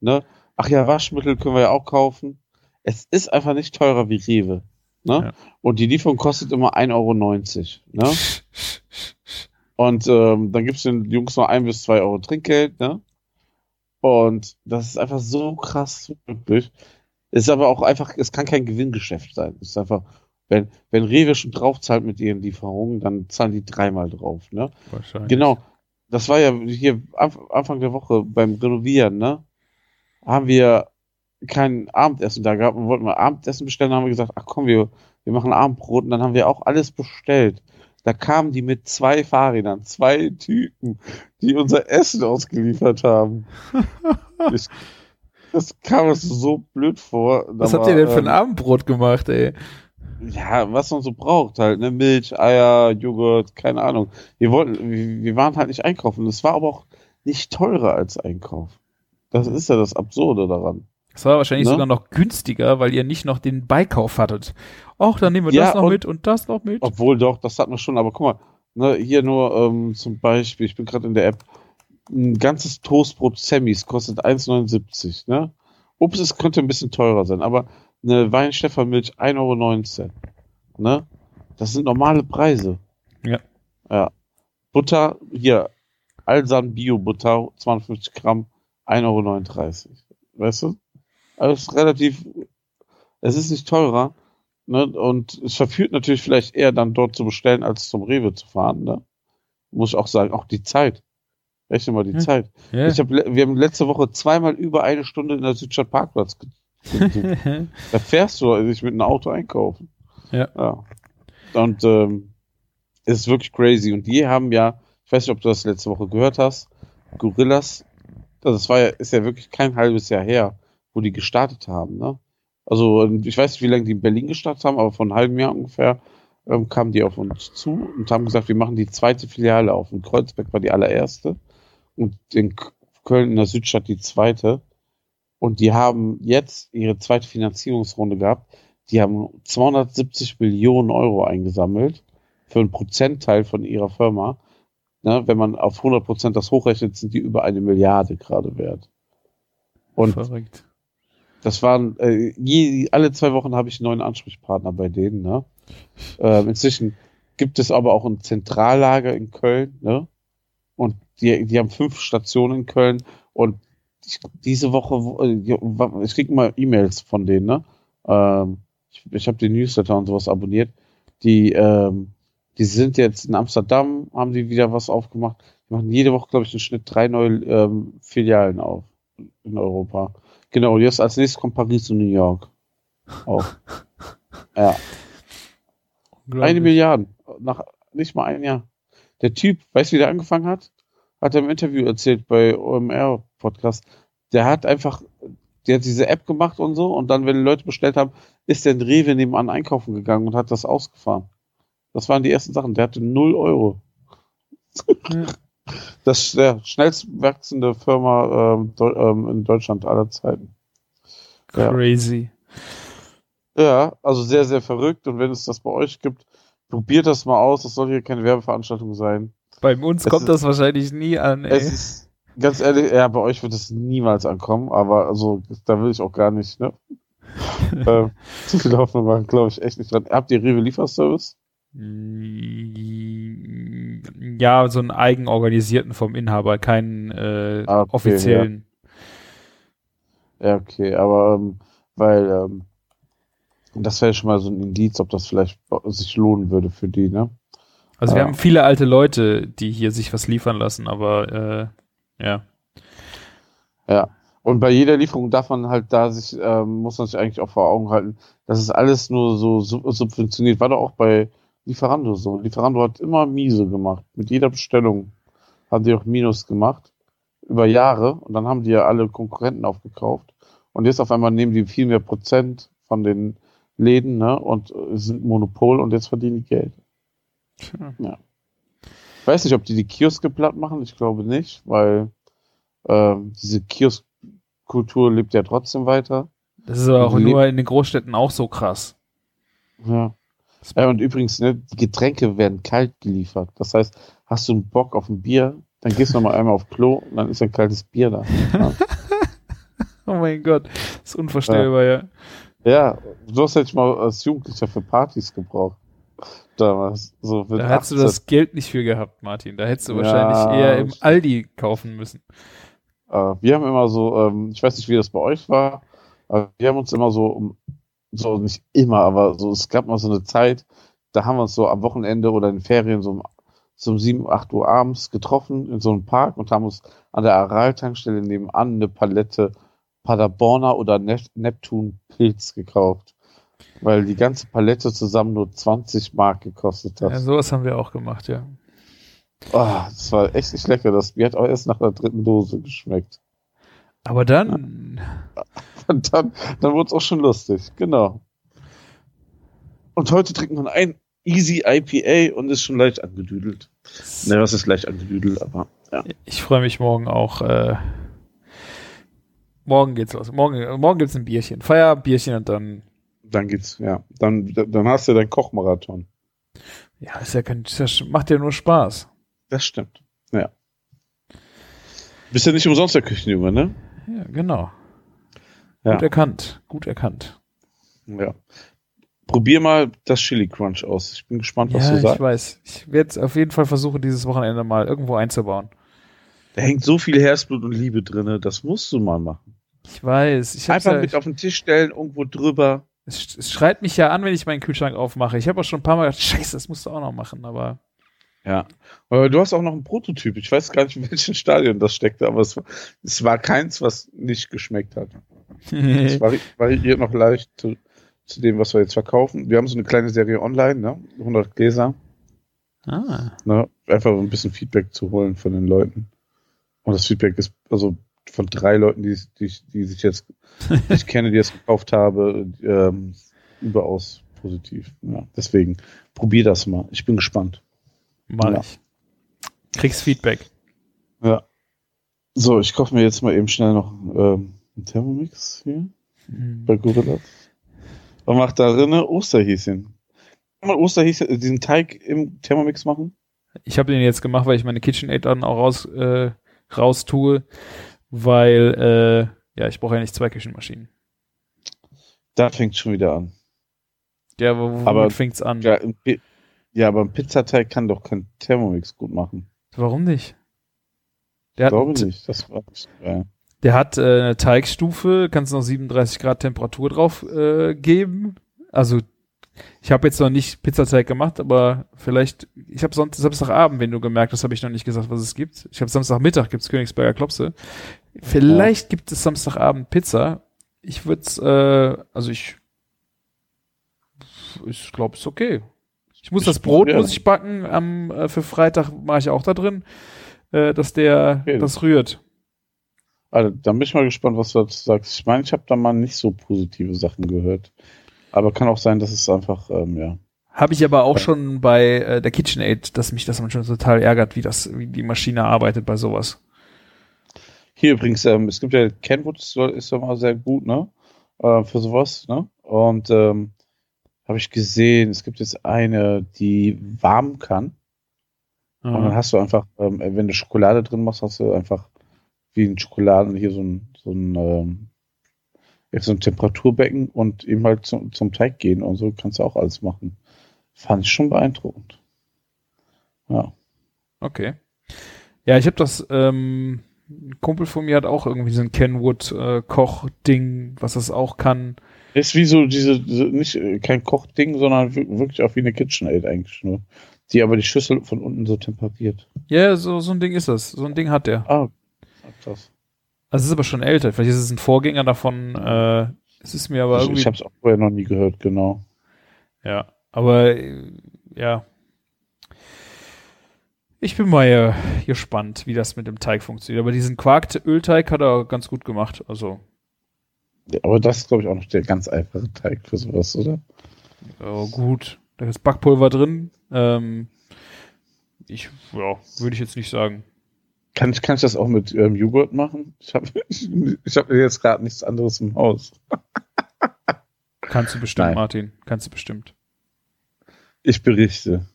ne, ach ja, Waschmittel können wir ja auch kaufen. Es ist einfach nicht teurer wie Rewe. Ne? Ja. Und die Lieferung kostet immer 1,90 Euro. Ne? Und ähm, dann gibt's den Jungs noch ein bis zwei Euro Trinkgeld, ne? Und das ist einfach so krass, wirklich. Ist aber auch einfach, es kann kein Gewinngeschäft sein. Es ist einfach, wenn, wenn Rewe schon drauf zahlt mit ihren Lieferungen, dann zahlen die dreimal drauf, ne? wahrscheinlich. Genau. Das war ja hier Anf- Anfang der Woche beim Renovieren, ne? Haben wir kein Abendessen da gehabt und wollten mal Abendessen bestellen, dann haben wir gesagt, ach komm, wir, wir machen Abendbrot und dann haben wir auch alles bestellt. Da kamen die mit zwei Fahrrädern, zwei Typen, die unser Essen ausgeliefert haben. ich, das kam uns so blöd vor. Was Da habt ihr denn für ein ähm, Abendbrot gemacht, ey? ja, was man so braucht halt, ne? Milch, Eier, Joghurt, keine Ahnung. Wir wollten, wir, wir waren halt nicht einkaufen. Es war aber auch nicht teurer als Einkauf. Das ist ja das Absurde daran. Das war wahrscheinlich Ne? sogar noch günstiger, weil ihr nicht noch den Beikauf hattet. Och, dann nehmen wir Ja, das noch und- mit und das noch mit. Obwohl doch, das hatten wir schon, aber guck mal, ne, hier nur ähm, zum Beispiel, ich bin gerade in der App, ein ganzes Toastbrot Sammys kostet 1,79, ne? Ups, es könnte ein bisschen teurer sein, aber eine Weinsteffermilch 1,19 Euro, ne? Das sind normale Preise. Ja. Ja. Butter, hier, Alsan Bio Butter, 250 Gramm, 1,39 Euro. Weißt du? Alles relativ, es ist nicht teurer, Ne? Und es verführt natürlich vielleicht eher dann dort zu bestellen, als zum Rewe zu fahren. Ne? Muss ich auch sagen, auch die Zeit. Rechne mal die Hm. Zeit. Ja. Ich hab, wir haben letzte Woche zweimal über eine Stunde in der Südstadt Parkplatz da fährst du nicht mit einem Auto einkaufen. Ja. ja. Und ähm, es ist wirklich crazy. Und die haben ja, ich weiß nicht, ob du das letzte Woche gehört hast, Gorillas, also das war ja, ist ja wirklich kein halbes Jahr her, wo die gestartet haben, ne? Also ich weiß nicht, wie lange die in Berlin gestartet haben, aber vor einem halben Jahr ungefähr ähm, kamen die auf uns zu und haben gesagt, wir machen die zweite Filiale auf. In Kreuzberg war die allererste und in Köln in der Südstadt die zweite. Und die haben jetzt ihre zweite Finanzierungsrunde gehabt. Die haben 270 Millionen Euro eingesammelt für einen Prozentteil von ihrer Firma. Ne, wenn man auf 100 Prozent das hochrechnet, sind die über eine Milliarde gerade wert. Und Verrückt. das waren, äh, je, alle zwei Wochen habe ich einen neuen Ansprechpartner bei denen. Ne? Ähm, inzwischen gibt es aber auch ein Zentrallager in Köln. Ne? Und die, die haben fünf Stationen in Köln. Und ich, diese Woche, äh, ich kriege mal E-Mails von denen. Ne? Ähm, ich ich habe den Newsletter und sowas abonniert. Die, ähm, die sind jetzt in Amsterdam, haben die wieder was aufgemacht. Die machen jede Woche, glaube ich, im Schnitt drei neue ähm, Filialen auf in Europa. Genau, jetzt als nächstes kommt Paris und New York. Auch. ja. Eine Milliarde. Nach nicht mal ein Jahr. Der Typ, weißt du, wie der angefangen hat? Hat er im Interview erzählt bei OMR Podcast. Der hat einfach, der hat diese App gemacht und so und dann, wenn die Leute bestellt haben, ist der in Rewe nebenan einkaufen gegangen und hat das ausgefahren. Das waren die ersten Sachen. Der hatte 0 Euro. Ja. Das ist der schnellst wachsende Firma ähm, ähm, in Deutschland aller Zeiten. Ja. Crazy. Ja, also sehr, sehr verrückt. Und wenn es das bei euch gibt, probiert das mal aus. Das soll hier keine Werbeveranstaltung sein. Bei uns Es kommt ist- das wahrscheinlich nie an, ey. Es ist ganz ehrlich, ja, bei euch wird es niemals ankommen, aber also da will ich auch gar nicht, ne? ähm, zu viel Hoffnung machen, glaube ich echt nicht dran. Habt ihr Rewe Lieferservice? Ja, so einen eigenorganisierten vom Inhaber, keinen äh, Ah, okay, offiziellen. Ja, okay, aber ähm, weil ähm, das wäre schon mal so ein Indiz, ob das vielleicht sich lohnen würde für die, ne? Also wir Ja. haben viele alte Leute, die hier sich was liefern lassen, aber äh, ja. Ja. Und bei jeder Lieferung darf man halt da sich, ähm, muss man sich eigentlich auch vor Augen halten, das ist alles nur so sub subventioniert. War doch auch bei Lieferando so. Lieferando hat immer miese gemacht. Mit jeder Bestellung haben die auch Minus gemacht. Über Jahre. Und dann haben die ja alle Konkurrenten aufgekauft. Und jetzt auf einmal nehmen die viel mehr Prozent von den Läden, ne? Und äh, sind Monopol und jetzt verdienen die Geld. Tja. Ich weiß nicht, ob die die Kioske platt machen. Ich glaube nicht, weil ähm, diese Kioskkultur lebt ja trotzdem weiter. Das ist aber auch nur in den Großstädten auch so krass. Ja. Ja und übrigens, ne, die Getränke werden kalt geliefert. Das heißt, hast du einen Bock auf ein Bier, dann gehst du noch mal einmal auf Klo und dann ist ein kaltes Bier da. Ja, Oh mein Gott, das ist unvorstellbar, ja. ja du hast halt mal als Jugendlicher für Partys gebraucht. Damals. So Da hättest du 18. das Geld nicht für gehabt, Martin. Da hättest du Ja, wahrscheinlich eher im Aldi kaufen müssen. Äh, wir haben immer so, ähm, ich weiß nicht, wie das bei euch war, aber wir haben uns immer so, um, so nicht immer, aber so, es gab mal so eine Zeit, da haben wir uns so am Wochenende oder in Ferien so um, so um 7, 8 Uhr abends getroffen in so einem Park und haben uns an der Aral-Tankstelle nebenan eine Palette Paderborner oder ne Neptun-Pilz gekauft. Weil die ganze Palette zusammen nur 20 Mark gekostet hat. Ja, sowas haben wir auch gemacht, ja. Oh, das war echt nicht lecker. Das Bier hat auch erst nach der dritten Dose geschmeckt. Aber dann, Und dann, dann wurde es auch schon lustig, genau. Und heute trinkt man ein Easy IPA und ist schon leicht angedüdelt. Ne, was ist leicht angedüdelt, aber ja. ich freue mich morgen auch. Äh, morgen geht's los. Morgen, morgen gibt's ein Bierchen. Feierbierchen und dann, Dann geht's, ja. Dann, dann hast du deinen Kochmarathon. ja, ist ja kein, ja, macht ja nur Spaß. Das stimmt. Ja. Bist ja nicht umsonst der Küchenjunge, ne? Ja, genau. Ja. Gut erkannt. Gut erkannt. Ja. Probier mal das Chili Crunch aus. Ich bin gespannt, was ja, du ich sagst. weiß. Ich werde auf jeden Fall versuchen, dieses Wochenende mal irgendwo einzubauen. Da hängt so viel Herzblut und Liebe drinne. Das musst du mal machen. Ich weiß. Ich Einfach ja, mit auf den Tisch stellen, irgendwo drüber. es, es schreit mich ja an, wenn ich meinen Kühlschrank aufmache. Ich habe auch schon ein paar Mal gedacht, scheiße, das musst du auch noch machen, aber Ja. Aber du hast auch noch einen Prototyp. Ich weiß gar nicht, in welchem Stadion das steckte, aber es war, es war keins, was nicht geschmeckt hat. Es vari variiert noch leicht zu, zu dem, was wir jetzt verkaufen. Wir haben so eine kleine Serie online, ne? 100 Gläser. ah. Ne? Einfach ein bisschen Feedback zu holen von den Leuten. Und das Feedback ist also von drei Leuten, die, die, die sich jetzt, die ich kenne, die es gekauft habe, ähm, überaus positiv. Ja, deswegen probier das mal. Ich bin gespannt. Mach Ja. ich. Kriegst Feedback. Ja. So, ich kaufe mir jetzt mal eben schnell noch ähm, einen Thermomix hier bei Gorilla. Und mach darin Osterhäschen. Kann man Osterhäschen, äh, diesen Teig im Thermomix machen? Ich habe den jetzt gemacht, weil ich meine KitchenAid dann auch raus, äh, raus tue, weil äh, ja, ich brauche ja nicht zwei Küchenmaschinen. Da fängt schon wieder an. Ja, wo, womit Aber- fängt's an? Ja, ja, aber ein Pizzateig kann doch kein Thermomix gut machen. Warum nicht? Der Ich hat, nicht. Das war nicht, ja. der hat äh, eine Teigstufe, kannst noch 37 Grad Temperatur drauf äh, geben. Also ich habe jetzt noch nicht Pizzateig gemacht, aber vielleicht, ich habe sonst Samstagabend, wenn du gemerkt hast, habe ich noch nicht gesagt, was es gibt. Ich habe Samstagmittag gibt's Königsberger Klopse. Vielleicht gibt es Samstagabend Pizza. Ich würde äh, also ich, ich glaube, es ist okay. Ich muss das Brot muss ich backen am äh, für Freitag mache ich auch da drin, äh, dass der Okay. das rührt. Also, dann bin ich mal gespannt, was du dazu sagst. Ich meine, ich habe da mal nicht so positive Sachen gehört. Aber kann auch sein, dass es einfach, ähm, ja. Habe ich aber auch Ja. schon bei äh, der KitchenAid, dass mich das manchmal total ärgert, wie das, wie die Maschine arbeitet bei sowas. Hier übrigens, ähm, es gibt ja Kenwood ist, ist ja mal sehr gut, ne? Äh, für sowas, ne? Und ähm, habe ich gesehen, es gibt jetzt eine, die warm kann. Und dann hast du einfach, ähm, wenn du Schokolade drin machst, hast du einfach wie ein Schokoladen hier so ein, so ein, ähm, so ein Temperaturbecken und eben halt zum, zum Teig gehen und so kannst du auch alles machen. Fand ich schon beeindruckend. Ja. Okay. Ja, ich habe das, ähm, ein Kumpel von mir hat auch irgendwie so ein Kenwood äh, was das auch kann. Ist wie so diese, nicht äh, kein Kochding, sondern wir- wirklich auch wie eine KitchenAid eigentlich nur. Die aber die Schüssel von unten so temperiert. Ja, so, so ein Ding ist das. So ein Ding hat der. Ah, krass. Also es ist aber schon älter. Vielleicht ist es ein Vorgänger davon. Äh, es ist mir aber Ich, irgendwie. ich habe es auch vorher noch nie gehört, genau. Ja, aber äh, ja. Ich bin mal äh, gespannt, wie das mit dem Teig funktioniert. Aber diesen Quark-Ölteig hat er ganz gut gemacht. Also aber das ist, glaube ich, auch noch der ganz einfache Teig für sowas, oder? äh, gut. Da ist Backpulver drin. Ähm, ich, ja, würde ich jetzt nicht sagen. Kann ich, kann ich das auch mit ähm, Joghurt machen? Ich habe ich, hab jetzt gerade nichts anderes im Haus. Kannst du bestimmt, Nein. Martin. Kannst du bestimmt. Ich berichte.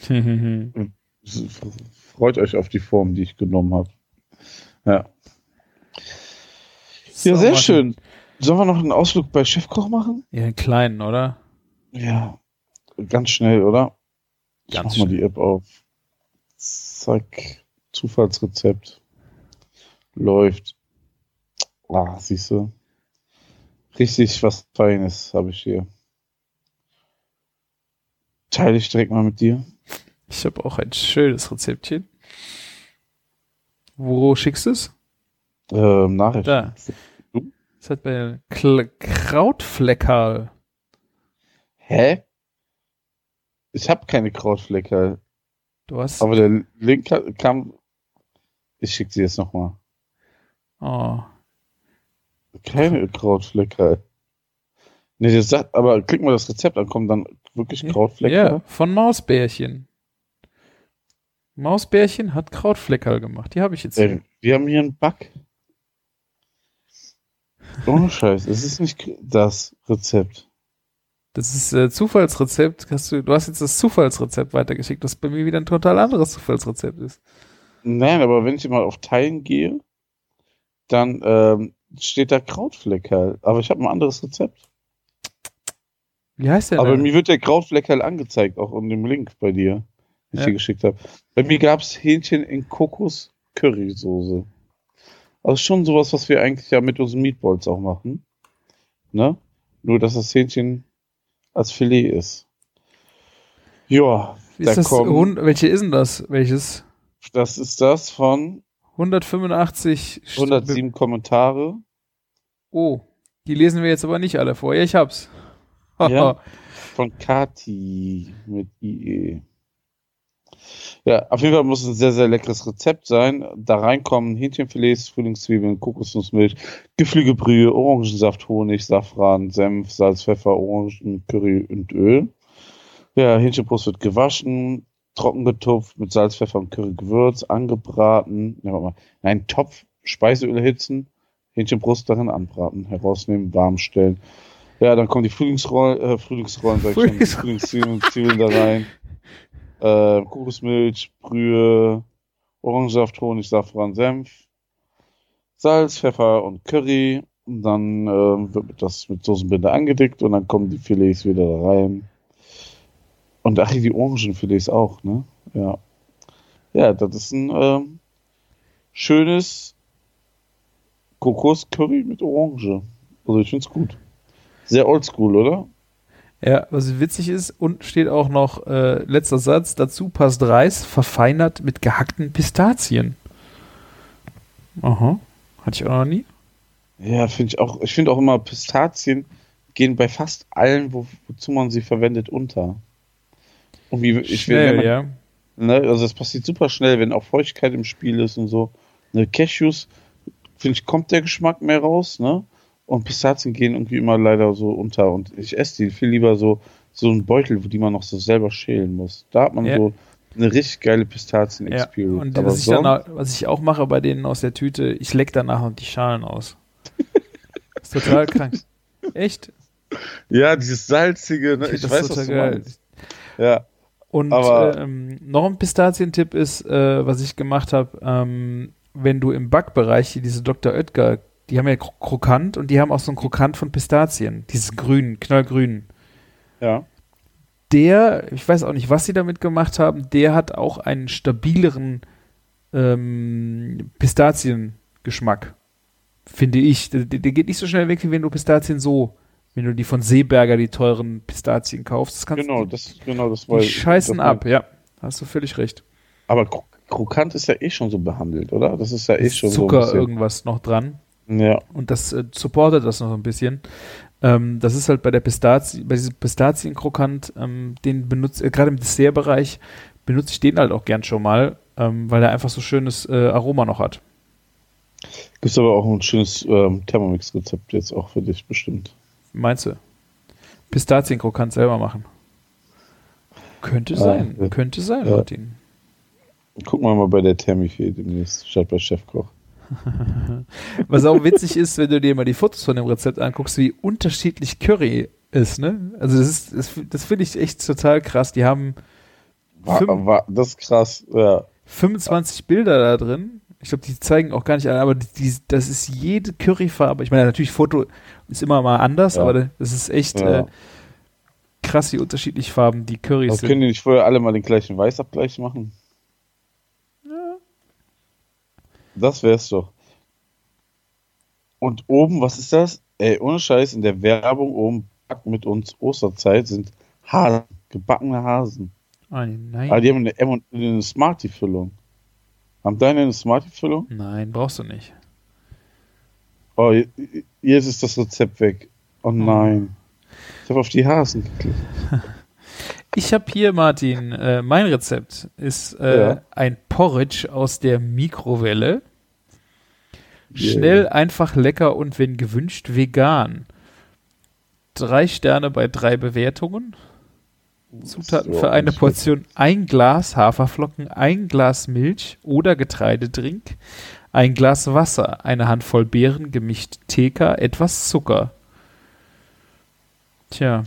Freut euch auf die Form, die ich genommen habe. Ja. Ja, sehr schön. Sollen wir noch einen Ausflug bei Chefkoch machen? Ja, einen kleinen, oder? Ja. Ganz schnell, oder? Ich Ganz mach mal die App auf. Zack. Zufallsrezept. Läuft. Ah, siehst du. Richtig was Feines habe ich hier. Teile ich direkt mal mit dir. Ich habe auch ein schönes Rezeptchen. Wo schickst du es? Ähm, Nachricht. Da. Das hat bei Kl Krautfleckerl. Hä? Ich habe keine Krautflecker. Du hast. Aber der Link ka- kam. Ich schicke sie jetzt nochmal. Oh. Keine Krautflecker. Nee, das sagt, aber klick mal das Rezept an, kommen dann wirklich Ja, Krautflecker. Ja, von Mausbärchen. Mausbärchen hat Krautfleckerl gemacht. Die habe ich jetzt. Ey, wir haben hier einen Bug. Ohne Scheiß, es ist nicht das Rezept. Das ist äh, Zufallsrezept. Hast du, du hast jetzt das Zufallsrezept weitergeschickt, das bei mir wieder ein total anderes Zufallsrezept ist. Nein, aber wenn ich mal auf Teilen gehe, dann ähm, steht da Krautfleckerl. Aber ich habe ein anderes Rezept. Wie heißt der Aber denn? mir wird der Krautfleckerl angezeigt, auch in dem Link bei dir, den ich Ja. dir geschickt habe. Bei mir gab's Hähnchen in Kokos Currysoße. Also schon sowas, was wir eigentlich ja mit unseren Meatballs auch machen. Ne? Nur, dass das Hähnchen als Filet ist. Ja, ist da das, Hund- welche ist denn das? Welches? das ist das von 185. St- 107 Kommentare. Oh, die lesen wir jetzt aber nicht alle vor. Ja, ich hab's. Ja. Von Kati mit IE. Ja, auf jeden Fall muss es ein sehr, sehr leckeres Rezept sein. Da reinkommen Hähnchenfilets, Frühlingszwiebeln, Kokosnussmilch, Geflügelbrühe, Orangensaft, Honig, Safran, Senf, Salz, Pfeffer, Orangen, Curry und Öl. Ja, Hähnchenbrust wird gewaschen, trocken getupft, mit Salz, Pfeffer und Curry Gewürz, angebraten. Ja, warte mal. Einen Topf Speiseöl erhitzen, Hähnchenbrust darin anbraten, herausnehmen, warm stellen. Ja, dann kommen die Frühlingsrollen, äh, Frühlingsrollen, sag ich schon, die Frühlingszwiebeln Zwiebeln da rein. Äh, Kokosmilch, Brühe, Orangensaft, Honig, Safran, Senf, Salz, Pfeffer und Curry. Und dann äh, wird das mit Soßenbinder angedickt und dann kommen die Filets wieder da rein. Und ach, die Orangenfilets auch, ne? Ja. Ja, das ist ein ähm, schönes Kokoscurry mit Orange. Also ich find's gut. Sehr oldschool, oder? Ja, was witzig ist, und steht auch noch äh, letzter Satz, dazu passt Reis, verfeinert mit gehackten Pistazien. Aha, hatte ich auch noch nie. Ja, finde ich auch. Ich finde auch immer, Pistazien gehen bei fast allen, wo, wozu man sie verwendet, unter. Und wie, ich Schnell, will, ja. ne, also das passiert super schnell, wenn auch Feuchtigkeit im Spiel ist und so. Ne, Cashews, finde ich, kommt der Geschmack mehr raus, ne? Und Pistazien gehen irgendwie immer leider so unter. Und ich esse die viel lieber so, so einen Beutel, wo die man noch so selber schälen muss. Da hat man Ja. so eine richtig geile Ja, Pistazien-Experience. und Aber was ich, dann, was ich auch mache bei denen aus der Tüte, ich leck danach und die Schalen aus. ist total krank. Echt? ja, dieses salzige, ne? Ich Ich, weiß, was total du geil. meinst. Ja, Und ähm, noch ein Pistazientipp ist, äh, was ich gemacht habe, ähm, wenn du im Backbereich hier diese Dr. Oetker, die haben ja Kro- Krokant und die haben auch so ein Krokant von Pistazien, dieses grün, knallgrün. ja. Der, ich weiß auch nicht, was sie damit gemacht haben, der hat auch einen stabileren ähm, Pistaziengeschmack, finde ich. Der, der geht nicht so schnell weg, wie wenn du Pistazien so, wenn du die von Seeberger, die teuren Pistazien kaufst. Das kannst Genau, du, das, genau, das die war. scheißen das ab, ja. Hast du völlig recht. Aber Kro- Krokant ist ja eh schon so behandelt, oder? Das ist ja eh schon Zucker so. ein irgendwas noch dran Ja, und das äh, supportet das noch ein bisschen. Ähm, das ist halt bei der Pistazie, bei diesem Pistazienkrokant, ähm, den benutze äh, gerade im Dessertbereich benutze ich den halt auch gern schon mal, ähm, weil er einfach so schönes äh, Aroma noch hat. Gibt aber auch ein schönes ähm, Thermomix-Rezept jetzt auch für dich bestimmt. Meinst du? Pistazienkrokant selber machen. Könnte sein, könnte sein. Martin. Gucken wir mal bei der Thermifee demnächst, statt bei Chefkoch. Was auch witzig ist, wenn du dir mal die Fotos von dem Rezept anguckst, wie unterschiedlich Curry ist, ne? Also das ist, das, das finde ich echt total krass. Die haben War, war, das krass, ja. 25 Bilder da drin. Ich glaube, die zeigen auch gar nicht alle, aber die, das ist jede Curryfarbe. Ich meine, natürlich, Foto ist immer mal anders, Ja. aber das ist echt Ja. äh, krass, wie unterschiedlich Farben die Currys Aber sind. können die nicht vorher alle mal den gleichen Weißabgleich machen? Das wär's doch. Und oben, was ist das? Ey, ohne Scheiß, in der Werbung oben, back mit uns Osterzeit, sind Hasen, gebackene Hasen. Ah, nein. Aber die haben eine, M- eine Smartie-Füllung. Haben deine eine Smartie-Füllung? Nein, brauchst du nicht. Oh, je- jetzt ist das Rezept weg. Oh nein. Ich habe auf die Hasen geklickt. Ich habe hier, Martin, äh, mein Rezept ist äh, Ja. ein Porridge aus der Mikrowelle. Yeah. Schnell, einfach, lecker und wenn gewünscht, vegan. Drei Sterne bei drei Bewertungen. Zutaten für eine Portion ein Glas Haferflocken, ein Glas Milch oder Getreidedrink, ein Glas Wasser, eine Handvoll Beeren, gemischt TK, etwas Zucker. Tja,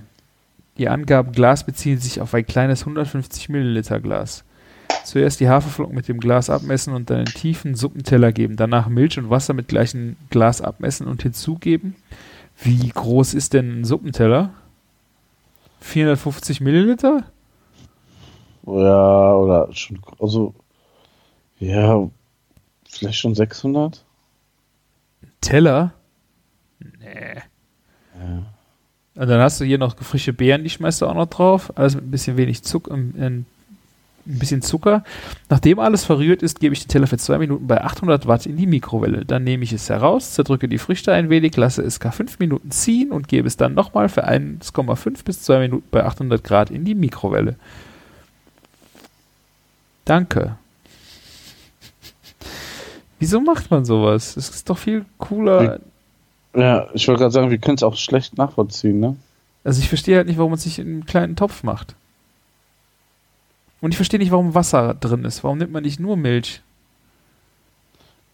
die Angaben Glas beziehen sich auf ein kleines 150 Milliliter Glas. Zuerst die Haferflocken mit dem Glas abmessen und dann in tiefen Suppenteller geben. Danach Milch und Wasser mit gleichem Glas abmessen und hinzugeben. Wie groß ist denn ein Suppenteller? 450 Milliliter? Ja, oder schon, also, ja, vielleicht schon 600? Teller? Nee. Ja. Und dann hast du hier noch frische Beeren, die schmeißt du auch noch drauf. Alles mit ein bisschen wenig Zucker, ein bisschen Zucker. Nachdem alles verrührt ist, gebe ich den Teller für zwei Minuten bei 800 Watt in die Mikrowelle. Dann nehme ich es heraus, zerdrücke die Früchte ein wenig, lasse es gar fünf Minuten ziehen und gebe es dann nochmal für 1,5 bis 2 Minuten bei 800 Grad in die Mikrowelle. Danke. Wieso macht man sowas? Es ist doch viel cooler. Ja, ich wollte gerade sagen, wir können es auch schlecht nachvollziehen, ne? Also ich verstehe halt nicht, warum man sich in einen kleinen Topf macht. Und ich verstehe nicht, warum Wasser drin ist. Warum nimmt man nicht nur Milch?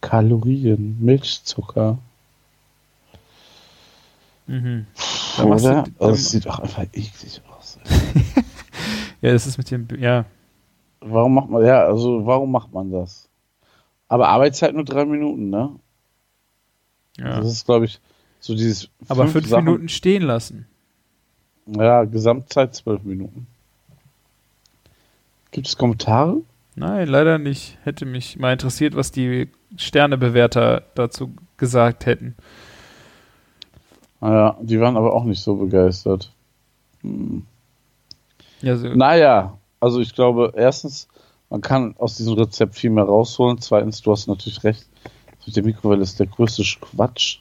Kalorien, Milchzucker. Mhm. Oder? du- Also, es sieht doch einfach eklig aus. Ja, das ist mit dem, ja. Warum macht man, ja, also warum macht man das? Aber Arbeitszeit nur drei Minuten, ne? ja. Das ist, glaube ich, so dieses. Aber fünf Sachen- Minuten stehen lassen. Ja, Gesamtzeit zwölf Minuten. Gibt es Kommentare? Nein, leider nicht. Hätte mich mal interessiert, was die Sternebewerter dazu gesagt hätten. Naja, die waren aber auch nicht so begeistert. Hm. Ja, so, Naja, also ich glaube, erstens, man kann aus diesem Rezept viel mehr rausholen. Zweitens, du hast natürlich recht, mit der Mikrowelle ist der größte Quatsch.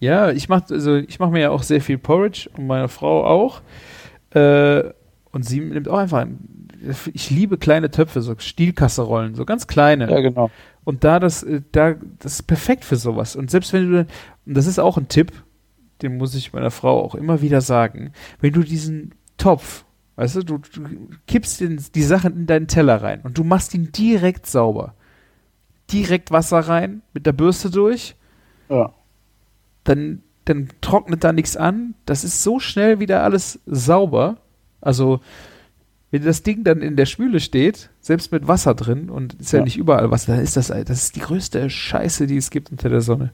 ja ich mache also ich mach mir ja auch sehr viel Porridge und meine Frau auch. Äh, und sie nimmt auch einfach. Ich liebe kleine Töpfe, so Stielkasserollen, so ganz kleine. Ja, genau. Und da das, äh, da, das ist perfekt für sowas. Und selbst wenn du, und das ist auch ein Tipp, den muss ich meiner Frau auch immer wieder sagen, wenn du diesen Topf, weißt du, du, du kippst den, die Sachen in deinen Teller rein und du machst ihn direkt sauber. Direkt Wasser rein, mit der Bürste durch, Ja. dann, dann trocknet da nichts an. Das ist so schnell wieder alles sauber. Also, wenn das Ding dann in der Spüle steht, selbst mit Wasser drin und ist ja, Ja. nicht überall Wasser, dann ist das, das ist die größte Scheiße, die es gibt unter der Sonne.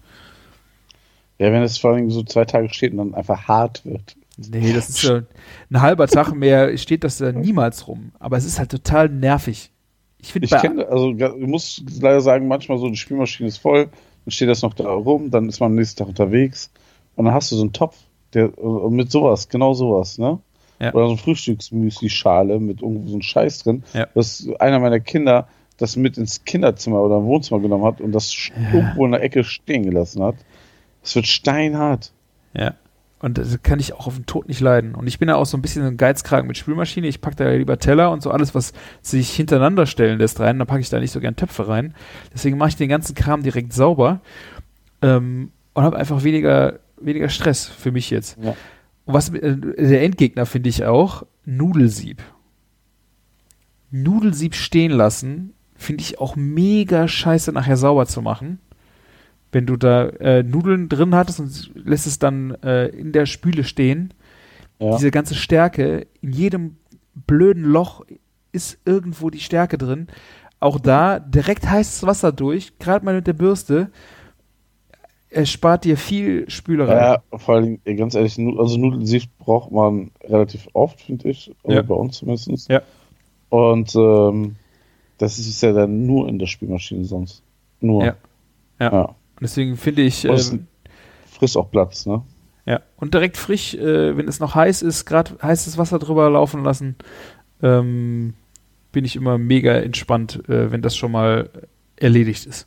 Ja, wenn es vor allem so zwei Tage steht und dann einfach hart wird. Nee, das ist ja ein halber Tag mehr, steht das da niemals rum. Aber es ist halt total nervig. Ich finde Ich kenne, also ich muss leider sagen, manchmal so, die Spielmaschine ist voll, dann steht das noch da rum, dann ist man am nächsten Tag unterwegs und dann hast du so einen Topf, der äh, mit sowas, genau sowas, ne? Ja. Oder so eine Frühstücksmüsli-Schale mit irgendwo so einem Scheiß drin, Ja. dass einer meiner Kinder das mit ins Kinderzimmer oder im Wohnzimmer genommen hat und das irgendwo in der Ecke stehen gelassen hat. Es wird steinhart. Ja. Und das kann ich auch auf den Tod nicht leiden. Und ich bin ja auch so ein bisschen ein Geizkragen mit Spülmaschine. Ich packe da ja lieber Teller und so alles, was sich hintereinander stellen lässt rein. Da packe ich da nicht so gern Töpfe rein. Deswegen mache ich den ganzen Kram direkt sauber ähm, und habe einfach weniger, weniger Stress für mich jetzt. Ja. Und was äh, der Endgegner finde ich auch, Nudelsieb. Nudelsieb stehen lassen, finde ich auch mega scheiße nachher sauber zu machen. Wenn du da äh, Nudeln drin hattest und lässt es dann äh, in der Spüle stehen, Ja. diese ganze Stärke, in jedem blöden Loch ist irgendwo die Stärke drin. Auch da direkt heißes Wasser durch, gerade mal mit der Bürste. Es spart dir viel Spülerei. Ja, vor allem, ganz ehrlich, also Nudelsieb braucht man relativ oft, finde ich. Also Ja. bei uns zumindest. Ja. Und ähm, das ist ja dann nur in der Spielmaschine sonst. Nur. Ja. Ja. ja. Und deswegen finde ich, ähm, frisst auch Platz, ne? ja, und direkt frisch, äh, wenn es noch heiß ist, gerade heißes Wasser drüber laufen lassen, ähm, bin ich immer mega entspannt, äh, wenn das schon mal erledigt ist.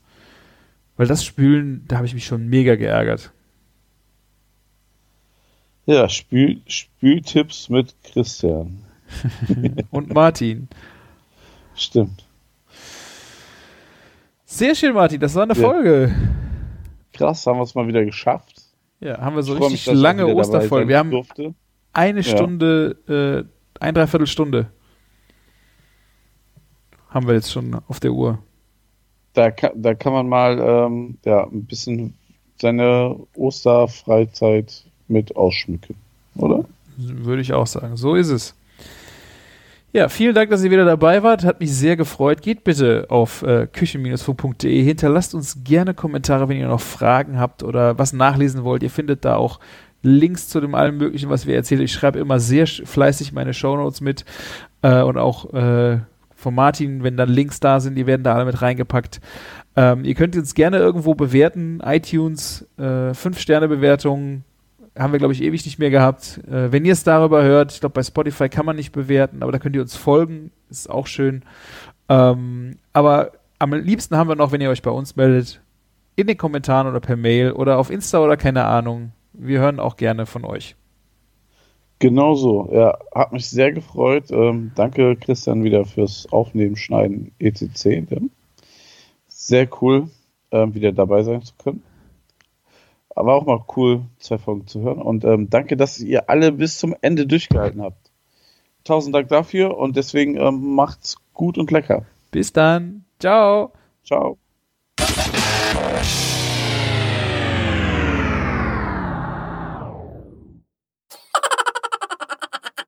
Weil das Spülen, da habe ich mich schon mega geärgert. Ja, Spül, Spültipps mit Christian. Und Martin. Stimmt. Sehr schön, Martin, das war eine Ja. Folge. Krass, haben wir es mal wieder geschafft. Ja, haben wir so Ich richtig dass ich lange Osterfolge. Wir haben durfte. eine Ja. Stunde, äh, ein Dreiviertelstunde haben wir jetzt schon auf der Uhr. Da kann, da kann man mal ähm, ja, ein bisschen seine Osterfreizeit mit ausschmücken, oder? Würde ich auch sagen. So ist es. Ja, vielen Dank, dass ihr wieder dabei wart. Hat mich sehr gefreut. Geht bitte auf äh, küchen-funk.de. Hinterlasst uns gerne Kommentare, wenn ihr noch Fragen habt oder was nachlesen wollt. Ihr findet da auch Links zu dem allem Möglichen, was wir erzählen. Ich schreibe immer sehr fleißig meine Shownotes mit äh, und auch äh, von Martin, wenn dann Links da sind, die werden da alle mit reingepackt. Ähm, ihr könnt uns gerne irgendwo bewerten. iTunes, äh, 5-Sterne-Bewertungen, haben wir, glaube ich, ewig nicht mehr gehabt. Äh, wenn ihr es darüber hört, ich glaube, bei Spotify kann man nicht bewerten, aber da könnt ihr uns folgen, ist auch schön. Ähm, aber am liebsten haben wir noch, wenn ihr euch bei uns meldet, in den Kommentaren oder per Mail oder auf Insta oder keine Ahnung. Wir hören auch gerne von euch. Genau so, ja. Hat mich sehr gefreut. Ähm, danke, Christian, wieder fürs Aufnehmen, Schneiden, etc. Sehr cool, ähm, wieder dabei sein zu können. Aber auch mal cool, zwei Folgen zu hören. Und ähm, danke, dass ihr alle bis zum Ende durchgehalten habt. Tausend Dank dafür und deswegen ähm, macht's gut und lecker. Bis dann. Ciao. Ciao.